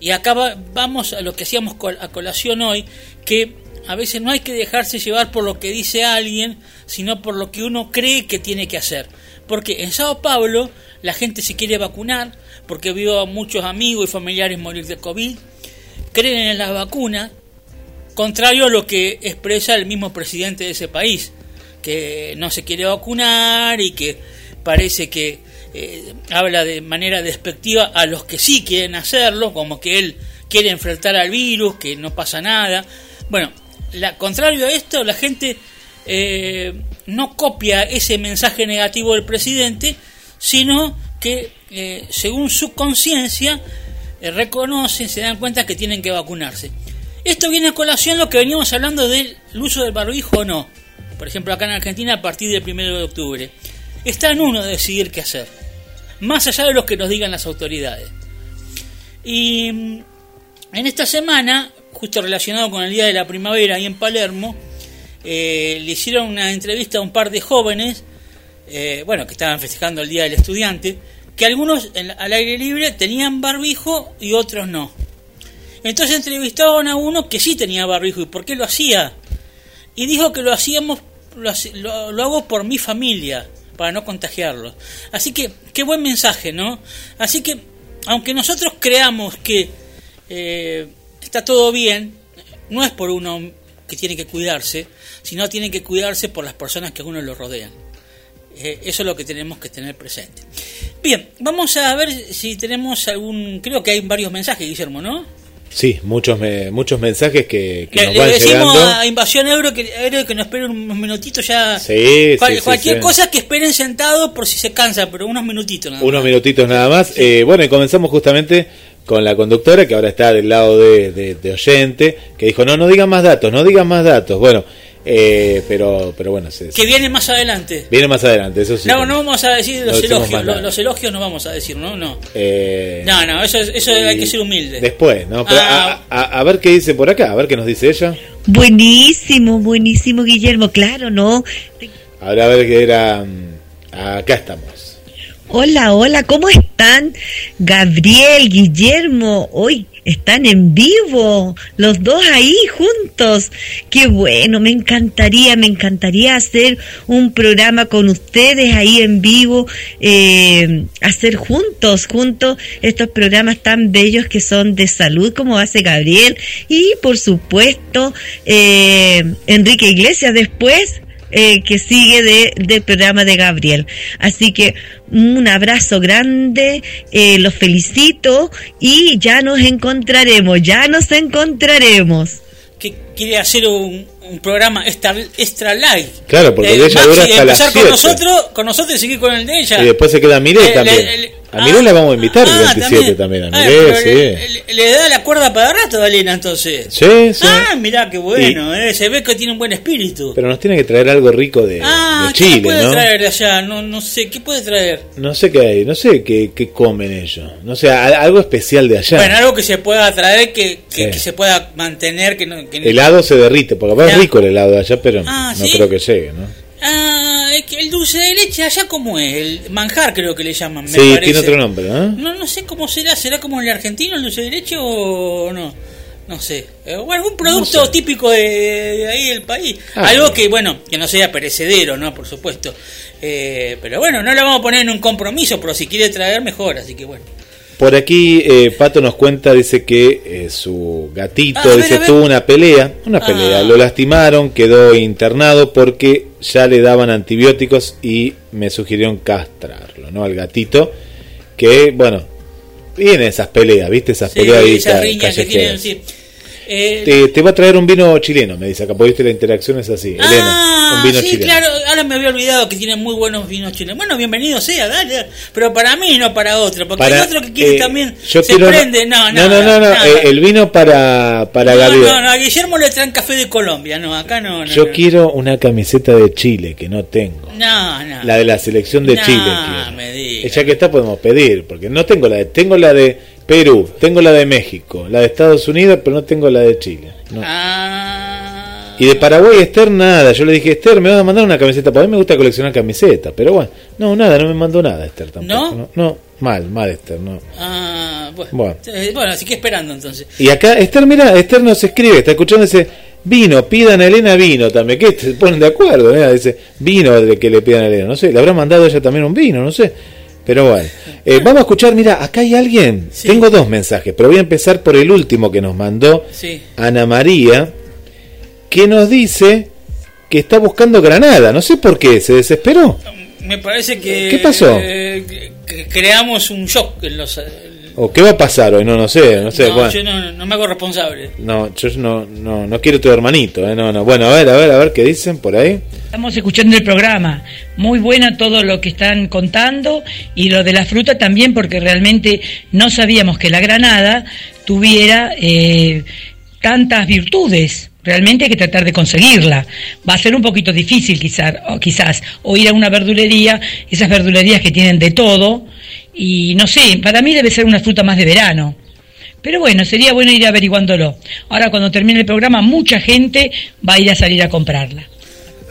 y acá va- vamos a lo que hacíamos a colación hoy, que a veces no hay que dejarse llevar por lo que dice alguien, sino por lo que uno cree que tiene que hacer. Porque en Sao Paulo la gente se quiere vacunar, porque vio a muchos amigos y familiares morir de COVID, creen en las vacunas, contrario a lo que expresa el mismo presidente de ese país, que no se quiere vacunar y que parece que eh, habla de manera despectiva a los que sí quieren hacerlo, como que él quiere enfrentar al virus, que no pasa nada. Bueno, la, contrario a esto, la gente eh, no copia ese mensaje negativo del presidente, sino que eh, según su conciencia eh, reconocen, se dan cuenta que tienen que vacunarse. Esto viene a colación lo que veníamos hablando del uso del barbijo o no. Por ejemplo, acá en Argentina a partir del 1 de octubre. Está en uno decidir qué hacer. Más allá de lo que nos digan las autoridades. Y mm, en esta semana, justo relacionado con el Día de la Primavera ahí en Palermo, eh, le hicieron una entrevista a un par de jóvenes, eh, bueno, que estaban festejando el Día del Estudiante, que algunos al aire libre tenían barbijo y otros no. Entonces entrevistaron a uno que sí tenía barbijo y por qué lo hacía. Y dijo que lo hacíamos, lo, lo- lo hago por mi familia, para no contagiarlos. Así que, qué buen mensaje, ¿no? Así que, aunque nosotros creamos que eh, está todo bien, no es por uno que tiene que cuidarse, sino tiene que cuidarse por las personas que a uno lo rodean. Eh, eso es lo que tenemos que tener presente. Bien, vamos a ver si tenemos algún... Creo que hay varios mensajes, Guillermo, ¿no? Sí, muchos me- muchos mensajes que, que Le, nos le van decimos llegando. a Invasión Euro que, Euro que nos esperen unos minutitos ya. Sí, Cual- sí, cualquier sí. cosa que esperen sentados por si se cansa, pero unos minutitos nada más. Unos minutitos nada más. Eh, bueno, y comenzamos justamente con la conductora que ahora está del lado de, de- de oyente, que dijo, no, no digan más datos, no digan más datos. Bueno, eh, pero, pero bueno, se- Que viene más adelante. viene más adelante, eso sí. no, no vamos a decir los elogios. Los, elogios no vamos a decir, ¿no? No, Eh, no, no eso, es- eso hay que ser humilde. Después, ¿no? Pero Ah. a, a- a ver qué dice por acá, a ver qué nos dice ella. Buenísimo, buenísimo, Guillermo, claro, ¿no? Ahora a ver qué era... mm, Acá estamos. Hola, hola, ¿cómo están? Gabriel, Guillermo, hoy están en vivo, los dos ahí juntos. Qué bueno, me encantaría, me encantaría hacer un programa con ustedes ahí en vivo, eh, hacer juntos, juntos estos programas tan bellos que son de salud como hace Gabriel y por supuesto eh, Enrique Iglesias después eh, que sigue de, del programa de Gabriel. Así que un abrazo grande, eh, los felicito y ya nos encontraremos, ya nos encontraremos. Que quiere hacer un, un programa extra, extra light. Claro, porque Eh, el de ella Maxi, dura hasta las empezar con 7. nosotros, con nosotros y seguir con el de ella. Y después se queda Miré Eh, también. le- le- a Miré la vamos a invitar el Ah, 27 también. A Ah, Miré, pero sí. le, le- da la cuerda para rato a Elena entonces. Sí, sí. Ah, mirá qué bueno, eh, se ve que tiene un buen espíritu. Pero nos tiene que traer algo rico de, ah, de ¿qué Chile, puede ¿no? traer de allá? No, no sé, ¿qué puede traer? No sé qué hay, no sé qué, qué comen ellos. No sé, a- algo especial de allá. Bueno, algo que se pueda traer, que, que, Sí. que se pueda mantener, que no... Que no- helado se derrite, porque va Ya. rico el helado de allá, pero Ah, no creo que llegue, ¿no? Ah, es el dulce de leche allá como es, el manjar creo que le llaman, me Sí, parece. tiene otro nombre, ¿no? No, no sé cómo será, ¿será como el argentino el dulce de leche o no? No sé. Eh, O algún producto típico de, de ahí del país. Ah, Algo que, bueno, que no sea perecedero, ¿no? Por supuesto. Eh, pero bueno, no lo vamos a poner en un compromiso, pero si quiere traer, mejor. Así que bueno. Por aquí eh, Pato nos cuenta, dice que eh, su gatito, Ah, dice, ver. tuvo una pelea, una Ah. pelea, lo lastimaron, quedó internado porque ya le daban antibióticos y me sugirieron castrarlo, ¿no? Al gatito, que, bueno, viene esas peleas, ¿viste? Esas Sí, peleas esas riñas que quieren decir. Eh, Te, te va a traer un vino chileno, me dice acá, porque viste la interacción es así, Elena, Ah, un vino sí, chileno. claro, ahora me había olvidado que tienen muy buenos vinos chilenos. Bueno, bienvenido sea, dale, dale. pero para mí no para otro, porque Para, hay otro que quiere eh, también yo se quiero- prende, no, no, no, no, no, no, eh, el vino para, para no, Gabriel. no, no, a Guillermo le traen café de Colombia, no, acá no, Yo quiero una camiseta de Chile que no tengo. No, no. La de la selección de Chile. quiero. me digas. Ya que está podemos pedir, porque no tengo la de, tengo la de Perú, tengo la de México, la de Estados Unidos, pero no tengo la de Chile. no. Ah. Y de Paraguay Esther nada, yo le dije Esther, me vas a mandar una camiseta, porque a mí me gusta coleccionar camisetas, pero bueno, no, nada, no me mandó nada Esther tampoco. ¿No? No, no, mal, mal Esther, no. Ah, bueno. Bueno. Eh, bueno, así que esperando entonces. Y acá Esther, mira, Esther nos escribe, está escuchando ese vino, pidan a Elena vino también, que se ponen de acuerdo, mira, dice vino de que le pidan a Elena, no sé, le habrá mandado ella también un vino, no sé. Pero bueno, Eh, vamos a escuchar, mira, acá hay alguien, tengo dos mensajes, pero voy a empezar por el último que nos mandó Sí. Ana María, que nos dice que está buscando Granada, no sé por qué, se desesperó. Me parece que. ¿Qué pasó? eh, creamos un shock en los. ¿O qué va a pasar hoy? No, no sé, no sé. no, bueno. yo no, no me hago responsable. No, yo no, no, no quiero tu hermanito, ¿eh? no, no. Bueno, a ver, a ver, a ver qué dicen por ahí. Estamos escuchando el programa. Muy buena todo lo que están contando y lo de la fruta también porque realmente no sabíamos que la granada tuviera eh, tantas virtudes. Realmente hay que tratar de conseguirla. Va a ser un poquito difícil quizás, o quizás, o ir a una verdulería, esas verdulerías que tienen de todo. Y no sé, para mí debe ser una fruta más de verano. Pero bueno, sería bueno ir averiguándolo. Ahora cuando termine el programa, mucha gente va a ir a salir a comprarla.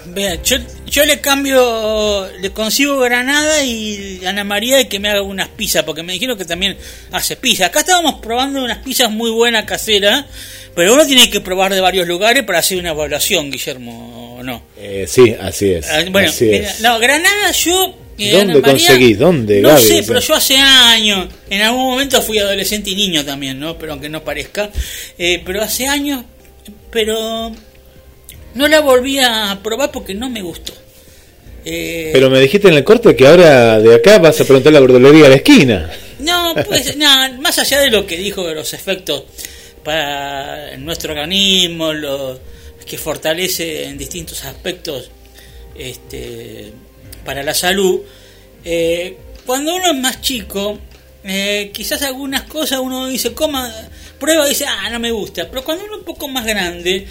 Vea, yo, yo le cambio, le consigo Granada y Ana María de que me haga unas pizzas, porque me dijeron que también hace pizza. Acá estábamos probando unas pizzas muy buenas caseras, pero uno tiene que probar de varios lugares para hacer una evaluación, Guillermo, ¿o no? Eh, sí, así es. Ah, Bueno, así mira, es. no, Granada yo... ¿Dónde conseguís? ¿Dónde, No Gaby? sé, pero yo hace años, en algún momento fui adolescente y niño también, ¿no? Pero aunque no parezca, eh, pero hace años, pero no la volví a probar porque no me gustó. Eh, Pero me dijiste en el corte que ahora de acá vas a preguntar la verdulería a la esquina. No, pues, no, más allá de lo que dijo de los efectos para nuestro organismo, lo que fortalece en distintos aspectos este, para la salud, eh, cuando uno es más chico, eh, quizás algunas cosas uno dice, coma, prueba y dice, ah, no me gusta, pero cuando uno es un poco más grande,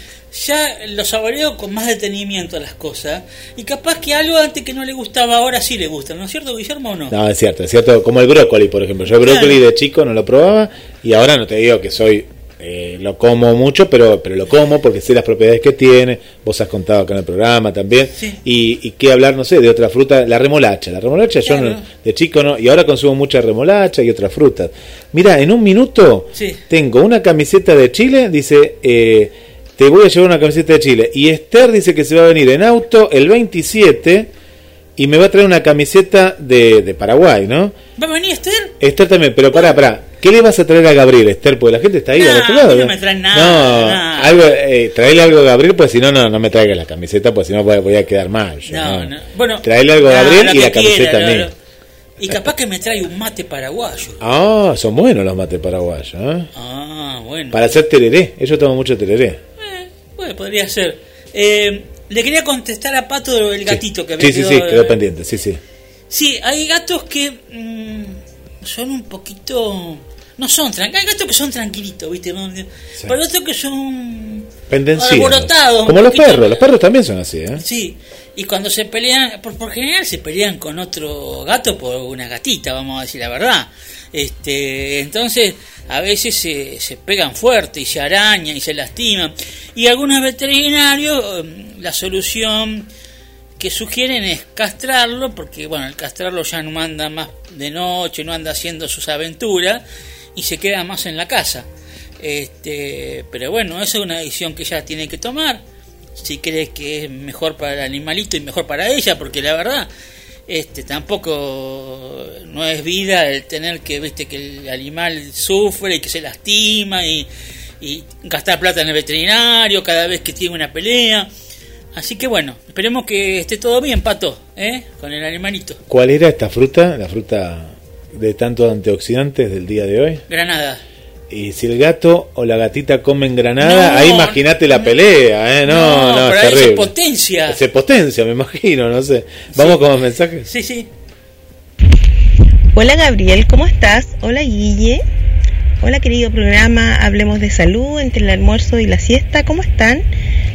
ya lo saboreo con más detenimiento las cosas, y capaz que algo antes que no le gustaba ahora sí le gusta, ¿no es cierto, Guillermo, o no? No, es cierto, es cierto. Como el brócoli, por ejemplo. Yo el brócoli de chico no lo probaba y ahora no te digo que soy... eh, lo como mucho, pero pero lo como porque sé las propiedades que tiene. Vos has contado acá en el programa también. Y, y qué hablar, no sé, de otra fruta, la remolacha. La remolacha yo no- de chico no, y ahora consumo mucha remolacha y otras frutas. Mira, en un minuto Sí. tengo una camiseta de Chile, dice, eh, te voy a llevar una camiseta de Chile. Y Esther dice que se va a venir en auto el 27 y me va a traer una camiseta de, de Paraguay, ¿no? ¿Va a venir Esther? Esther también, pero pará, pará. ¿Qué le vas a traer a Gabriel, Esther? Porque la gente está ahí Nah, al otro lado. no me traen nada, No, nada. algo, eh, traele algo a Gabriel, pues si no, no, no me traigas la camiseta, pues si no voy, voy a quedar mal. yo, No, no. Bueno, Traele algo a Gabriel y la camiseta a mí. Y capaz que me trae un mate paraguayo. Ah, son buenos los mates paraguayos, ¿eh? Ah, bueno. Para hacer tereré. Ellos toman mucho tereré. Bueno, podría ser. Eh, le quería contestar a Pato del gatito que había Sí, sí, sí, quedó pendiente, sí, sí. Sí, hay gatos que mm, son un poquito... No son tranquilos, hay gatos que son tranquilitos, ¿viste? No, Pero hay otros que son alborotados. Como los perros, los perros también son así, ¿eh? Sí, y cuando se pelean, por, por general se pelean con otro gato por una gatita, vamos a decir la verdad. Este, entonces, a veces se, se pegan fuerte y se arañan y se lastiman. Y algunos veterinarios, mm, la solución que sugieren es castrarlo, porque bueno, el castrarlo ya no anda más de noche, no anda haciendo sus aventuras y se queda más en la casa. Este, pero bueno, esa es una decisión que ella tiene que tomar. Si cree que es mejor para el animalito y mejor para ella, porque la verdad, este tampoco no es vida el tener que viste que el animal sufre y que se lastima y, y gastar plata en el veterinario cada vez que tiene una pelea así que bueno esperemos que esté todo bien pato ¿eh? con el animalito ¿Cuál era esta fruta? La fruta de tantos antioxidantes del día de hoy. granada Y si el gato o la gatita comen granada, No, ahí imagínate la pelea, ¿eh? No, no, pero es ahí se terrible. potencia Se potencia, me imagino, no sé. Vamos con los mensajes. sí sí Hola Gabriel, ¿cómo estás? Hola Guille. Hola querido programa, hablemos de salud entre el almuerzo y la siesta. ¿Cómo están?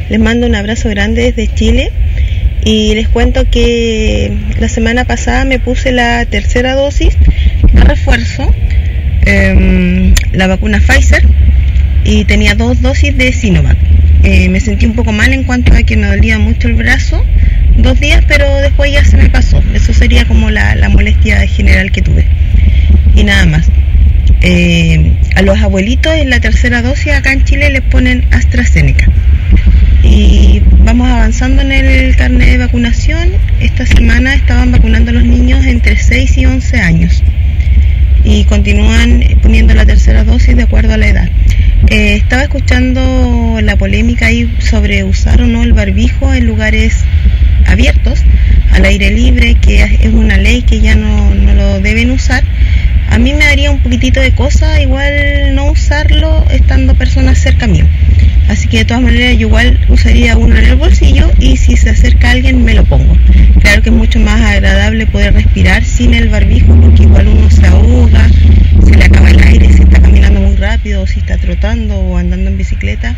Les mando un abrazo grande desde Chile y les cuento que la semana pasada me puse la tercera dosis de refuerzo, em, la vacuna Pfizer y tenía dos dosis de Sinovac. Eh, me sentí un poco mal en cuanto a que me dolía mucho el brazo dos días, pero después ya se me pasó. Eso sería como la, la molestia general que tuve. Y nada más. Eh, a los abuelitos en la tercera dosis acá en Chile les ponen AstraZeneca. Y vamos avanzando en el carnet de vacunación. Esta semana estaban vacunando a los niños entre 6 y 11 años. Y continúan poniendo la tercera dosis de acuerdo a la edad. Eh, estaba escuchando la polémica ahí sobre usar o no el barbijo en lugares abiertos, al aire libre, que es una ley que ya no, no lo deben usar. A mí me daría un poquitito de cosa igual no usarlo estando personas cerca mío. Así que de todas maneras yo igual usaría uno en el bolsillo y si se acerca alguien me lo pongo. Claro que es mucho más agradable poder respirar sin el barbijo porque igual uno se ahoga, se le acaba el aire si está caminando muy rápido, o si está trotando o andando en bicicleta.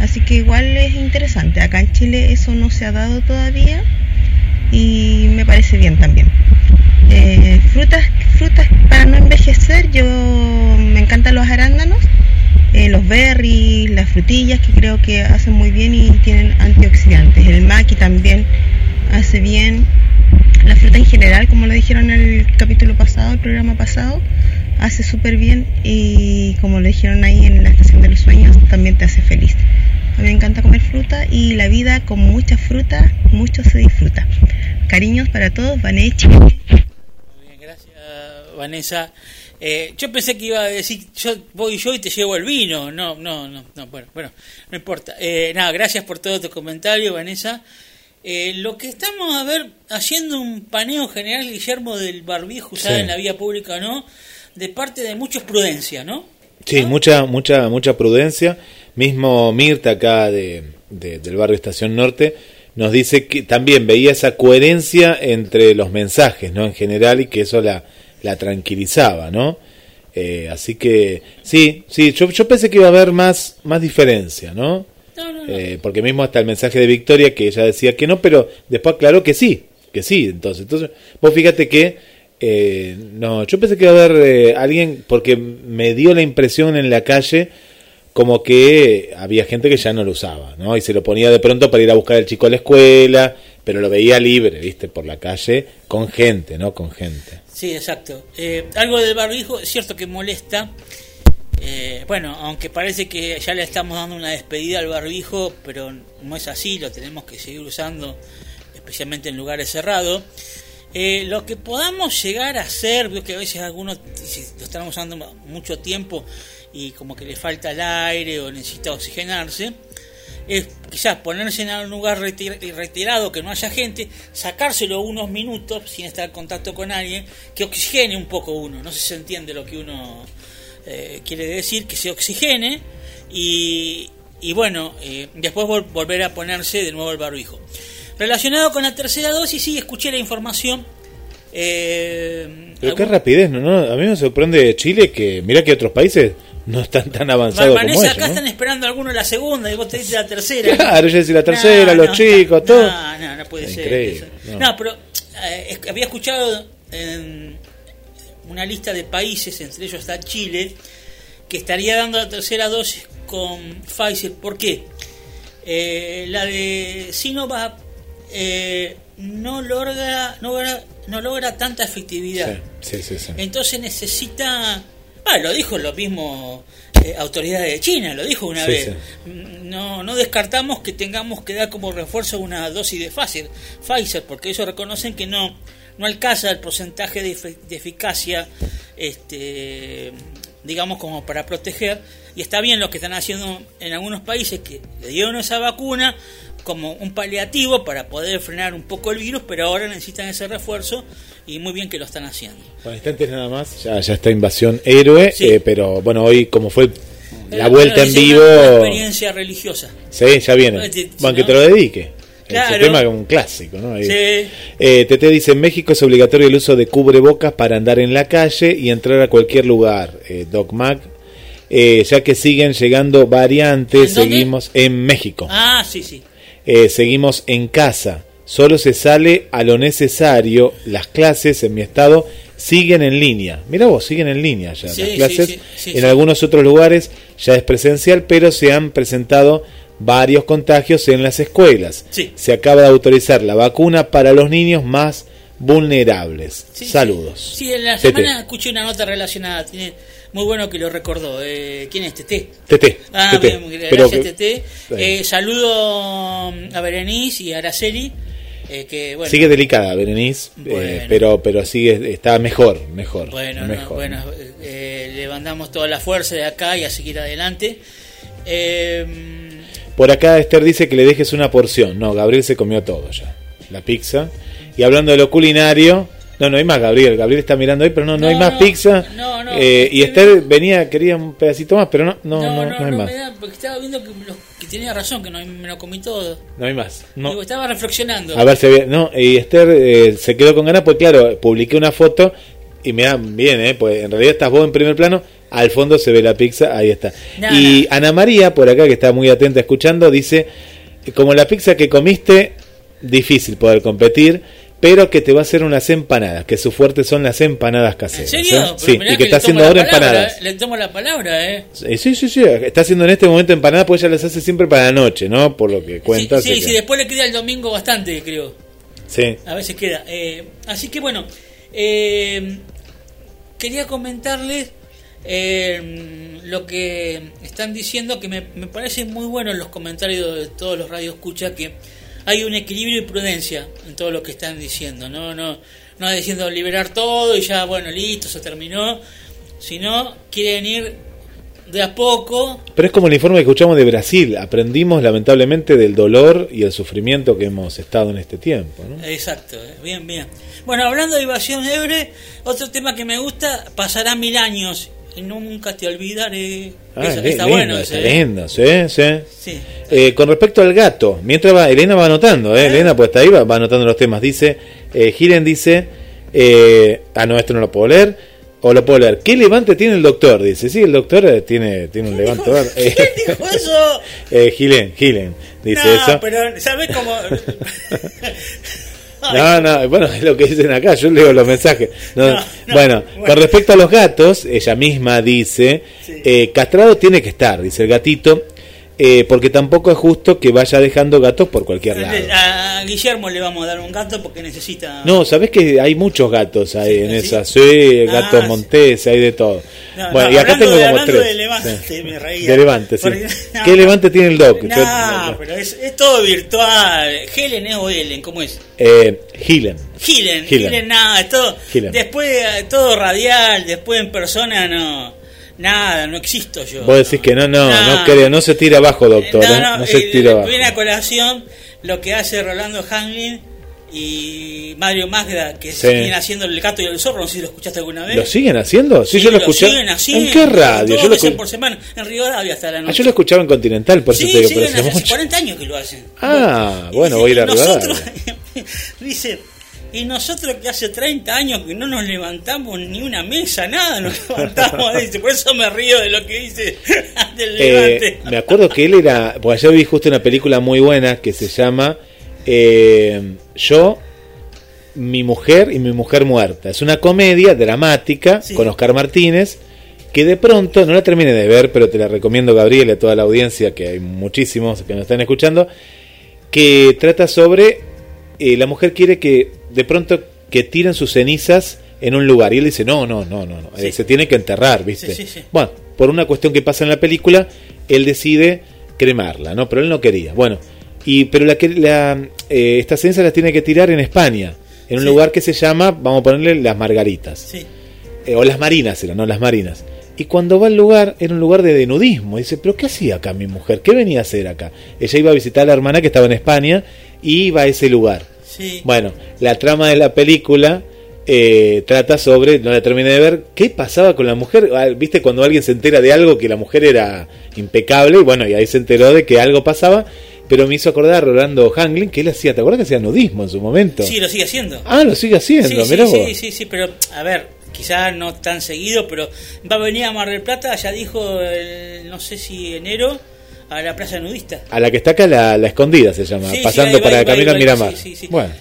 Así que igual es interesante. Acá en Chile eso no se ha dado todavía y me parece bien también. Eh, frutas, frutas para no envejecer, yo me encantan los arándanos, eh, los berries, las frutillas que creo que hacen muy bien y tienen antioxidantes. El maqui también hace bien. La fruta en general, como lo dijeron en el capítulo pasado, el programa pasado, hace súper bien y como lo dijeron ahí en la estación de los sueños, también te hace feliz. A mí me encanta comer fruta y la vida con mucha fruta, mucho se disfruta. Cariños para todos, Vanechi. Vanessa. Eh, yo pensé que iba a decir, yo voy yo y te llevo el vino. No, no, no, no bueno, bueno, no importa. Eh, nada, gracias por todo tu comentario, Vanessa. Eh, lo que estamos a ver, haciendo un paneo general, Guillermo, del barbijo usado Sí. en la vía pública o no, de parte de muchos prudencia, ¿no? Sí, mucha, mucha, mucha prudencia. Mismo Mirta acá de, de- del barrio Estación Norte nos dice que también veía esa coherencia entre los mensajes, ¿no? En general y que eso la, la tranquilizaba, ¿no? Eh, así que sí, sí, yo, yo pensé que iba a haber más, más diferencia, ¿no? Eh, porque mismo hasta el mensaje de Victoria que ella decía que no, pero después aclaró que sí, que sí. Entonces, entonces vos fíjate que eh, no, yo pensé que iba a haber eh, alguien porque me dio la impresión en la calle como que había gente que ya no lo usaba, ¿no? Y se lo ponía de pronto para ir a buscar al chico a la escuela, pero lo veía libre, ¿viste? Por la calle con gente, ¿no? Con gente. Sí, exacto. Eh, algo del barbijo es cierto que molesta. Eh, bueno, aunque parece que ya le estamos dando una despedida al barbijo, pero no es así, lo tenemos que seguir usando, especialmente en lugares cerrados. Eh, lo que podamos llegar a hacer, veo que a veces algunos lo están usando mucho tiempo y como que le falta el aire o necesita oxigenarse, es quizás ponerse en un lugar retir- retirado que no haya gente, sacárselo unos minutos sin estar en contacto con alguien, que oxigene un poco uno, no sé si se entiende lo que uno eh, quiere decir, que se oxigene y, y bueno, eh, después vol- volver a ponerse de nuevo el barbijo. Relacionado con la tercera dosis, sí, escuché la información. Eh, Pero qué rapidez, ¿no? ¿no? A mí me sorprende Chile que, mira que otros países no están tan avanzados como Vanessa, ellos, acá ¿no? están esperando algunos la segunda y vos te dices la tercera. Claro, yo decía la tercera, No, los no, chicos, todo. No, no, no puede ser. no. Pero eh, había escuchado en una lista de países, entre ellos está Chile, que estaría dando la tercera dosis con Pfizer. ¿Por qué? Eh, la de Sinovac eh, no logra no logra no logra tanta efectividad. Sí, sí, sí. Entonces necesita. Ah, lo dijo lo mismo eh, autoridades de China, lo dijo una Sí, vez. sí. Mm, No, no descartamos que tengamos que dar como refuerzo una dosis de Pfizer, Pfizer porque ellos reconocen que no, no alcanza el porcentaje de eficacia, este, digamos, como para proteger. Y está bien lo que están haciendo en algunos países que le dieron esa vacuna como un paliativo para poder frenar un poco el virus, pero ahora necesitan ese refuerzo y muy bien que lo están haciendo. Con instantes nada más, ya, ya está Invasión Héroe, Sí. eh, pero bueno, hoy como fue la Eh, vuelta en vivo, Una experiencia religiosa. sí, ya viene. Si Bueno, que te lo dedique. Claro. Ese tema es un clásico, ¿no? Sí. Eh, Tete dice, en México es obligatorio el uso de cubrebocas para andar en la calle y entrar a cualquier lugar. Eh, Doc Mac, eh, ya que siguen llegando variantes, seguimos en México. Ah, sí, sí. Eh, seguimos en casa. Solo se sale a lo necesario. Las clases en mi estado siguen en línea. Mira vos, siguen en línea ya. Sí, las clases sí, sí, en algunos otros lugares ya es presencial, pero se han presentado varios contagios en las escuelas. Sí. Se acaba de autorizar la vacuna para los niños más vulnerables. Saludos. Sí, en la Tete. semana escuché una nota relacionada. Tiene, muy bueno que lo recordó. Eh, ¿Quién es Tete? Tete, Ah, Tete. bien, gracias, que- Tete. Eh, saludo a Berenice y a Araceli. eh, que, bueno, Sigue delicada, Berenice, eh, Bueno. pero pero sigue está mejor, mejor, Bueno, no, mejor. bueno eh, le mandamos toda la fuerza de acá y a seguir adelante. Por acá Esther dice que le dejes una porción. No, Gabriel se comió todo ya. La pizza. Y hablando de lo culinario. No, no hay más Gabriel. Gabriel está mirando ahí, pero no, no, hay más pizza. no, no, Eh, y Esther venía, quería un pedacito más, pero no, no, no, no, hay más. da, porque estaba viendo que, me lo- que tenía razón, que no me lo comí todo. No hay más. No. Digo, estaba reflexionando. A ver si había. No, y Esther eh, se quedó con ganas, pues claro, publiqué una foto y me dan bien, ¿eh? Pues en realidad estás vos en primer plano, al fondo se ve la pizza, ahí está. Y Ana María, por acá, que está muy atenta escuchando, dice: Como la pizza que comiste, difícil poder competir. Pero que te va a hacer unas empanadas, que su fuerte son las empanadas ¿En caseras. serio? ¿eh? Sí, y que está haciendo ahora palabra, empanadas. eh, Le tomo la palabra, ¿eh? Eh, Sí, sí, sí, está haciendo en este momento empanadas, pues ella las hace siempre para la noche, ¿no? Por lo que cuenta. Sí, sí, que- después le queda el domingo bastante, creo. sí. A veces queda. Eh, así que bueno, eh, quería comentarles eh, lo que están diciendo, que me, me parece muy bueno en los comentarios de todos los radios escucha que hay un equilibrio y prudencia en todo lo que están diciendo. No, no, no diciendo liberar todo y ya, bueno, listo, se terminó. Sino quieren ir de a poco Pero es como el informe que escuchamos de Brasil. Aprendimos lamentablemente del dolor y el sufrimiento que hemos estado en este tiempo. ¿no? Exacto, eh, bien, bien. Bueno, hablando de invasión Ebre, otro tema que me gusta, pasará mil años y nunca te olvidaré. Ah, li- está lindo, bueno está ese, ¿eh? lindo, sí, sí. Sí. Eh, con respecto al gato, mientras va, Elena va anotando, ¿eh? Elena pues está ahí, va, va anotando los temas. Dice, eh, Giren dice, eh, ah, no, esto no lo puedo leer. O lo puedo leer. ¿Qué levante tiene el doctor? Dice, sí, el doctor tiene, tiene un levantador. Eh, ¿Quién dijo eso? Gilen, Gilen, dice no, eso. pero ¿sabes cómo? No, no, bueno, es lo que dicen acá, yo leo los mensajes. No, No, no, bueno, bueno. con respecto a los gatos, ella misma dice, eh, castrado tiene que estar, dice el gatito, eh, porque tampoco es justo que vaya dejando gatos por cualquier lado. A Guillermo le vamos a dar un gato porque necesita. No, sabes que hay muchos gatos ahí en ¿sí? esa, sí, Ah, gatos sí. montés, hay de todo. No, bueno, no, y acá tengo de- como tres. de Levante, Sí. me reía. De Levante, sí. Porque- no, ¿Qué Levante tiene el doc? No, pero es, es todo virtual. Helen es o Ellen, ¿cómo es? eh. Gilen, Gilen. Gilen, nada, es todo. Después eh, todo radial, después en persona no. Nada, no existo yo. Vos decís que no, no, no, No. cree, no se tira abajo, doctor, no, ¿eh? no, no se eh, tira abajo. viene a colación lo que hace Rolando Hanglin y Mario Magda, que Sí. siguen haciendo el gato y el zorro, no sé si lo escuchaste alguna vez. ¿Lo siguen haciendo? Sí, yo lo escuché. siguen haciendo, ¿En qué radio? Dos Yo lo, veces escu- por semana, en Rivadavia hasta la Ah, noche. yo lo escuchaba en Continental, por eso sí, te digo, sí, pero hace, mucho. 40 años que lo hacen. Ah, bueno, dice, voy a ir a y nosotros, Rivadavia. dice, y nosotros que hace 30 años que no nos levantamos ni una mesa, nada, nos levantamos, dice, por eso me río de lo que dice del Eh, levante. me acuerdo que él era. Pues ayer vi justo una película muy buena que se llama eh, Yo, mi mujer y mi mujer muerta. Es una comedia dramática Sí. con Oscar Martínez. Que de pronto, no la termine de ver, pero te la recomiendo, Gabriel, y a toda la audiencia, que hay muchísimos que nos están escuchando, que trata sobre eh, la mujer quiere que de pronto que tiren sus cenizas en un lugar y él dice no no no no, no, eh, se tiene que enterrar viste Sí, sí, sí. bueno por una cuestión que pasa en la película él decide cremarla no pero él no quería bueno y pero la que la eh, estas cenizas las tiene que tirar en España en un lugar que se llama, vamos a ponerle las Margaritas. Sí. Eh, o las Marinas eran, no las Marinas. Y cuando va al lugar, era un lugar de, de nudismo. Dice, pero ¿qué hacía acá mi mujer? ¿Qué venía a hacer acá? Ella iba a visitar a la hermana que estaba en España y iba a ese lugar. Sí. Bueno, la trama de la película eh, trata sobre, no la terminé de ver, qué pasaba con la mujer. Ah, ¿Viste cuando alguien se entera de algo que la mujer era impecable? Y bueno, y ahí se enteró de que algo pasaba. Pero me hizo acordar a Rolando Hanglin que él hacía, ¿te acuerdas que hacía nudismo en su momento? Sí, lo sigue haciendo. Ah, lo sigue haciendo, Sí, sí, mirá sí, vos. sí, sí, pero a ver, quizás no tan seguido, pero va a venir a Mar del Plata, ya dijo, el, no sé si enero, a la playa nudista. A la que está acá, la, la escondida se llama, Sí, pasando para va, camino Miramar. sí, sí, sí. Bueno,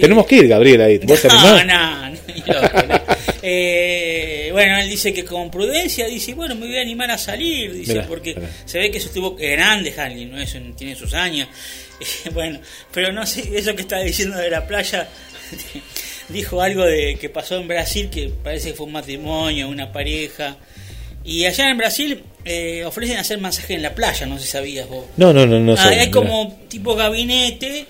tenemos que ir, Gabriel, ahí. ¿Vos te No, no, loco, no. Eh, bueno, él dice que con prudencia, dice, bueno, me voy a animar a salir, dice, Mirá, porque mirá. se ve que eso estuvo grande, Hanley, ¿no? Eso tiene sus años. bueno, pero no sé, eso que está diciendo de la playa, dijo algo de que pasó en Brasil, que parece que fue un matrimonio, una pareja. Y allá en Brasil eh, ofrecen hacer masaje en la playa, no sé si sabías vos. No, no, no, no Ah, sé. hay mirá. como tipo gabinete,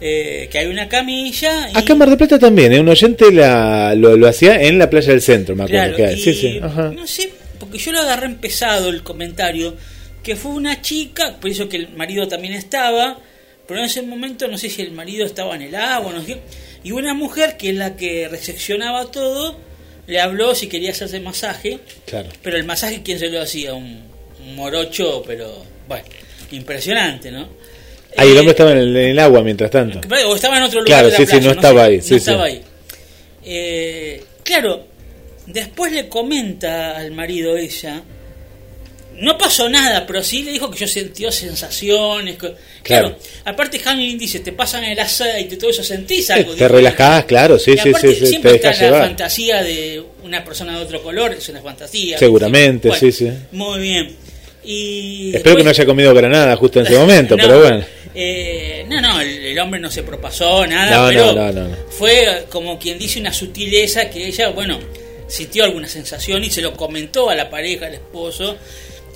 eh, que hay una camilla. Y, Acá en Mar del Plata también, ¿eh? un oyente la, lo, lo hacía en la playa del centro, me acuerdo Claro, que hay. y Sí, sí, ajá. No sé, porque yo lo agarré empezado el comentario, que fue una chica, por eso que el marido también estaba, pero en ese momento no sé si el marido estaba en el agua, no sé y una mujer que es la que recepcionaba todo, le habló si quería hacerse masaje, Claro. pero el masaje, ¿quién se lo hacía? Un, un morocho, pero bueno, impresionante, ¿no? Ahí el hombre estaba en el, en el agua mientras tanto. O estaba en otro lugar Claro, de la sí, sí, no estaba sé, ahí, no sí, sí. estaba ahí. Eh, claro, después le comenta al marido ella, no pasó nada, pero sí le dijo que yo sentió sensaciones. Claro. Claro. aparte Hamlin dice, te pasan el aceite, todo eso, sentís Eh, algo. te relajás, claro, sí, Y sí, aparte sí, sí, siempre te está dejas la llevar. fantasía de una persona de otro color, es una fantasía. Seguramente, Bueno, sí, sí. Muy bien. Y Espero que no haya comido granada justo en ese momento, No, pero bueno. eh, no, no, el, el hombre no se propasó nada, No, pero no, no, no, no. fue como quien dice una sutileza que ella, bueno, sintió alguna sensación y se lo comentó a la pareja, al esposo,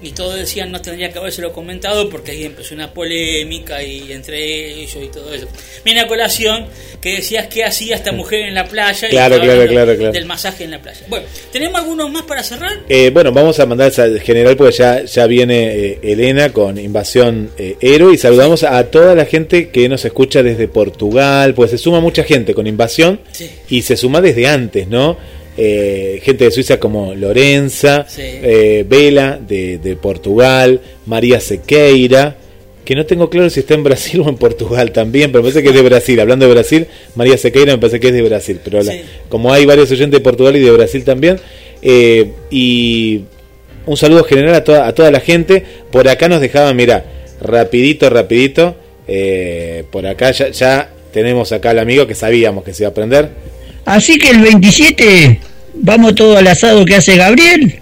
y todos decían no tendría que habérselo comentado porque ahí empezó una polémica y entre ellos y todo eso. Viene a colación que decías que hacía esta mujer en la playa y Claro, estaba claro, claro, claro. del masaje en la playa. Bueno, ¿tenemos algunos más para cerrar? Eh, bueno, vamos a mandar al general porque ya, ya viene eh, Elena con Invasión eh, Héroe y saludamos a toda la gente que nos escucha desde Portugal, pues se suma mucha gente con Invasión y se suma desde antes, ¿no? Eh, gente de Suiza como Lorenza, Sí. eh, Vela de, de Portugal, María Sequeira, que no tengo claro si está en Brasil o en Portugal también, pero me parece que es de Brasil. Hablando de Brasil, María Sequeira me parece que es de Brasil, pero la- como hay varios oyentes de Portugal y de Brasil también, eh, y un saludo general a toda, a toda la gente. Por acá nos dejaban, mira, rapidito, rapidito, eh, por acá ya, ya tenemos acá al amigo que sabíamos que se iba a aprender. Así que el 27 vamos todo al asado que hace Gabriel.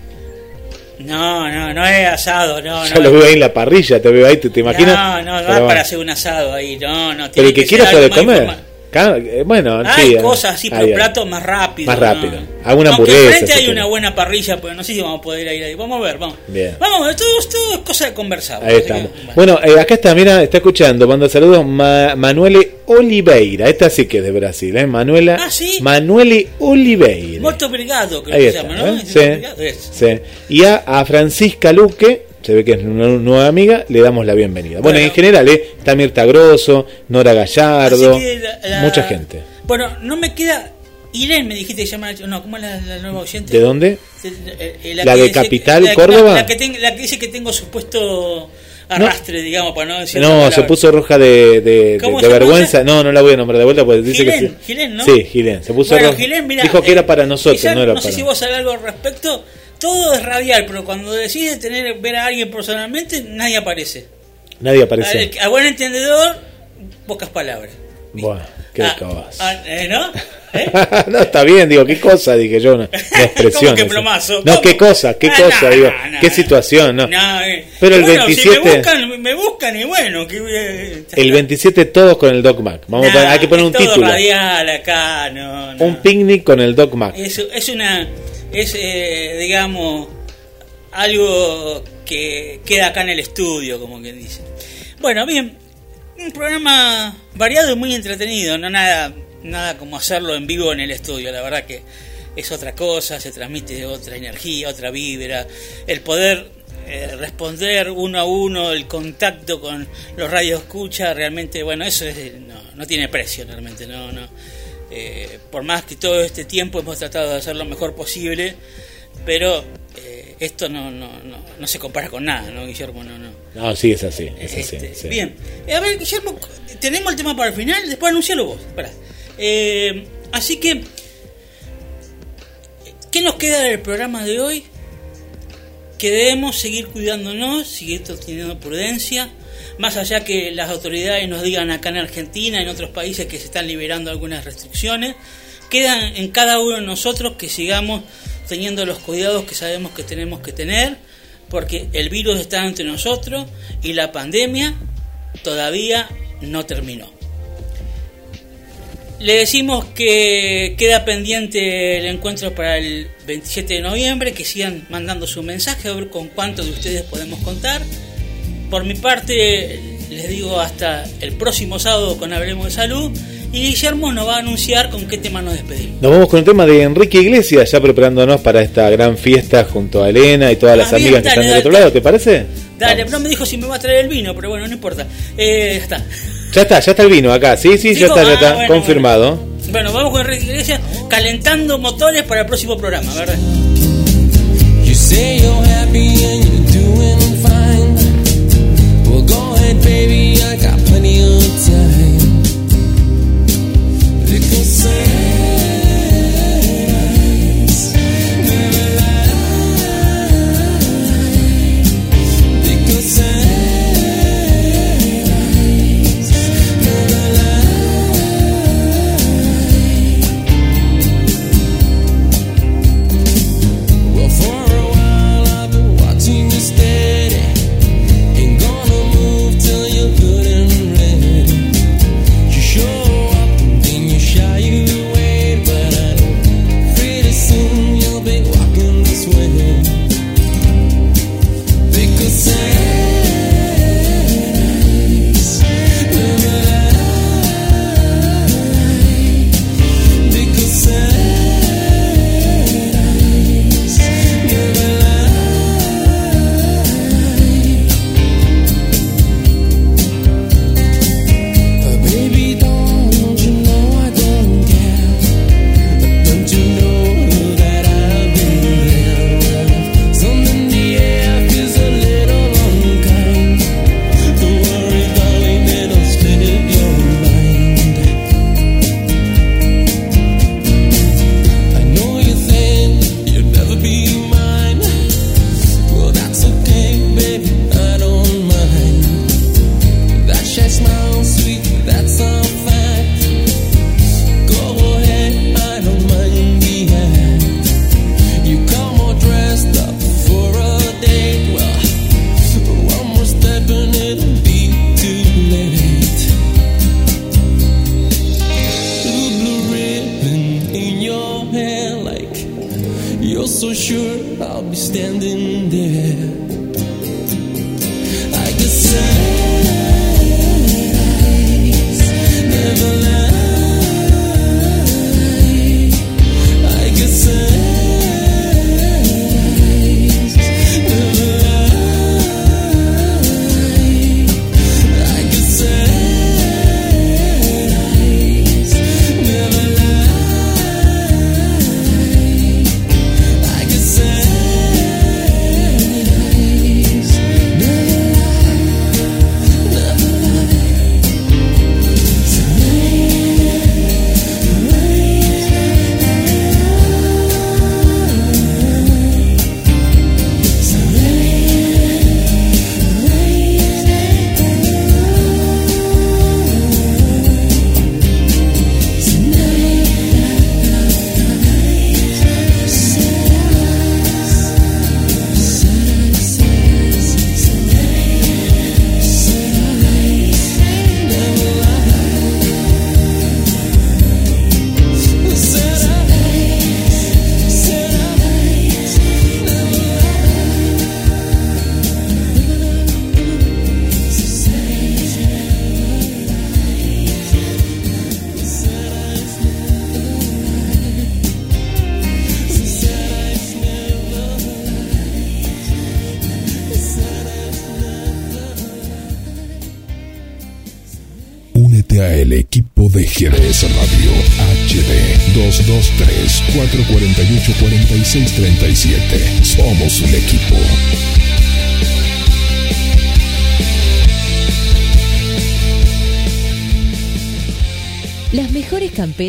No, no, no es asado, no, ya no. lo veo ahí en la parrilla, te veo ahí, te, te imaginas. No, no, no Pero es va. para hacer un asado ahí, no, no. Pero tiene el que ser quiera puede comer. informal. Eh, Bueno, Hay sí, eh, cosas así, pero platos más rápidos. Más ¿no? rápido. Alguna Aunque hamburguesa. enfrente si hay una buena parrilla, pero no sé si vamos a poder ir ahí. Vamos a ver, vamos. Bien. Vamos todo esto es cosa de conversar. Ahí estamos. Bueno, eh, acá está, mira, está escuchando, manda saludos Ma- Manuele Oliveira. Esta sí que es de Brasil, ¿eh? Manuela. Ah, ¿sí? Manuele Oliveira. Muerto Brigado, creo Ahí que está, se llama, ¿no? ¿eh? Sí, sí. Y a, a Francisca Luque, se ve que es una nueva amiga, le damos la bienvenida. Bueno, Bueno. en general, ¿eh? Está Mirta Grosso, Nora Gallardo, que la- la- mucha gente. Bueno, no me queda. Irene me dijiste que se llama. No, ¿cómo es la, la nueva oyente? ¿De dónde? Eh, eh, ¿La que de dice- Capital, la- Córdoba? La, que ten- la que dice que tengo supuesto arrastre, digamos, para no decir. No, se puso roja de, de, de- ¿Cómo de se vergüenza. No, no la voy a nombrar de vuelta porque dice que Gilén, sí. Gilén, ¿no? Sí, Gilén. Se puso Bueno, roja. Gilén, mirá, Dijo que eh, era para nosotros, no era no sé para si vos sabés algo al respecto. Todo es radial, pero cuando decides tener ver a alguien personalmente, nadie aparece. Nadie apareció. A, a buen entendedor, pocas palabras. Bueno, qué Ah, ah, eh, ¿No? no, está bien, digo, qué cosa, dije yo, una, una expresión. ¿Cómo que plomazo? No, qué cosa, qué Ah, cosa, no, digo, no, qué situación, no. Eh. Pero el Bueno, 27 Si me buscan, me buscan y bueno. Que, eh, El 27 todos con el Doc Mac. Vamos a nah, poner- hay que poner un todo título. radial acá, no, no. Un picnic con el Doc Mac. Es, es una, es eh, digamos, algo que queda acá en el estudio, como que dice. Bueno, bien, un programa variado y muy entretenido, no nada nada como hacerlo en vivo en el estudio, la verdad que es otra cosa, se transmite otra energía, otra vibra, el poder eh, responder uno a uno, el contacto con los radios escucha, realmente, bueno, eso es, no, no tiene precio realmente, no, no. Eh, por más que todo este tiempo hemos tratado de hacer lo mejor posible, pero eh, esto no, no, no, no se compara con nada, ¿no, Guillermo? No, no. No, sí, es así, es así. Este, sí. Bien, Eh, a ver, Guillermo, tenemos el tema para el final, después anuncialo vos. Eh, así que, ¿qué nos queda del programa de hoy? Que debemos seguir cuidándonos, seguir teniendo prudencia, más allá que las autoridades nos digan acá en Argentina, en otros países que se están liberando algunas restricciones, queda en cada uno de nosotros que sigamos teniendo los cuidados que sabemos que tenemos que tener, porque el virus está entre nosotros y la pandemia todavía no terminó. Le decimos que queda pendiente el encuentro para el 27 de noviembre, que sigan mandando su mensaje a ver con cuántos de ustedes podemos contar. Por mi parte, les digo hasta el próximo sábado con Hablemos de Salud y Guillermo nos va a anunciar con qué tema nos despedimos. Nos vamos con el tema de Enrique Iglesias, ya preparándonos para esta gran fiesta junto a Elena y todas las Ah, bien, amigas que dale, están del dale. otro lado, ¿te parece? Dale, no me dijo si me va a traer el vino, pero bueno, no importa. Eh, ya está. Ya está, ya está el vino acá, sí, sí, ya está, ya ah, está, bueno, confirmado. Bueno, vamos con Enrique Iglesias calentando motores para el próximo programa, ¿verdad? You say you're happy baby. I got plenty of time. Little sun.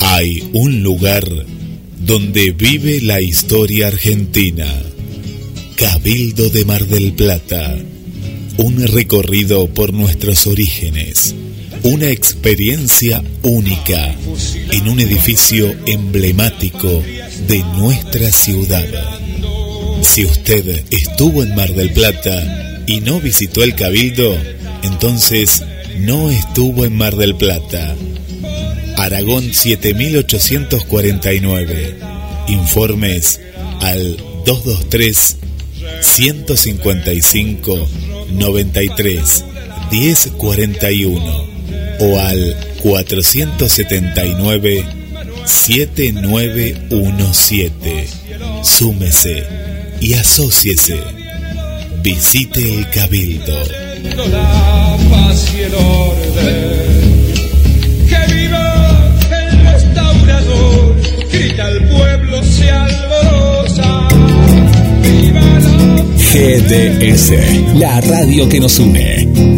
Hay un lugar donde vive la historia argentina. Cabildo de Mar del Plata. Un recorrido por nuestros orígenes. Una experiencia única en un edificio emblemático de nuestra ciudad. Si usted estuvo en Mar del Plata y no visitó el Cabildo, entonces no estuvo en Mar del Plata. Aragón 7849. Informes al 223 155 93 1041 o al 479 7917. Súmese y asóciese. Visite el Cabildo. la paz y el orden. Que viva el restaurador, grita el pueblo, se alborosa. Viva la GDS, la radio que nos une.